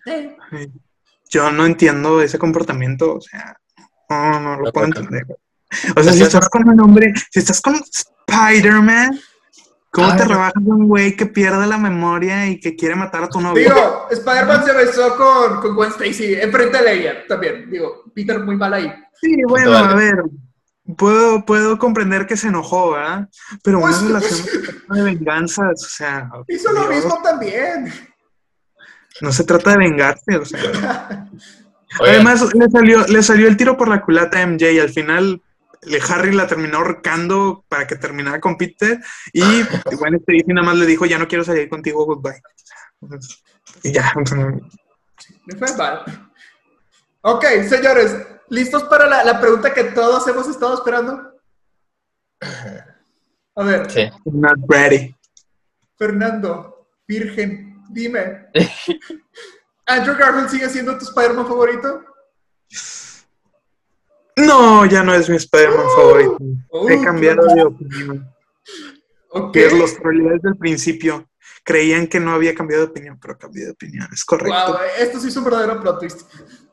eh, Yo no entiendo ese comportamiento, o sea, no, no lo puedo entender. O sea, si estás con un hombre, si estás con Spider-Man, ¿cómo Ay, te rebajas un güey que pierde la memoria y que quiere matar a tu novio? digo, Spider-Man se besó con, con Gwen Stacy enfrente de ella también. Digo, Peter muy mal ahí. Sí, bueno, a ver, puedo, puedo comprender que se enojó, ¿verdad? Pero una Pues- relación [laughs] de venganzas, o sea, Hizo lo mismo también. no se trata de vengarse, o sea. [laughs] Además, le salió, le salió el tiro por la culata a MJ y al final le- Harry la terminó ahorcando para que terminara con Peter y [laughs] bueno, este nada más le dijo, ya no quiero salir contigo, goodbye. Y ya, Me fue mal. Ok, señores, ¿listos para la, la pregunta que todos hemos estado esperando? A ver, sí. not ready. Fernando, virgen, dime. [laughs] ¿Andrew Garfield sigue siendo tu Spider-Man favorito? No, ya no es mi Spider-Man favorito. Oh, He cambiado de opinión. Ok. Que los probabilidades del principio creían que no había cambiado de opinión, pero cambié de opinión, es correcto. Wow, esto sí es un verdadero plot twist.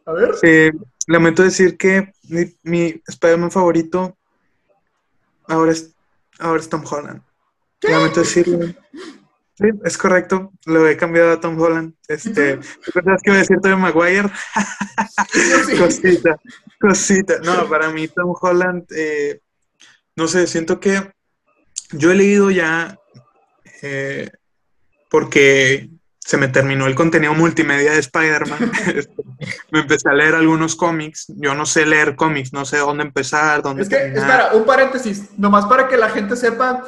A ver. Eh, lamento decir que mi, mi Spider-Man favorito ahora es, ahora es Tom Holland. Lamento decirlo. Sí, es correcto. Lo he cambiado a Tom Holland. Este, ¿tú pensabas que iba a decir Tobey Maguire? Cosita, cosita. No, para mí Tom Holland, eh, no sé, siento que yo he leído ya, eh, porque se me terminó el contenido multimedia de Spider-Man. [laughs] Este, me empecé a leer algunos cómics. Yo no sé leer cómics, no sé dónde empezar, dónde Es que, terminar. espera, un paréntesis, nomás para que la gente sepa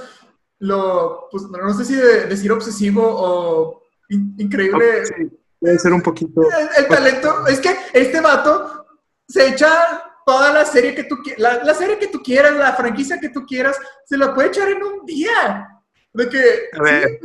lo, pues no sé si de- decir obsesivo o in- increíble. Sí, debe ser un poquito. El, el talento, es que este vato se echa toda la serie que tú la, la serie que tú quieras, la franquicia que tú quieras, se la puede echar en un día. De que, A ver,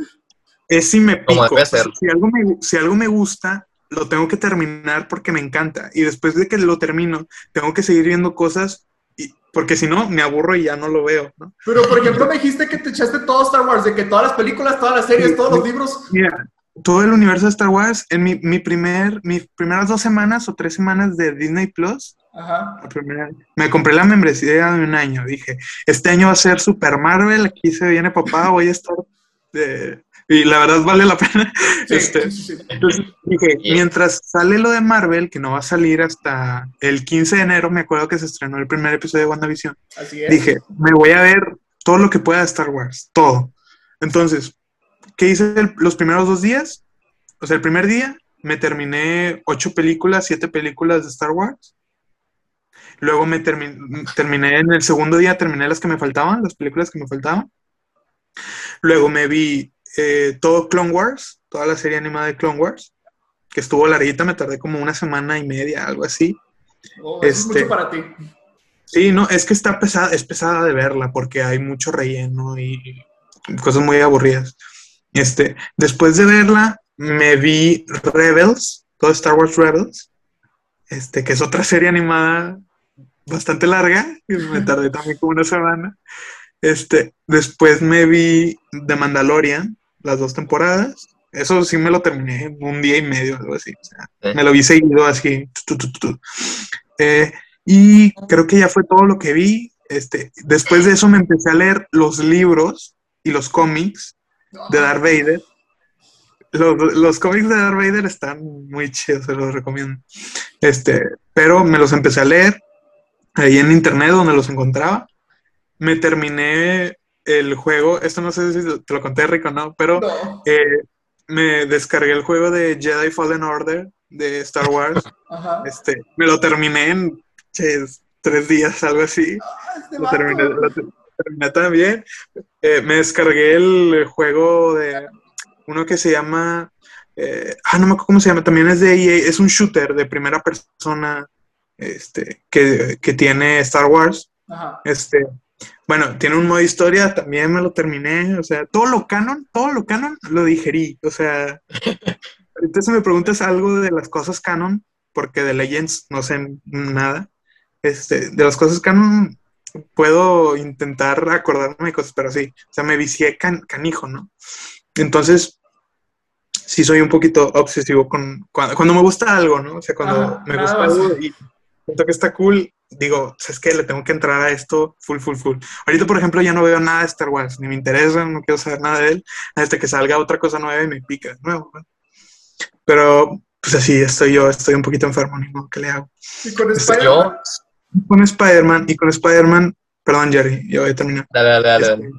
es si me Como pico. debe ser. Si algo, me, si algo me gusta, lo tengo que terminar porque me encanta. Y después de que lo termino, tengo que seguir viendo cosas, y, porque si no, me aburro y ya no lo veo. ¿no? pero por ejemplo me dijiste que te echaste todo Star Wars, de que todas las películas, todas las series, Sí, todos los libros. Mira, todo el universo de Star Wars en mi, mi primer, mis primeras dos semanas o tres semanas de Disney Plus. Ajá. la primera- me compré la membresía de un año. Dije, este año va a ser Super Marvel, aquí se viene papá, voy a estar... de- y la verdad vale la pena. [laughs] Sí, Este, sí, sí, sí. entonces dije, [laughs] mientras sale lo de Marvel, que no va a salir hasta el 15 de enero, me acuerdo que se estrenó el primer episodio de WandaVision, Así es. dije, me voy a ver todo lo que pueda de Star Wars, todo. Entonces, ¿qué hice el- los primeros dos días? O sea, el primer día me terminé ocho películas, siete películas de Star Wars. Luego me termi- terminé en el segundo día, terminé las que me faltaban, las películas que me faltaban. Luego me vi eh, todo Clone Wars, toda la serie animada de Clone Wars, que estuvo larguita, me tardé como una semana y media, algo así. Oh, eso es este- mucho para ti. Sí, no, es que está pesada, es pesada de verla porque hay mucho relleno y cosas muy aburridas. Este, después de verla, me vi Rebels, todo Star Wars Rebels, este, que es otra serie animada bastante larga, y me tardé también como una semana. Este, después me vi The Mandalorian, las dos temporadas. Eso sí me lo terminé en un día y medio, algo así. o sea, Sí. me lo vi seguido así. tu, tu, tu, tu. Eh, y creo que ya fue todo lo que vi. Este, después de eso me empecé a leer los libros y los cómics de Darth Vader. Los, los cómics de Darth Vader están muy chidos, se los recomiendo. Este, pero me los empecé a leer ahí en internet donde los encontraba. Me terminé el juego, esto no sé si te lo conté rico no, pero No. eh, me descargué el juego de Jedi Fallen Order de Star Wars. Ajá. Este, me lo terminé en ches, tres días, algo así. Ah, este Lo terminé también. Eh, me descargué el juego de uno que se llama. eh, ah, no me acuerdo cómo se llama. También es de EA. Es un shooter de primera persona este, que, que tiene Star Wars. Ajá. Este, bueno, tiene un modo historia, también me lo terminé, o sea, todo lo canon, todo lo canon lo digerí, o sea, [laughs] ahorita si me preguntas algo de las cosas canon, porque de Legends no sé nada, este, de las cosas canon puedo intentar acordarme de cosas, pero sí, o sea, me vicié can- canijo, ¿no? Entonces, sí soy un poquito obsesivo con cuando, cuando me gusta algo, ¿no? O sea, cuando me gusta más. algo y siento que está cool, digo, ¿sabes qué? Le tengo que entrar a esto full, full, full. Ahorita, por ejemplo, ya no veo nada de Star Wars, ni me interesa, no quiero saber nada de él, hasta que salga otra cosa nueva y me pica de nuevo, ¿no? Pero, pues así estoy yo, estoy un poquito enfermo, ni modo, ¿qué le hago? Y con Este, Spider-Man. Con Spider-Man, y con Spider-Man, perdón, Jerry, ya voy a terminar. Dale, dale, dale, Este, dale.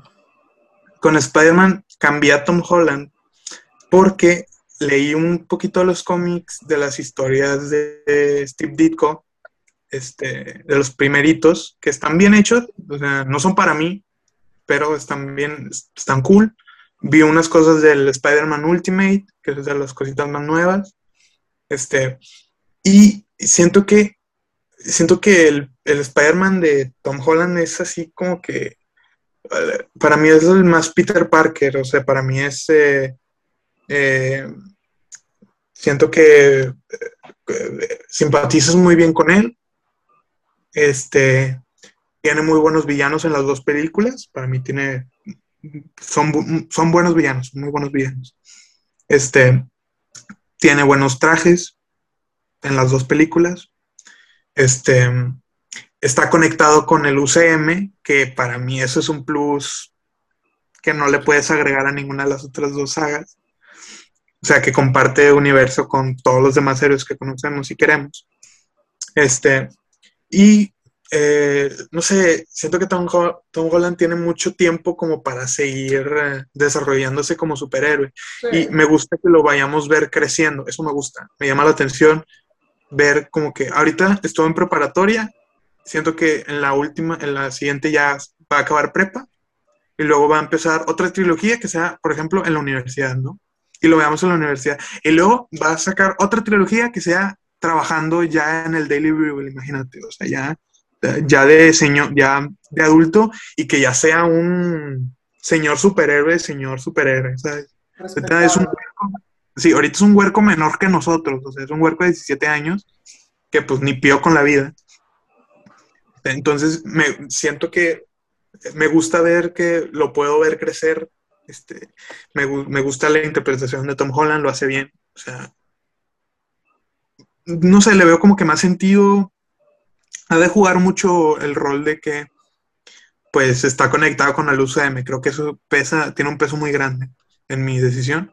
con Spider-Man cambié a Tom Holland porque leí un poquito de los cómics de las historias de Steve Ditko, este, de los primeritos, que están bien hechos, no son para mí, pero están bien, están cool. Vi unas cosas del Spider-Man Ultimate, que es de las cositas más nuevas. Este, y siento que siento que el, el Spider-Man de Tom Holland es así como que para mí es el más Peter Parker, o sea, para mí es eh, eh, siento que eh, simpatizas muy bien con él. Este tiene muy buenos villanos en las dos películas. Para mí tiene son, son buenos villanos, muy buenos villanos. Este tiene buenos trajes en las dos películas. Este está conectado con el UCM, que para mí eso es un plus que no le puedes agregar a ninguna de las otras dos sagas. O sea, que comparte universo con todos los demás héroes que conocemos y queremos. Este, y eh, no sé, siento que Tom, Ho- Tom Holland tiene mucho tiempo como para seguir eh, desarrollándose como superhéroe. Sí. Y me gusta que lo vayamos ver creciendo, eso me gusta, me llama la atención ver como que ahorita estuvo en preparatoria, siento que en la última, en la siguiente ya va a acabar prepa y luego va a empezar otra trilogía que sea, por ejemplo, en la universidad, ¿no? Y lo veamos en la universidad. Y luego va a sacar otra trilogía que sea trabajando ya en el Daily Bugle, imagínate, o sea, ya, ya de señor, ya de adulto y que ya sea un señor superhéroe, señor superhéroe, ¿sabes? Es un huerco, sí, ahorita es un huerco menor que nosotros, o sea, es un huerco de 17 años que pues ni pío con la vida. Entonces me siento que me gusta ver que lo puedo ver crecer Este, me, me gusta la interpretación de Tom Holland, lo hace bien. O sea, no sé, le veo como que más sentido. Ha de jugar mucho el rol de que pues está conectado con el UCM. Creo que eso pesa, tiene un peso muy grande en mi decisión.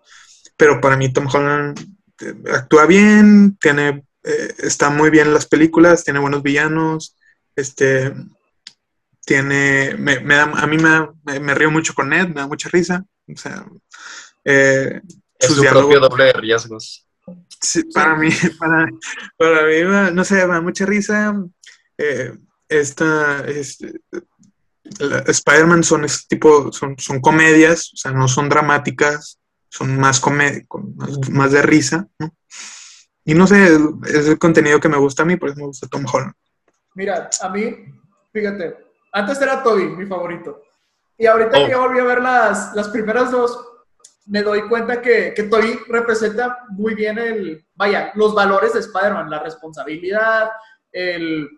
Pero para mí Tom Holland eh, actúa bien, tiene, eh, está muy bien en las películas, tiene buenos villanos, este, tiene, me, me da- a mí me, da- me, me río mucho con Ned, me da mucha risa. O sea, eh, Es su propio doble de riesgos. Sí, para mí, [laughs] para, para mí, no sé, me da mucha risa. Eh, esta, este, Spider-Man son este tipo, son, son comedias, o sea, no son dramáticas, son más, come- más, más de risa, ¿no? Y no sé, es el contenido que me gusta a mí, por eso me gusta Tom Holland. Mira, a mí, fíjate, antes era Toby, mi favorito. Y ahorita Oh. que yo volví a ver las, las primeras dos, me doy cuenta que, que Toby representa muy bien el, vaya, los valores de Spider-Man, la responsabilidad, el,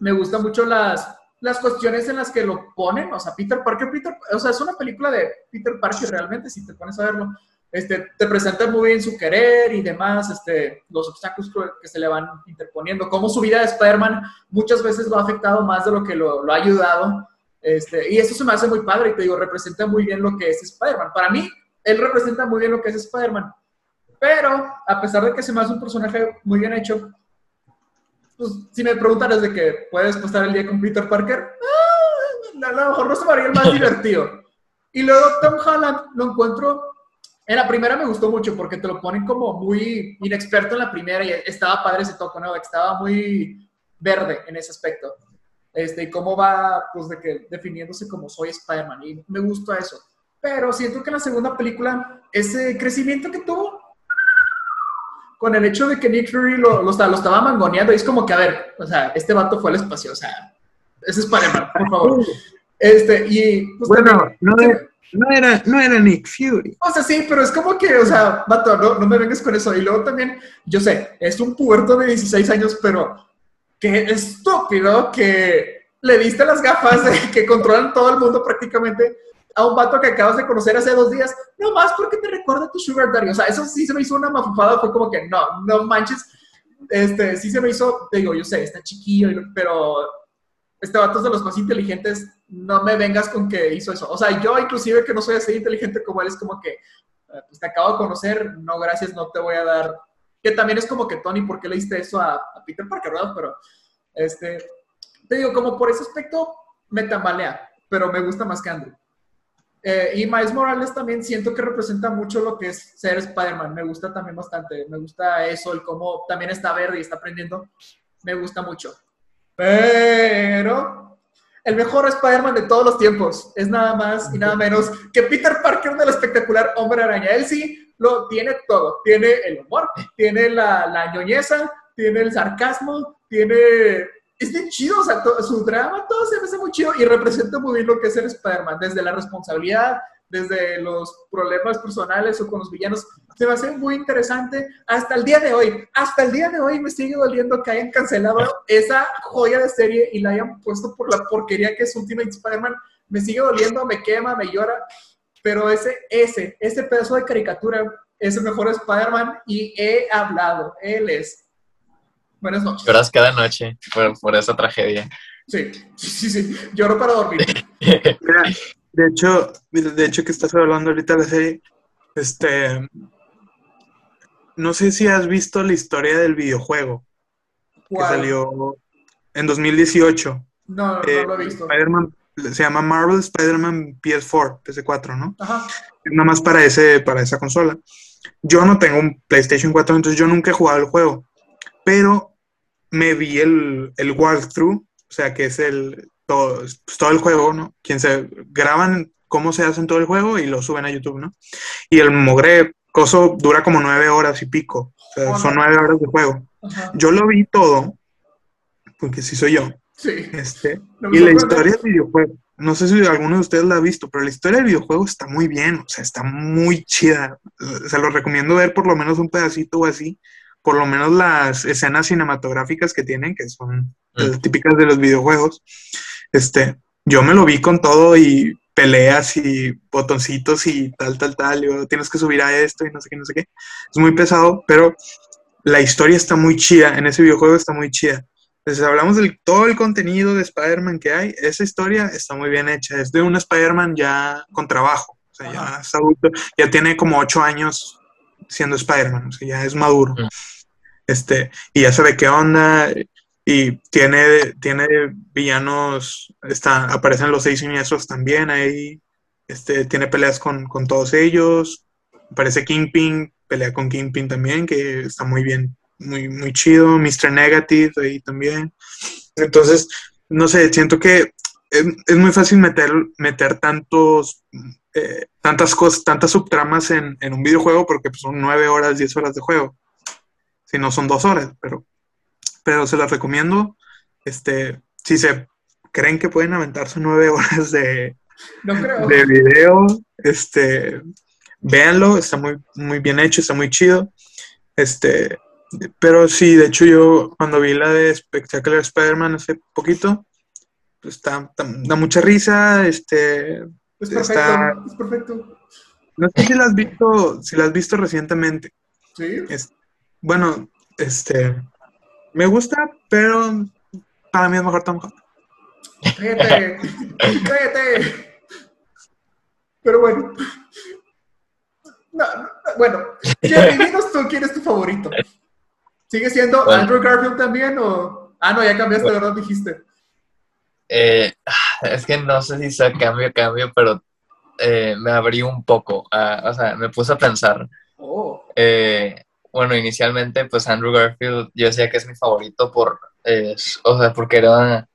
me gustan mucho las, las cuestiones en las que lo ponen, o sea, Peter Parker, Peter, o sea, es una película de Peter Parker realmente, si te pones a verlo. Este, te presenta muy bien su querer y demás, este, los obstáculos que se le van interponiendo, cómo su vida de Spider-Man muchas veces lo ha afectado más de lo que lo, lo ha ayudado. Este, y eso se me hace muy padre y te digo, representa muy bien lo que es Spider-Man. Para mí, él representa muy bien lo que es Spider-Man. Pero, a pesar de que se me hace un personaje muy bien hecho, pues si me preguntan desde que puedes pasar el día con Peter Parker, ah, a lo mejor no se me haría el más divertido. Y luego Tom Holland lo encuentro en la primera me gustó mucho porque te lo ponen como muy inexperto en la primera y estaba padre ese toque, ¿no? Estaba muy verde en ese aspecto. Este, y cómo va, pues, de que definiéndose como soy Spider-Man. Y me gusta eso. Pero siento que en la segunda película, ese crecimiento que tuvo, con el hecho de que Nick Fury lo, lo, lo estaba mangoneando, y es como que, a ver, o sea, este vato fue al espacio, o sea, es Spider-Man, por favor. Este, y pues, Bueno, también- no era, no era, no era Nick Fury. o sea, sí, pero es como que, o sea, vato, no, no me vengas con eso. Y luego también, yo sé, es un puberto de 16 años, pero qué estúpido que le diste las gafas de que controlan todo el mundo prácticamente a un vato que acabas de conocer hace dos días, no más porque te recuerda a tu sugar daddy. O sea, eso sí se me hizo una mafufada, fue como que, no, no manches. Este, sí se me hizo, te digo, yo sé, está chiquillo, pero este vato es de los más inteligentes, no me vengas con que hizo eso. O sea, yo inclusive que no soy así inteligente como él, es como que, eh, pues te acabo de conocer, no gracias, no te voy a dar. Que también es como que, Tony, ¿por qué le diste eso a, a Peter Parker, verdad? Pero, este, te digo, como por ese aspecto me tambalea, pero me gusta más que Andrew. Eh, y Miles Morales también siento que representa mucho lo que es ser Spider-Man. Me gusta también bastante. Me gusta eso, el cómo también está verde y está aprendiendo. Me gusta mucho. Pero el mejor Spider-Man de todos los tiempos es nada más y nada menos que Peter Parker del espectacular Hombre Araña. Él sí lo tiene todo. Tiene el humor, tiene la, la ñoñeza, tiene el sarcasmo, tiene... Es bien chido, o sea, to- su drama, todo se me hace muy chido y representa muy bien lo que es ser Spider-Man, desde la responsabilidad, desde los problemas personales o con los villanos. Se me hace muy interesante hasta el día de hoy. Hasta el día de hoy me sigue doliendo que hayan cancelado esa joya de serie y la hayan puesto por la porquería que es Ultimate Spider-Man. Me sigue doliendo, me quema, me llora. Pero ese, ese, ese pedazo de caricatura es el mejor Spider-Man y he hablado. Él es. Buenas noches. Lloras cada noche por, por esa tragedia. Sí, sí, sí. Lloro para dormir. [laughs] Mira, de hecho, de hecho que estás hablando ahorita de la serie, este, no sé si has visto la historia del videojuego que salió en 2018. No, no, Eh, lo he visto. Spider-Man, se llama Marvel Spider-Man PS4, PS4, ¿no? Ajá. Nada más para, ese, para esa consola. Yo no tengo un PlayStation 4, entonces yo nunca he jugado el juego, pero me vi el, el walkthrough, o sea, que es el todo, pues, todo el juego, ¿no? Quien se graban cómo se hacen todo el juego y lo suben a YouTube, ¿no? Y el mogre coso dura como nueve horas y pico, o sea, Oh, son nueve horas de juego. Ajá. Yo lo vi todo, porque sí soy yo, Sí. este, No y la historia del videojuego, no sé si alguno de ustedes la ha visto, pero la historia del videojuego está muy bien, o sea, está muy chida. Se lo recomiendo ver por lo menos un pedacito o así, por lo menos las escenas cinematográficas que tienen, que son eh, típicas de los videojuegos. Este, yo me lo vi con todo y peleas y botoncitos y tal, tal, tal, tienes que subir a esto y no sé qué, no sé qué. Es muy pesado, pero la historia está muy chida, en ese videojuego está muy chida. Entonces hablamos de todo el contenido de Spider-Man que hay, esa historia está muy bien hecha, es de un Spider-Man ya con trabajo, o sea, ya es adulto, ya tiene como ocho años siendo Spider-Man, o sea, ya es maduro. Mm. Este, y ya sabe qué onda, y tiene, tiene villanos, está, aparecen los seis siniestros también ahí, este, tiene peleas con, con todos ellos, aparece Kingpin, pelea con Kingpin también, que está muy bien, muy, muy chido, Mr. Negative ahí también. Entonces, no sé, siento que es, muy fácil meter, meter tantos, eh, tantas cosas, tantas subtramas en, en un videojuego porque pues, son nueve horas, diez horas de juego. Si no son dos horas, pero, pero se las recomiendo. Este, si se creen que pueden aventarse nueve [laughs] horas de, No creo. de video, este, véanlo, está muy, muy bien hecho, está muy chido. Este, pero sí, de hecho yo cuando vi la de Spectacular Spider-Man hace poquito, pues está, está- da mucha risa, este, Es perfecto. está- Es perfecto. no sé si la has visto, si la has visto recientemente. Sí. Bueno, este, me gusta, pero para mí es mejor Tom Holland. Cállate. Cállate. Pero bueno. No, no, bueno, Jerry, dinos tú quién es tu favorito. ¿Sigue siendo Bueno. Andrew Garfield también o.? Ah, no, ya cambiaste, ¿verdad? Dijiste. Eh, es que no sé si sea cambio, cambio, pero eh, me abrí un poco. ah, o sea, me puse a pensar. Oh. eh, bueno, inicialmente, pues Andrew Garfield, yo decía que es mi favorito por, eh, o sea, porque era,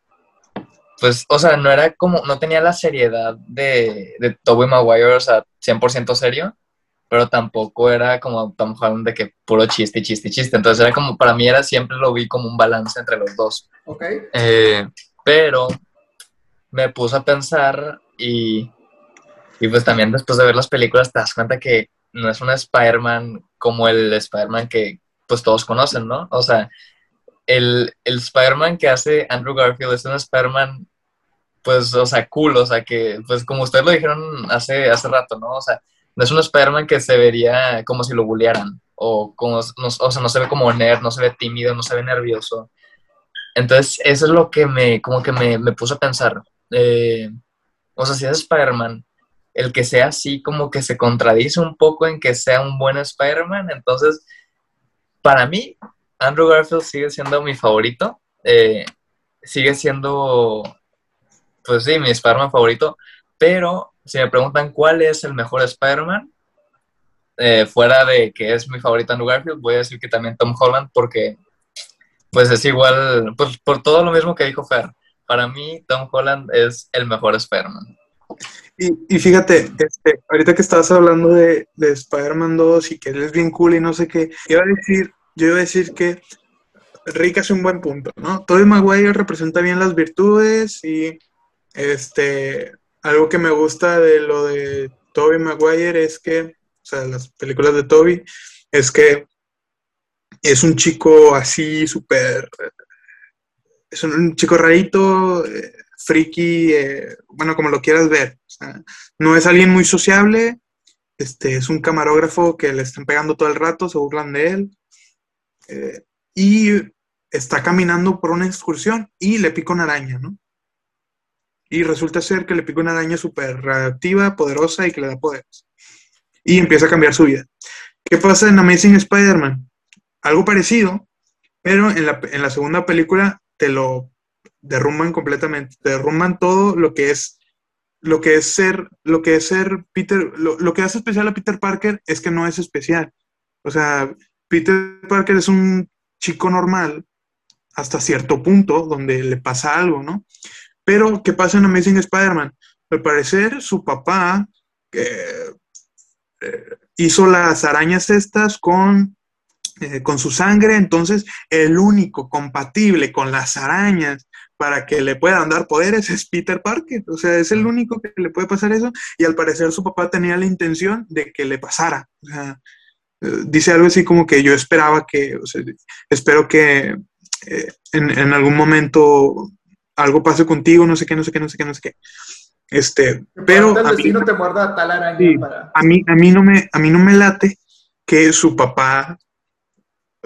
pues, o sea, no era como, no tenía la seriedad de, de Tobey Maguire, o sea, 100% serio, pero tampoco era como Tom Holland de que puro chiste, chiste, chiste. Entonces era como, para mí era, siempre lo vi como un balance entre los dos. Ok. Eh, pero me puse a pensar y, y pues también después de ver las películas te das cuenta que no es un Spider-Man como el Spider-Man que pues todos conocen, ¿no? O sea, el, el Spider-Man que hace Andrew Garfield es un Spider-Man pues, o sea, cool, o sea, que pues como ustedes lo dijeron hace, hace rato, ¿no? O sea, no es un Spider-Man que se vería como si lo bullearan o, como, o sea, no se ve como nerd, no se ve tímido, no se ve nervioso. Entonces, eso es lo que me, como que me, me puso a pensar. Eh, o sea, si es Spider-Man, el que sea así como que se contradice un poco en que sea un buen Spider-Man, entonces, para mí, Andrew Garfield sigue siendo mi favorito. eh, sigue siendo, pues sí, mi Spider-Man favorito, pero si me preguntan cuál es el mejor Spider-Man, eh, fuera de que es mi favorito Andrew Garfield, voy a decir que también Tom Holland, porque pues es igual, pues por todo lo mismo que dijo Fer. Para mí, Tom Holland es el mejor Spider-Man. Y, y fíjate, este, ahorita que estabas hablando de, de Spider-Man 2 y que él es bien cool y no sé qué, iba a decir, yo iba a decir que Rick hace un buen punto, ¿no? Tobey Maguire representa bien las virtudes y este, algo que me gusta de lo de Tobey Maguire es que, o sea, las películas de Tobey, es que es un chico así súper, es un, un chico rarito, eh, friki, eh, bueno, como lo quieras ver. No es alguien muy sociable, este, es un camarógrafo que le están pegando todo el rato, se burlan de él. eh, y está caminando por una excursión y le pica una araña, ¿no? Y resulta ser que le pica una araña súper reactiva, poderosa y que le da poderes. Y empieza a cambiar su vida. ¿Qué pasa en Amazing Spider-Man? Algo parecido, pero en la, en la segunda película te lo derrumban completamente, te derrumban todo lo que es lo que es ser, lo que es ser Peter, lo, lo, que hace especial a Peter Parker es que no es especial. O sea, Peter Parker es un chico normal hasta cierto punto donde le pasa algo, ¿no? Pero, ¿qué pasa en Amazing Spider-Man? Al parecer, su papá eh, eh, hizo las arañas estas con eh, con su sangre, entonces el único compatible con las arañas para que le puedan dar poderes es Peter Parker, o sea, es el único que le puede pasar eso y al parecer su papá tenía la intención de que le pasara, o sea, eh, dice algo así como que yo esperaba que, o sea, espero que eh, en, en, algún momento algo pase contigo, no sé qué, no sé qué, no sé qué, no sé qué. Este, pero a mí, destino te muerda tal araña Sí. para... a mí, a mí no me, a mí no me late que su papá,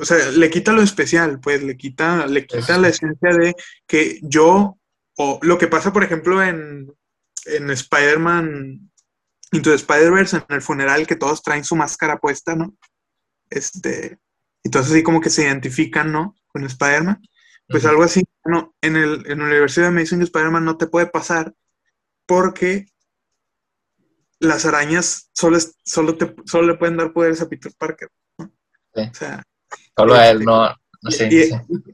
o sea, le quita lo especial, pues le quita, le quita la esencia de que yo, o lo que pasa, por ejemplo, en, en Spider-Man Into Spider-Verse, en el funeral, que todos traen su máscara puesta, ¿no? Este, y todos así como que se identifican, ¿no? Con Spider-Man. Pues algo así, no, en el, en la Universidad de Amazing Spider-Man no te puede pasar porque las arañas solo, solo, te, solo le pueden dar poderes a Peter Parker. ¿no? Sí. O sea, Solo a él, Este, no, no sé.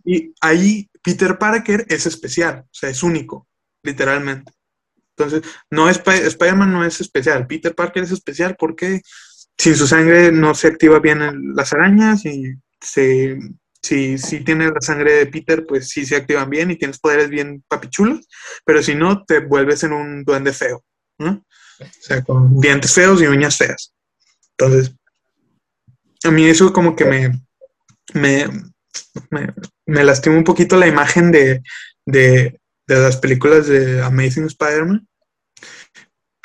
y, ahí Peter Parker es especial, o sea, es único, literalmente. Entonces, no es Sp- Spider-Man no es especial, Peter Parker es especial porque sin su sangre no se activa bien las arañas y se, si, si tienes la sangre de Peter, pues sí se activan bien y tienes poderes bien papichulos, pero si no, te vuelves en un duende feo, ¿no? O sea, con dientes feos y uñas feas. Entonces, a mí eso como que me, me, me, lastima un poquito la imagen de, de, de las películas de Amazing Spider-Man.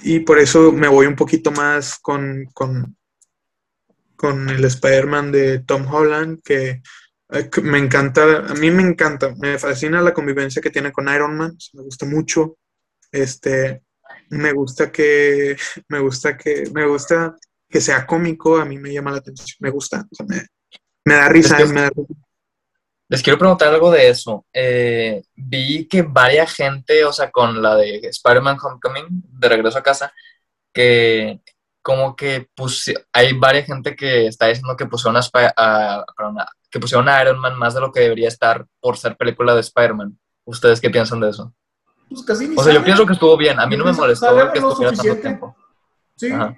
Y por eso me voy un poquito más con, con, con el Spider-Man de Tom Holland, que, eh, que me encanta, a mí me encanta, me fascina la convivencia que tiene con Iron Man, me gusta mucho. Este, me gusta que, me gusta que, me gusta que sea cómico, a mí me llama la atención, me gusta, o sea, me da risa, Es que- me da risa. Les quiero preguntar algo de eso. Eh, vi que varia gente, o sea, con la de Spider-Man Homecoming, de regreso a casa, que como que pusi- hay varias gente que está diciendo que pusieron a, a- perdón, a- que pusieron a Iron Man más de lo que debería estar por ser película de Spider-Man. ¿Ustedes qué piensan de eso? Pues casi ni O sea, yo pienso que estuvo bien. A mí no me que molestó que estuviera tanto tiempo. Sí. Ajá.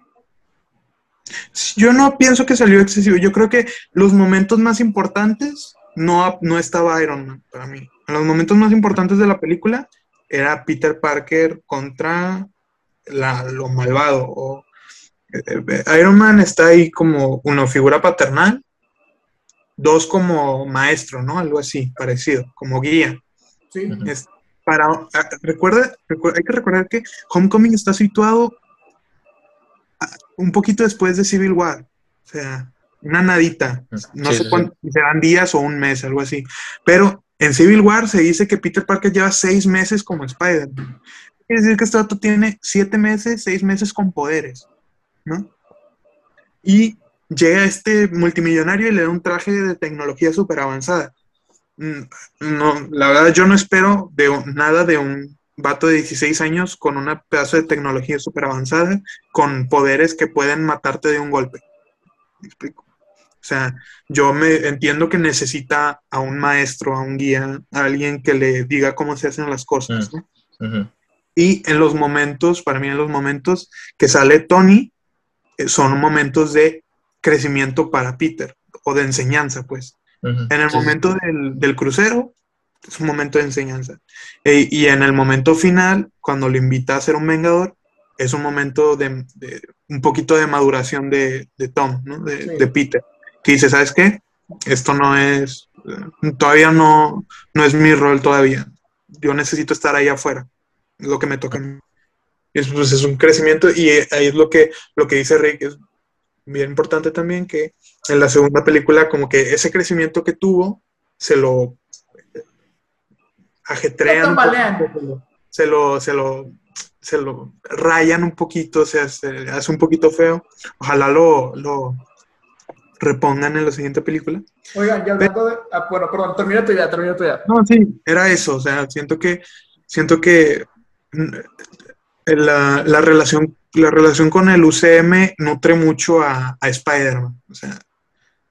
Yo no pienso que salió excesivo. Yo creo que los momentos más importantes no, no estaba Iron Man para mí. En los momentos más importantes de la película era Peter Parker contra la- lo malvado. O, eh, Iron Man está ahí como una figura paternal, dos como maestro, ¿no? Algo así, parecido, como guía. Sí. Es para, ah, recuerda, recuerda- hay que recordar que Homecoming está situado un poquito después de Civil War. O sea, una nadita. No Sí, sé cuánto, si serán días o un mes, algo así. Pero en Civil War se dice que Peter Parker lleva seis meses como Spider-Man. Quiere decir que este dato tiene siete meses, seis meses con poderes, ¿no? Y llega este multimillonario y le da un traje de tecnología súper avanzada. Mm, No, la verdad yo no espero de nada de un vato de 16 años con una pedazo de tecnología súper avanzada, con poderes que pueden matarte de un golpe. ¿Me explico? O sea, yo me entiendo que necesita a un maestro, a un guía, a alguien que le diga cómo se hacen las cosas. ¿no? Ujú. Y en los momentos, para mí en los momentos que sale Tony, eh, son momentos de crecimiento para Peter, o de enseñanza, pues. Ujú. En el sí. momento del, del crucero, es un momento de enseñanza. E- y en el momento final, cuando lo invita a ser un vengador, es un momento de, de- un poquito de maduración de, de Tom, ¿no? de, Sí. de Peter, que dice, ¿sabes qué? Esto no es, eh, todavía no, no es mi rol todavía. Yo necesito estar ahí afuera. Es lo que me toca a mí. Y es, pues, es un crecimiento y eh, ahí es lo que, lo que dice Rick, es bien importante también que en la segunda película como que ese crecimiento que tuvo se lo ajetrean, se lo, se lo, se lo rayan un poquito, o sea, se hace un poquito feo. Ojalá lo, lo repongan en la siguiente película. Oigan, y hablando de... ah, bueno, perdón, termina tu idea, termina tu idea. No, sí, era eso, o sea, siento que, siento que mm, la, la relación, la relación con el UCM nutre mucho a, a Spider-Man, o sea,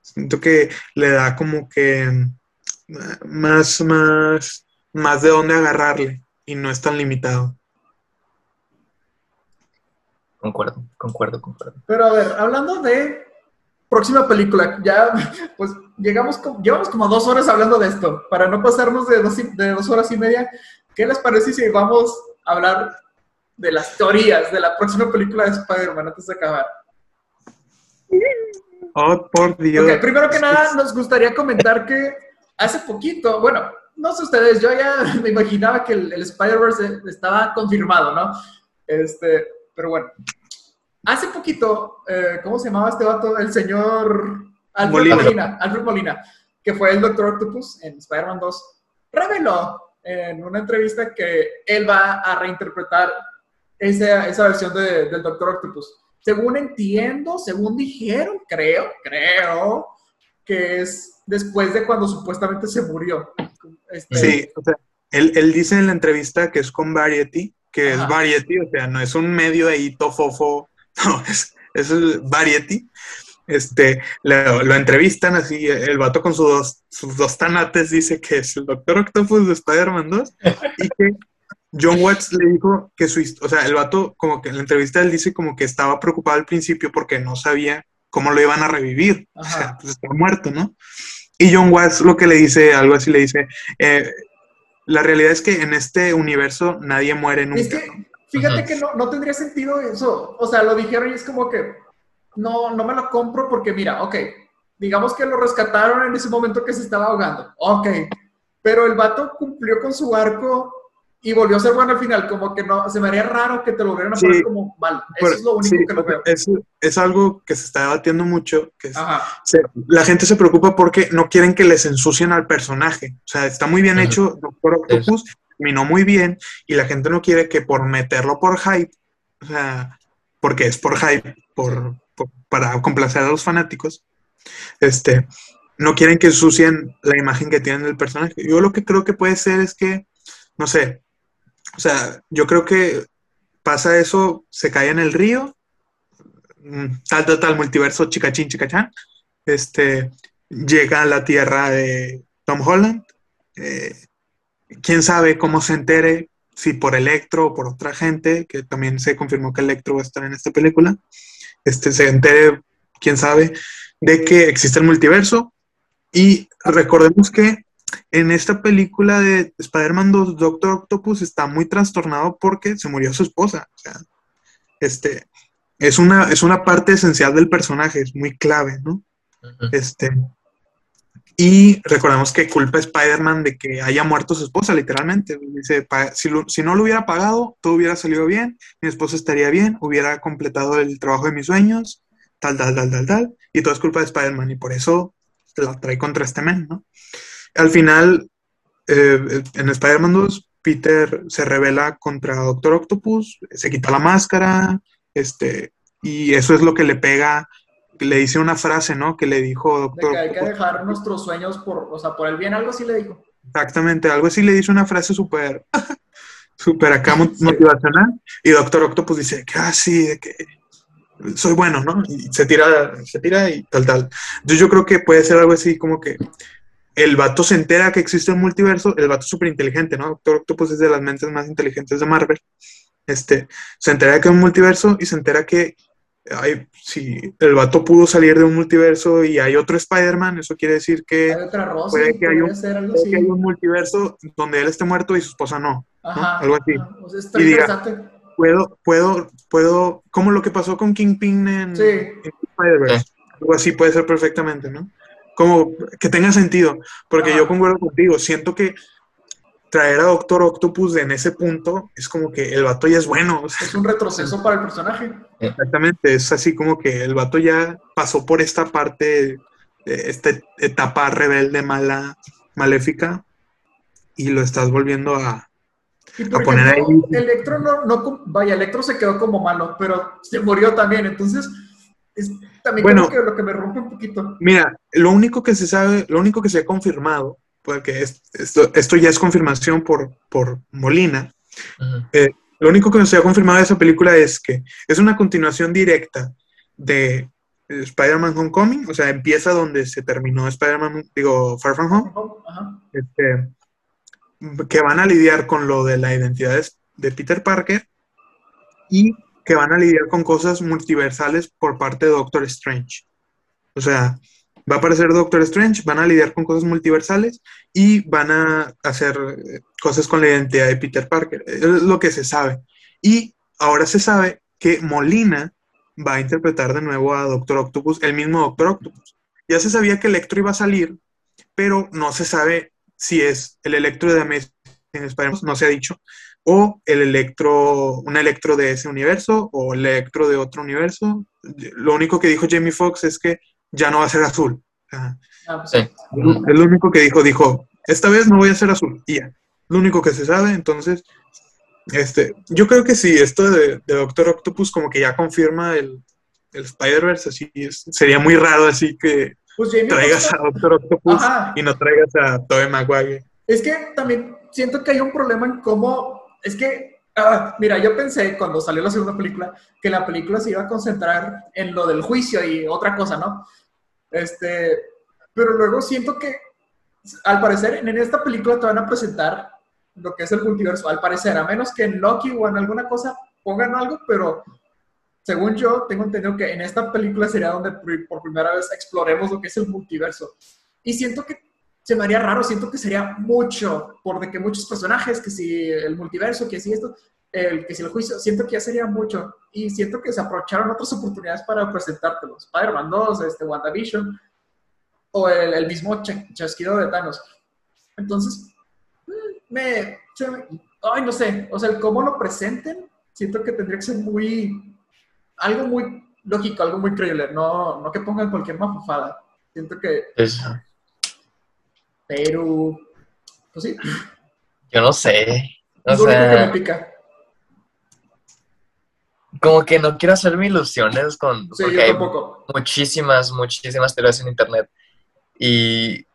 siento que le da como que mm, más, más, más de dónde agarrarle y no es tan limitado. Concuerdo, concuerdo, concuerdo. Pero a ver, hablando de próxima película, ya [laughs] pues llegamos, llevamos como dos horas hablando de esto, para no pasarnos de dos, y- de dos horas y media. ¿Qué les parece si vamos a hablar de las teorías de la próxima película de Spider-Man antes de acabar? Oh, por Dios. Primero que nada, nos gustaría comentar que hace poquito, bueno, no sé ustedes, yo ya [laughs] me imaginaba que el, el Spider-Verse estaba confirmado, ¿no? Este, pero bueno. Hace poquito, eh, ¿cómo se llamaba este vato? El señor Alfred Molina. Molina. Alfred Molina, que fue el Doctor Octopus en Spider-Man 2, reveló en una entrevista que él va a reinterpretar esa, esa versión de- del Doctor Octopus. Según entiendo, según dijeron, creo, creo, que es después de cuando supuestamente se murió. Este, Sí, o sea, él, él dice en la entrevista que es con Variety, que Ajá. es Variety, o sea, no es un medio ahí tofofo, [laughs] no, es, es el Variety. Este, lo, lo entrevistan así, el vato con sus dos, sus dos tanates dice que es el Doctor Octopus de Spider-Man 2 [laughs] y que John Watts le dijo que su, o sea, el vato como que en la entrevista él dice como que estaba preocupado al principio porque no sabía cómo lo iban a revivir, o sea, Ajá. pues está muerto, ¿no? Y John Watts lo que le dice, algo así le dice, eh, la realidad es que en este universo nadie muere nunca. Es que, fíjate Ajá. que no, no tendría sentido eso. O sea, lo dijeron y es como que no, no me lo compro porque, mira, ok, digamos que lo rescataron en ese momento que se estaba ahogando. Ok, pero el vato cumplió con su arco y volvió a ser bueno al final. Como que no, se me haría raro que te lo volvieran a Sí. poner como mal. Eso Pero- es lo único sí, que lo o sea, veo. es, es algo que se está debatiendo mucho, que es- se- la gente se preocupa porque no quieren que les ensucien al personaje. O sea, está muy bien hecho Doctor Octopus, terminó muy bien, y la gente no quiere que por meterlo por hype, o sea, porque es por hype, por, por- para complacer a los fanáticos, este, no quieren que ensucien la imagen que tienen del personaje. Yo lo que creo que puede ser es que, no sé, o sea, yo creo que pasa eso, se cae en el río, mm, tal, tal, tal, multiverso, chicachín, chicachán, este, llega a la tierra de Tom Holland, eh, quién sabe cómo se entere, si por Electro o por otra gente, que también se confirmó que Electro va a estar en esta película, este, se entere, quién sabe, de que existe el multiverso. Y recordemos que en esta película de Spider-Man 2, Doctor Octopus está muy trastornado porque se murió su esposa. O sea, este, es una, es una parte esencial del personaje, es muy clave, ¿no? Este, y recordemos que culpa a Spider-Man de que haya muerto su esposa, literalmente. Dice, "Pa- si, lo- si no lo hubiera pagado, todo hubiera salido bien, mi esposa estaría bien, hubiera completado el trabajo de mis sueños, tal, tal, tal, tal, tal. Y todo es culpa de Spider-Man y por eso la trae contra este men, ¿no? Al final, eh, en Spider-Man 2, Peter se revela contra Doctor Octopus, se quita la máscara, este, y eso es lo que le pega, le dice una frase, ¿no? Que le dijo De Doctor que hay que dejar nuestros sueños por, o sea, por el bien, algo así le digo. Exactamente, algo así le dice una frase súper, [laughs] súper acá mo- motivacional, y Doctor Octopus dice que, ah, sí, de que soy bueno, ¿no? Y se tira, se tira y tal, tal. Entonces yo creo que puede ser algo así como que el vato se entera que existe un multiverso, el vato es súper inteligente, ¿no? Doctor Octopus es de las mentes más inteligentes de Marvel. Este, se entera que hay un multiverso y se entera que ay, si el vato pudo salir de un multiverso y hay otro Spider-Man, eso quiere decir que, Hay otra rosa, puede que hay un- ser algo puede así. que hay un multiverso donde él esté muerto y su esposa no. Ajá, Algo así. ajá. O sea, está Y diga, interesante. Puedo, puedo, puedo, como lo que pasó con Kingpin en, Sí. en Spider-Verse. Algo así puede ser perfectamente, ¿no? Como que tenga sentido, porque Ajá. yo concuerdo contigo, siento que traer a Doctor Octopus en ese punto es como que el vato ya es bueno, o sea, Es un retroceso para el personaje. exactamente, es así como que el vato ya pasó por esta parte, eh, esta etapa rebelde, mala, maléfica, y lo estás volviendo a... Y por A poner ejemplo, ahí- Electro no, no, vaya, Electro se quedó como malo, pero se murió también, entonces es también Bueno. que lo que me rompe un poquito. Mira, lo único que se sabe, lo único que se ha confirmado, porque es- esto, esto ya es confirmación por, por Molina, Ujú. lo único que se ha confirmado de esa película es que es una continuación directa de eh, Spider-Man Homecoming, o sea, empieza donde se terminó Spider-Man, digo, Far From Home, este, que van a lidiar con lo de la identidad de- de Peter Parker y que van a lidiar con cosas multiversales por parte de Doctor Strange. O sea, va a aparecer Doctor Strange, van a lidiar con cosas multiversales y van a hacer eh, cosas con la identidad de Peter Parker. Es lo que se sabe. Y ahora se sabe que Molina va a interpretar de nuevo a Doctor Octopus, el mismo Doctor Octopus. Ya se sabía que Electro iba a salir, pero no se sabe si es el Electro de Amazing Spider-Man, no se ha dicho, o el electro, un electro de ese universo o el electro de otro universo. Lo único que dijo Jamie Foxx es que ya no va a ser azul. Ah, pues Sí. Es lo único que dijo, dijo, esta vez no voy a ser azul. Y ya. Lo único que se sabe, entonces, este, yo creo que sí, esto de, de Doctor Octopus como que ya confirma el, el Spider-Verse, así es- sería muy raro así que Pues traigas Foxx- a Doctor Octopus Ajá. y no traigas a Tobey Maguire. Es que también siento que hay un problema en cómo. Es que, ah, mira, yo pensé cuando salió la segunda película que la película se iba a concentrar en lo del juicio y otra cosa, ¿no? Este, pero luego siento que, al parecer, en esta película te van a presentar lo que es el multiverso, al parecer, a menos que en Loki o en alguna cosa pongan algo, pero según yo tengo entendido que en esta película sería donde por primera vez exploremos lo que es el multiverso. Y siento que se me haría raro, siento que sería mucho, por de que muchos personajes, que si el multiverso, que si esto, el, que si el juicio, siento que ya sería mucho. Y siento que se aprovecharon otras oportunidades para presentártelos. Spider-Man 2, este, WandaVision, o el, mismo cha- chasquido de Thanos. Entonces, mm, me, se ay, no sé, o sea, el cómo lo presenten, siento que tendría que ser muy, algo muy lógico, algo muy creíble, no, no que pongan cualquier mafufada. Siento que, pero, pues sí, yo no sé. O es lo único que me pica. como que no quiero hacerme ilusiones con... Sí, porque yo hay muchísimas, muchísimas teorías en internet. Y,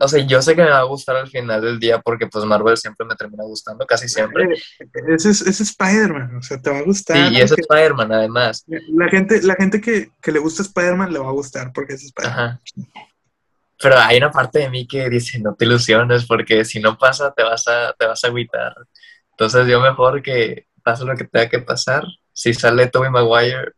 o sea, yo sé que me va a gustar al final del día porque pues Marvel siempre me termina gustando, casi siempre. Eh, Ese es, ese es Spider-Man, o sea, te va a gustar. Sí, y es Spider-Man además. La gente, la gente que, que le gusta Spider-Man le va a gustar porque es Spider-Man. Ajá. Pero hay una parte de mí que dice, no te ilusiones porque si no pasa te vas a, te vas a agüitar. Entonces yo mejor que pase lo que tenga que pasar. Si sale Tobey Maguire,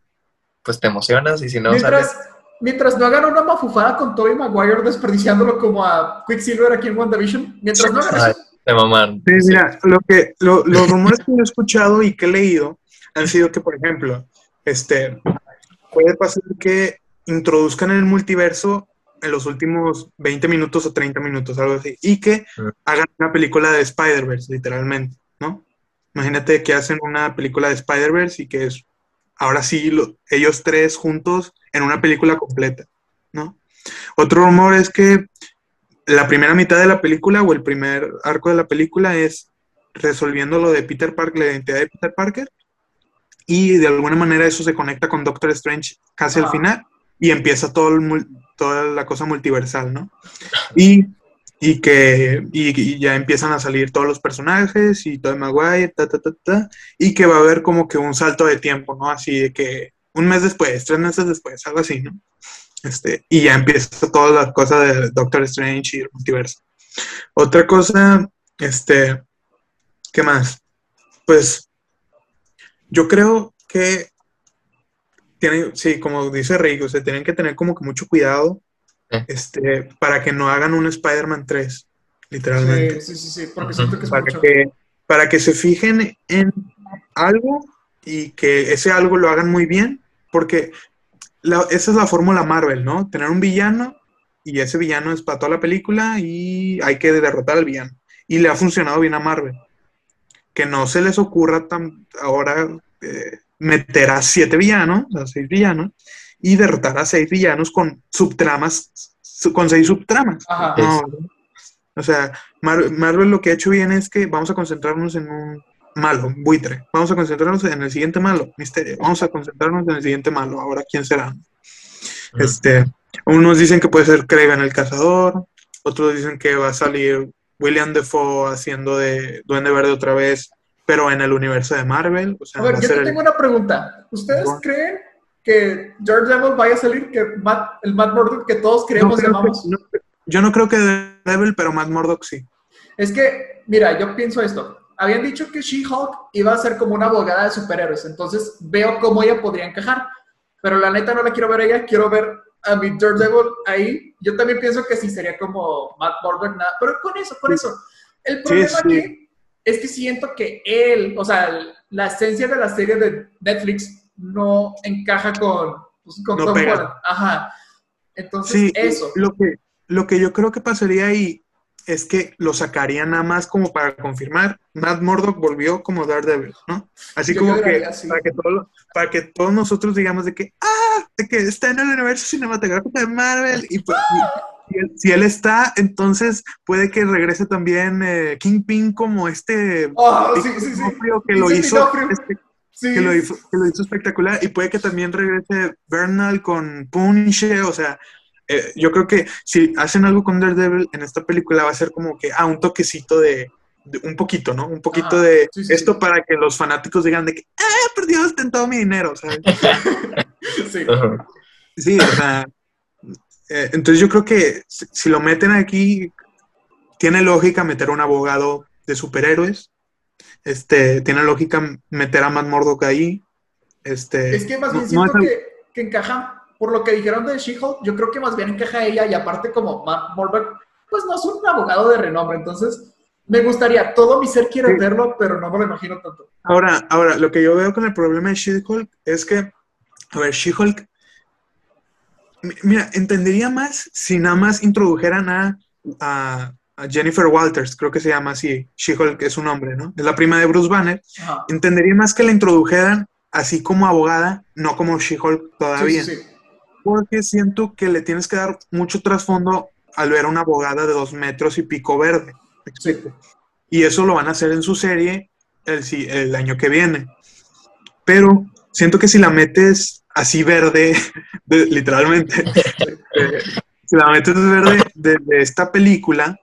pues te emocionas y si no sale... mientras, mientras no hagan una mafufada con Tobey Maguire desperdiciándolo como a Quicksilver aquí en WandaVision, mientras no hagan eso, te maman. Sí, mira, lo que, lo- los rumores que yo he escuchado y que he leído han sido que, por ejemplo, este, puede pasar que introduzcan el multiverso en los últimos 20 minutos o 30 minutos, algo así, y que Mm. hagan una película de Spider-Verse, literalmente, ¿no? Imagínate que hacen una película de Spider-Verse y que es, ahora sí, lo- ellos tres juntos en una película completa, ¿no? Otro rumor es que la primera mitad de la película o el primer arco de la película es resolviendo lo de Peter Parker, la identidad de Peter Parker, y de alguna manera eso se conecta con Doctor Strange casi al Ah. final y empieza todo el toda la cosa multiversal, ¿no? Y, y que y, ya empiezan a salir todos los personajes y todo Maguire, ta, ta, ta, ta, y que va a haber como que un salto de tiempo, ¿no? Así de que un mes después, tres meses después, algo así, ¿no? Este, y ya empieza toda la cosa de Doctor Strange y el multiverso. Otra cosa, este, ¿qué más? Pues yo creo que tienen, sí, como dice Rick, o sea, tienen que tener como que mucho cuidado este, para que no hagan un Spider-Man 3, literalmente. sí, sí, sí, sí, porque siento que es Para mucho. que, para que se fijen en algo y que ese algo lo hagan muy bien, porque la- esa es la fórmula Marvel, ¿no? Tener un villano y ese villano es para toda la película y hay que derrotar al villano. Y le ha funcionado bien a Marvel. Que no se les ocurra tan ahora eh, meter a siete villanos, a seis villanos, y derrotar a seis villanos con subtramas, su- con seis subtramas. Ajá. No, o sea, Mar- Marvel lo que ha hecho bien es que vamos a concentrarnos en un malo, buitre. Vamos a concentrarnos en el siguiente malo, misterio. Vamos a concentrarnos en el siguiente malo. Ahora, ¿quién será? Este, unos dicen que puede ser Kraven el cazador, otros dicen que va a salir William Defoe haciendo de Duende Verde otra vez, pero en el universo de Marvel. O sea, A ver, va a yo ser te el- tengo una pregunta. ¿Ustedes Ajá. creen que Daredevil vaya a salir, que Matt- el Matt Murdock que todos No creemos y creo que- no- yo no creo que Daredevil, pero Matt Murdock sí. Es que, mira, yo pienso esto. Habían dicho que She-Hulk iba a ser como una abogada de superhéroes, entonces veo cómo ella podría encajar. Pero la neta no la quiero ver a ella, quiero ver a mi Daredevil ahí. Yo también pienso que sí sería como Matt Murdock, nada. pero con eso, con eso. El problema sí. aquí es que siento que él, o sea, la esencia de la serie de Netflix no encaja con, pues, con No Tom. Holland. Ajá. Entonces, Sí, eso. Lo que, lo que yo creo que pasaría ahí es que lo sacarían nada más como para confirmar. Matt Murdock volvió como Daredevil, ¿no? Así Yo como que lloraría, sí. para que, todo- para que todos nosotros digamos de que, ah, de que está en el universo cinematográfico de Marvel. Y pues, y- él- si él está, entonces puede que regrese también eh, Kingpin como este Oh, sí, sí, sí. D'Onofrio que lo hizo, este, que lo hizo, que lo hizo espectacular y puede que también regrese Bernal con Punche, o sea, eh, yo creo que si hacen algo con Daredevil en esta película va a ser como que, ah, un toquecito de, de- un poquito, ¿no? Un poquito Ajá, de sí, sí, esto sí. para que los fanáticos digan de que, ah, perdió en todo mi dinero, ¿sabes? [laughs] Sí. Sí, o sea, eh, entonces yo creo que si, si lo meten aquí, tiene lógica meter a un abogado de superhéroes, este, tiene lógica meter a Matt Murdock ahí, este... Es que más bien no- no siento es- que, que encaja, por lo que dijeron de She-Hulk, yo creo que más bien encaja ella y aparte como Matt Murdock, pues no es un abogado de renombre, entonces me gustaría, todo mi ser quiere Sí. verlo, pero no me lo imagino tanto. Ahora, ahora, lo que yo veo con el problema de She-Hulk es que, a ver, She-Hulk, mira, entendería más si nada más introdujeran a, a- a Jennifer Walters, creo que se llama así, She-Hulk es su nombre, ¿no? Es la prima de Bruce Banner. Ajá. Entendería más que la introdujeran así como abogada, no como She-Hulk todavía. Sí, sí, sí. Porque siento que le tienes que dar mucho trasfondo al ver a una abogada de dos metros y pico verde. Y eso lo van a hacer en su serie el, el año que viene. Pero siento que si la metes así verde, de- literalmente, [laughs] eh, si la metes verde de, de esta película,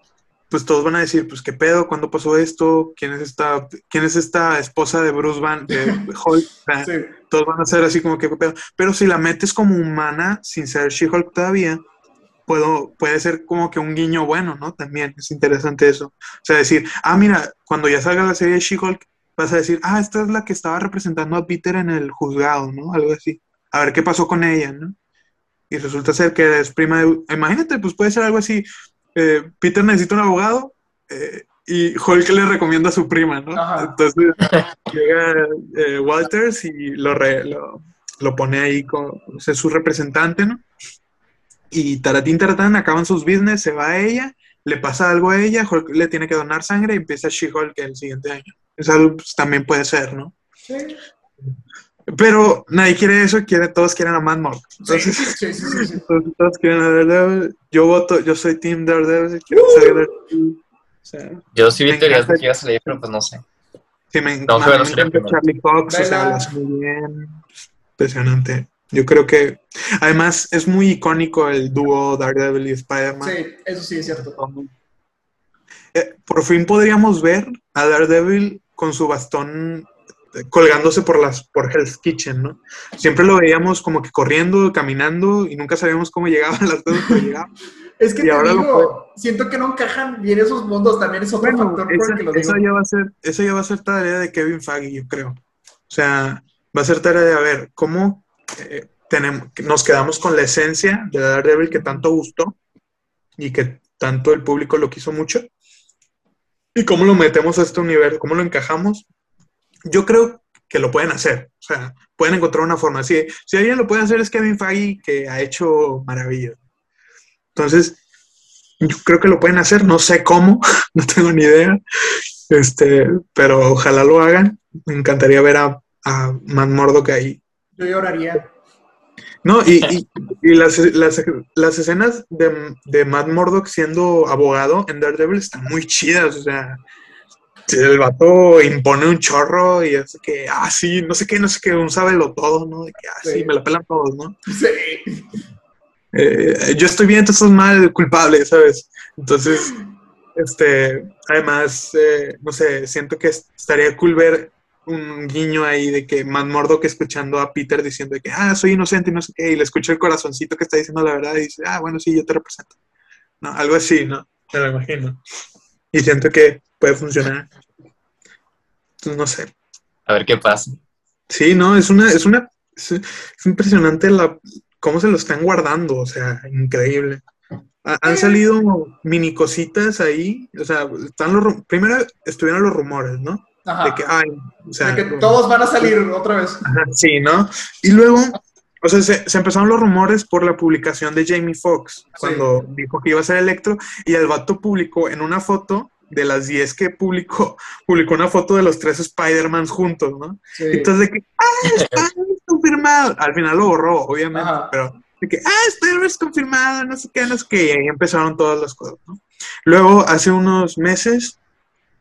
pues todos van a decir, pues qué pedo, ¿cuándo pasó esto? ¿Quién es esta, quién es esta esposa de Bruce Van, de Hulk? Sí. todos van a ser así como que qué pedo. Pero si la metes como humana, sin ser She-Hulk todavía, puedo, puede ser como que un guiño bueno, ¿no? También es interesante eso. O sea, decir, ah, mira, cuando ya salga la serie de She-Hulk, vas a decir, ah, esta es la que estaba representando a Peter en el juzgado, ¿no? Algo así. A ver qué pasó con ella, ¿no? Y resulta ser que es prima de... Imagínate, pues puede ser algo así. eh, Peter necesita un abogado eh, y Hulk le recomienda a su prima, ¿no? Ajá. Entonces [laughs] llega eh, Walters y lo, re- lo, lo pone ahí con o sea, su representante, ¿no? Y taratín, taratán, acaban sus business, se va a ella, le pasa algo a ella, Hulk le tiene que donar sangre y empieza She-Hulk el siguiente año. Eso pues, también puede ser, ¿no? Sí. Pero nadie quiere eso, quiere, todos quieren a. Sí, Entonces, [laughs] sí, sí, sí, sí. todos, todos quieren a Daredevil. Yo voto, yo soy Team Daredevil, quiero que salga Daredevil. O sea, Yo sí vi teorías de que iba a salir, pero pues no sé. Sí, me, encanta. Charlie Cox, o sea, hace muy bien. Impresionante. Yo creo que, además, es muy icónico el dúo Daredevil y Spider-Man. Sí, eso sí es cierto. Eh, por fin podríamos ver a Daredevil con su bastón colgándose por las por Hell's Kitchen, ¿no? Siempre lo veíamos como que corriendo, caminando y nunca sabíamos cómo llegaban las cosas, pero llegaban. [laughs] Es que Y te ahora digo, siento que no encajan bien esos mundos, también es otro Bueno, factor por esa, el que lo esa digo. ya va a ser, esa ya va a ser tarea de Kevin Feige, yo creo. O sea, va a ser tarea de a ver cómo eh, tenemos, nos quedamos con la esencia de Daredevil que tanto gustó y que tanto el público lo quiso mucho. Y cómo lo metemos a este universo, cómo lo encajamos. Yo creo que lo pueden hacer. O sea, pueden encontrar una forma. Si, si alguien lo puede hacer es Kevin Feige, que ha hecho maravillas. Entonces, yo creo que lo pueden hacer. No sé cómo, [laughs] no tengo ni idea. Este, pero ojalá lo hagan. Me encantaría ver a, a Matt Murdock ahí. Yo lloraría. No, y, y- y las, las, las escenas de, de Matt Murdock siendo abogado en Daredevil están muy chidas. O sea, el vato impone un chorro y es que, ah, sí, no sé qué, no sé qué, un sábelo todo, ¿no? De que, ah, sí, Sí. me la pelan todos, ¿no? Sí. Eh, yo estoy bien, estás mal, culpable, ¿sabes? Entonces, este, además, eh, no sé, siento que estaría cool ver un guiño ahí de que Matt Murdock escuchando a Peter diciendo de que, ah, soy inocente y no sé qué, y le escucha el corazoncito que está diciendo la verdad y dice, ah, bueno, sí, yo te represento. No, algo así, ¿no? Me lo imagino. Y siento que puede funcionar. Entonces, no sé. A ver qué pasa. Sí, no, es una, es una, es, es impresionante la, cómo se lo están guardando, o sea, increíble. Ha- Han salido mini cositas ahí, o sea, están los, primero estuvieron los rumores, ¿no? Ajá. De que, ay, o sea, de que todos van a salir otra vez. ajá, sí, ¿no? Y luego, O sea, se, se empezaron los rumores por la publicación de Jamie Foxx, cuando dijo que iba a ser Electro, y el vato publicó en una foto de las 10 que publicó, [laughs] publicó una foto de los tres Spider-Man juntos, ¿no? Sí. Entonces, de que, ¡ah, Spider-Man confirmado! Al final lo borró, obviamente, Ajá. pero de que, ¡ah, Spider-Man es confirmado! No sé qué, no sé qué, y ahí empezaron todas las cosas, ¿no? Luego, hace unos meses,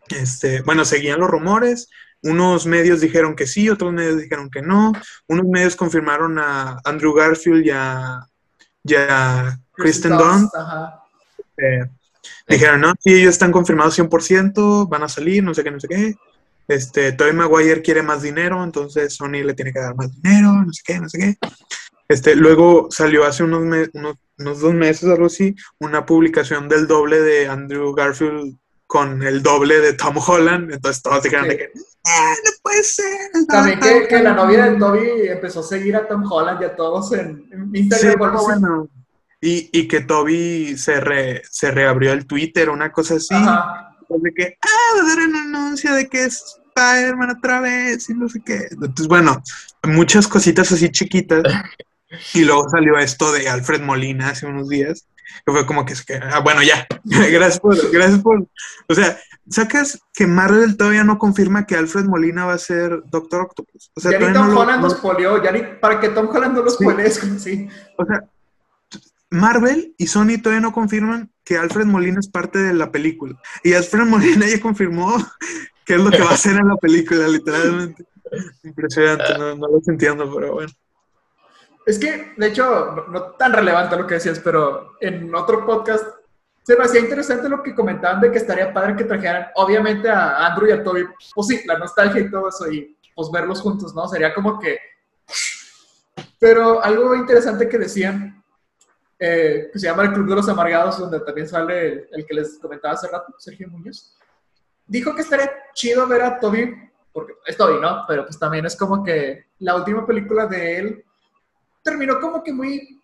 este, bueno, seguían los rumores, unos medios dijeron que sí, otros medios dijeron que no, unos medios confirmaron a Andrew Garfield y a, y a Kristen Dunst, Ajá. Dijeron, no, sí, ellos están confirmados 100%, van a salir, no sé qué, no sé qué. Este, Tobey Maguire quiere más dinero, entonces Sony le tiene que dar más dinero, no sé qué, no sé qué. Este, luego salió hace unos, me- unos, unos dos meses, algo así, una publicación del doble de Andrew Garfield con el doble de Tom Holland, entonces todos dijeron de que, "Ah, no puede ser. no, También que, que la Holland". novia de Toby empezó a seguir a Tom Holland y a todos en, en Sí, Instagram. así. bueno. Y, y que Toby se, re- se reabrió el Twitter, una cosa así. Ajá. de que, ah, va a dar un anuncio de que es Spider-Man otra vez y no sé qué. Entonces, bueno, muchas cositas así chiquitas. [laughs] Y luego salió esto de Alfred Molina hace unos días, que fue como que, ah, bueno, ya, [laughs] gracias por, gracias por, o sea, sacas que Marvel todavía no confirma que Alfred Molina va a ser Doctor Octopus. O sea, ya ni Tom no lo- Holland no- los polió, ya ni para que Tom Holland no los Sí. sí. o sea, Marvel y Sony todavía no confirman que Alfred Molina es parte de la película. Y Alfred Molina [laughs] ya confirmó qué es lo que va a hacer en la película, literalmente. Impresionante, no, no lo entiendo, pero bueno. Es que, de hecho, no, no tan relevante lo que decías, pero en otro podcast se me hacía interesante lo que comentaban de que estaría padre que trajeran, obviamente, a Andrew y a Toby, pues sí, la nostalgia y todo eso, y pues verlos juntos, ¿no? Sería como que... Pero algo interesante que decían, eh, que se llama el Club de los Amargados, donde también sale el, el que les comentaba hace rato, Sergio Muñoz, dijo que estaría chido ver a Toby, porque es Toby, ¿no? Pero pues también es como que la última película de él terminó como que muy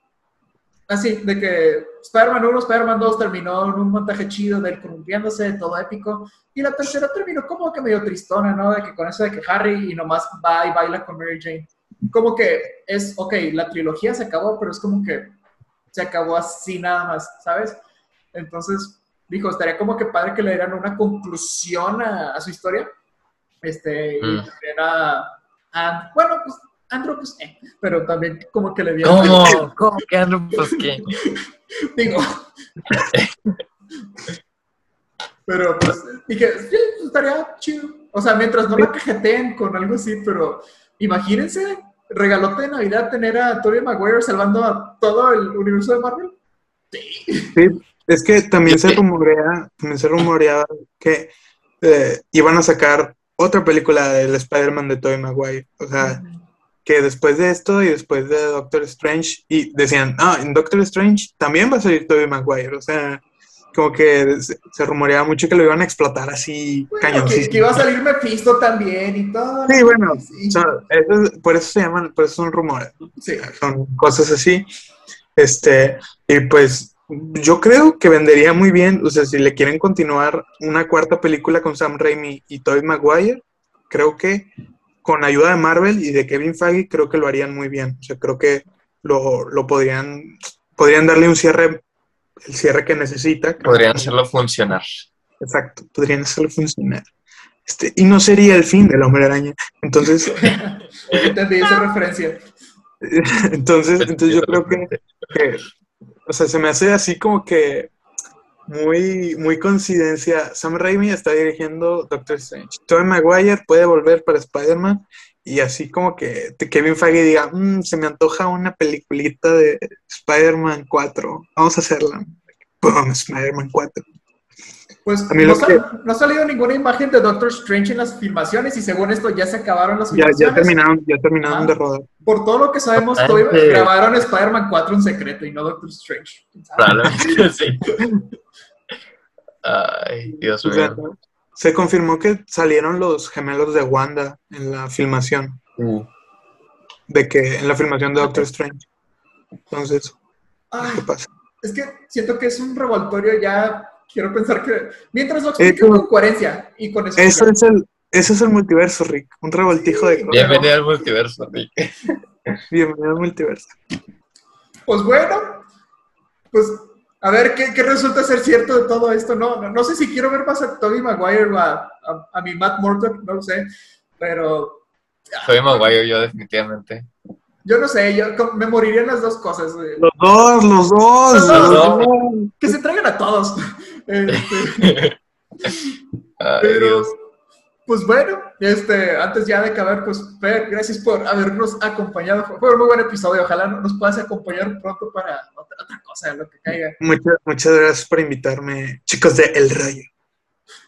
así, de que Spider-Man 1, Spider-Man 2 terminó en un montaje chido de él columpiándose, todo épico, y la tercera terminó como que medio tristona, ¿no? De que con eso de que Harry y nomás va y baila con Mary Jane. Como que es, ok, la trilogía se acabó, pero es como que se acabó así nada más, ¿sabes? Entonces, dijo, estaría como que padre que le dieran una conclusión a, a su historia. Este, y Mm. también a, a- bueno, pues Andrew, pues, eh, pero también como que le dieron, ¿Cómo? [laughs] ¿Cómo que Andrew? Pues qué. [laughs] digo. [laughs] pero pues dije, sí, estaría chido. O sea, mientras no la cajeteen con algo así, pero imagínense, regalote de Navidad tener a Tobey Maguire salvando a todo el universo de Marvel. Sí, es que también se rumorea, también se rumoreaba que eh, iban a sacar otra película del Spider-Man de Tobey Maguire. O sea, que después de esto y después de Doctor Strange, y decían, ah, en Doctor Strange también va a salir Tobey Maguire. O sea, como que se, rumoreaba mucho que lo iban a explotar así Bueno, que, que iba a salir Mephisto también y todo. Sí, bueno, Sí, o sea, eso es- por eso se llaman, por eso son rumores. sí. son cosas así. Este, y pues yo creo que vendería muy bien, o sea, si le quieren continuar una cuarta película con Sam Raimi y Tobey Maguire, creo que con ayuda de Marvel y de Kevin Feige, creo que lo harían muy bien. O sea, creo que lo, lo podrían, podrían darle un cierre, el cierre que necesita. creo Podrían hacerlo funcionar. Exacto, podrían hacerlo funcionar. Este, y no sería el fin del Hombre Araña. Entonces, [laughs] Entendí esa referencia. [laughs] entonces, entonces yo creo que, que, o sea, se me hace así como que muy, muy coincidencia. Sam Raimi está dirigiendo Doctor Strange. Tobey Maguire puede volver para Spider-Man y así como que Kevin Feige diga, "Mm, se me antoja una peliculita de Spider-Man 4. Vamos a hacerla. Boom, Spider-Man 4. Pues A mí no, lo sal- no ha salido ninguna imagen de Doctor Strange en las filmaciones y según esto ya se acabaron las Ya, filmaciones. ya terminaron, ya terminaron Ah. de rodar. Por todo lo que sabemos, Totalmente. grabaron Spider-Man 4 en secreto y no Doctor Strange. ¿Quién sabe? Probablemente [laughs] sí. Ay, Dios sea, mío. Se confirmó que salieron los gemelos de Wanda en la filmación. Uh, de que en la filmación de Doctor Strange. Entonces, Ay, ¿qué pasa? es que siento que es un revoltorio ya. Quiero pensar que. Mientras lo expliquen Eso- con coherencia y con eso. Eso es el, eso es el multiverso, Rick. Un revoltijo de cosas. Bienvenido al multiverso, Rick. Bienvenido al multiverso. Pues bueno, pues a ver qué, qué resulta ser cierto de todo esto. No, no, no sé si quiero ver más a Tobey Maguire o a, a, a mi Matt Morton, no lo sé, pero Soy Maguire yo definitivamente. yo no sé, yo me morirían las dos cosas. Los dos, los dos. Los los dos. Que se traigan a todos. [laughs] Este, Ay, Pero, Dios. pues bueno, este, antes ya de acabar, pues Fer, gracias por habernos acompañado. Fue- un muy buen episodio. Ojalá nos puedas acompañar pronto para cosa, lo que caiga. Muchas, muchas gracias por invitarme, chicos de El Rayo.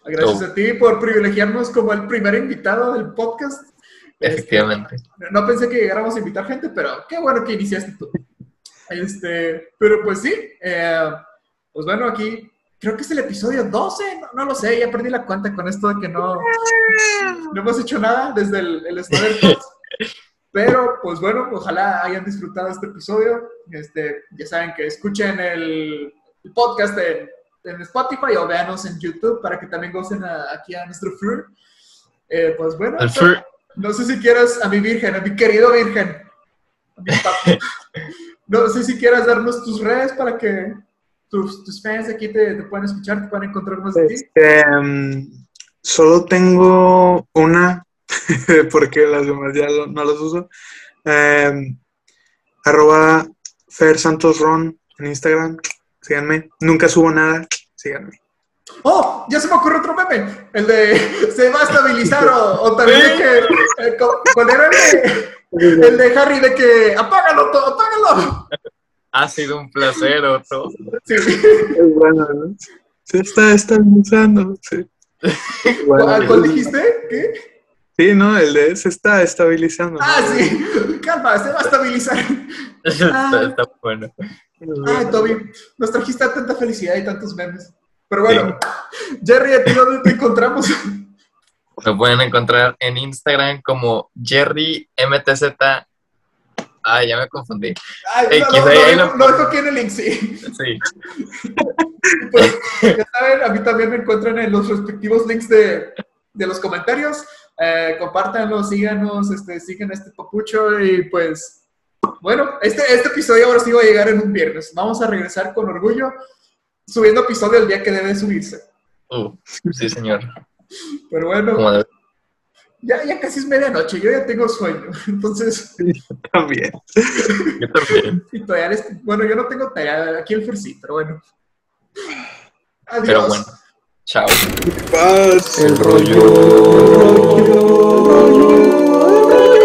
Gracias Oh. a ti por privilegiarnos como el primer invitado del podcast. Este, Efectivamente. no pensé que llegáramos a invitar gente, pero qué bueno que iniciaste tú. Este, pero pues sí, eh, pues bueno, aquí creo que es el episodio 12, no, no lo sé, ya perdí la cuenta con esto de que no, no hemos hecho nada desde el, el Snyder Cut. [laughs] Pero, pues bueno, ojalá hayan disfrutado este episodio. Este, ya saben que escuchen el, el podcast en, en Spotify o véanos en YouTube para que también gocen a- aquí a nuestro Flur. Eh, pues bueno, no sé si quieras a mi virgen, a mi querido virgen. a mi papi. [laughs] No sé si quieras darnos tus redes para que tus, tus fans aquí te, te puedan escuchar, te puedan encontrar más de ti. Este, mm, solo tengo una, [laughs] porque las demás ya lo- no las uso. Em, arroba Fer Santos Ron en Instagram. Síganme. Nunca subo nada. Síganme. ¡Oh! Ya se me ocurrió otro meme. El de [laughs] se va a estabilizar o, o también que. eh, co- ¿Cuál era el de, el de Harry de que apágalo todo, apágalo? Ha sido un placer, Otto. Sí. Es bueno, ¿no? Se está estabilizando. Sí. Bueno, ¿Cuál, cuál dijiste? ¿Qué? Sí, no, el de se está estabilizando. ¿no? Ah, sí. [laughs] Calma, se va a estabilizar. [laughs] está, está bueno. Ay, Toby, nos trajiste tanta felicidad y tantos memes. Pero bueno, [laughs] Jerry, ¿a ti dónde te encontramos? Lo pueden encontrar en Instagram como JerryMTZ. Ah, ya me confundí. Ay, Ey, no, no, ahí no, lo- no dejo aquí en el link, sí. Sí. Pues, ya saben, a mí también me encuentran en los respectivos links de, de los comentarios. Eh, compártanlo, síganos, este, sigan este papucho y pues, bueno, este, este episodio ahora sí va a llegar en un viernes. Vamos a regresar con orgullo subiendo episodio el día que debe subirse. Uh, sí, señor. Pero bueno, ya, ya casi es medianoche, yo ya tengo sueño. [laughs] Entonces, También. Yo también. [laughs] y todavía les- bueno, yo no tengo tarea, aquí el Fer sí, pero bueno. Adiós. Pero bueno. Chao. Paz. El rollo. rollo.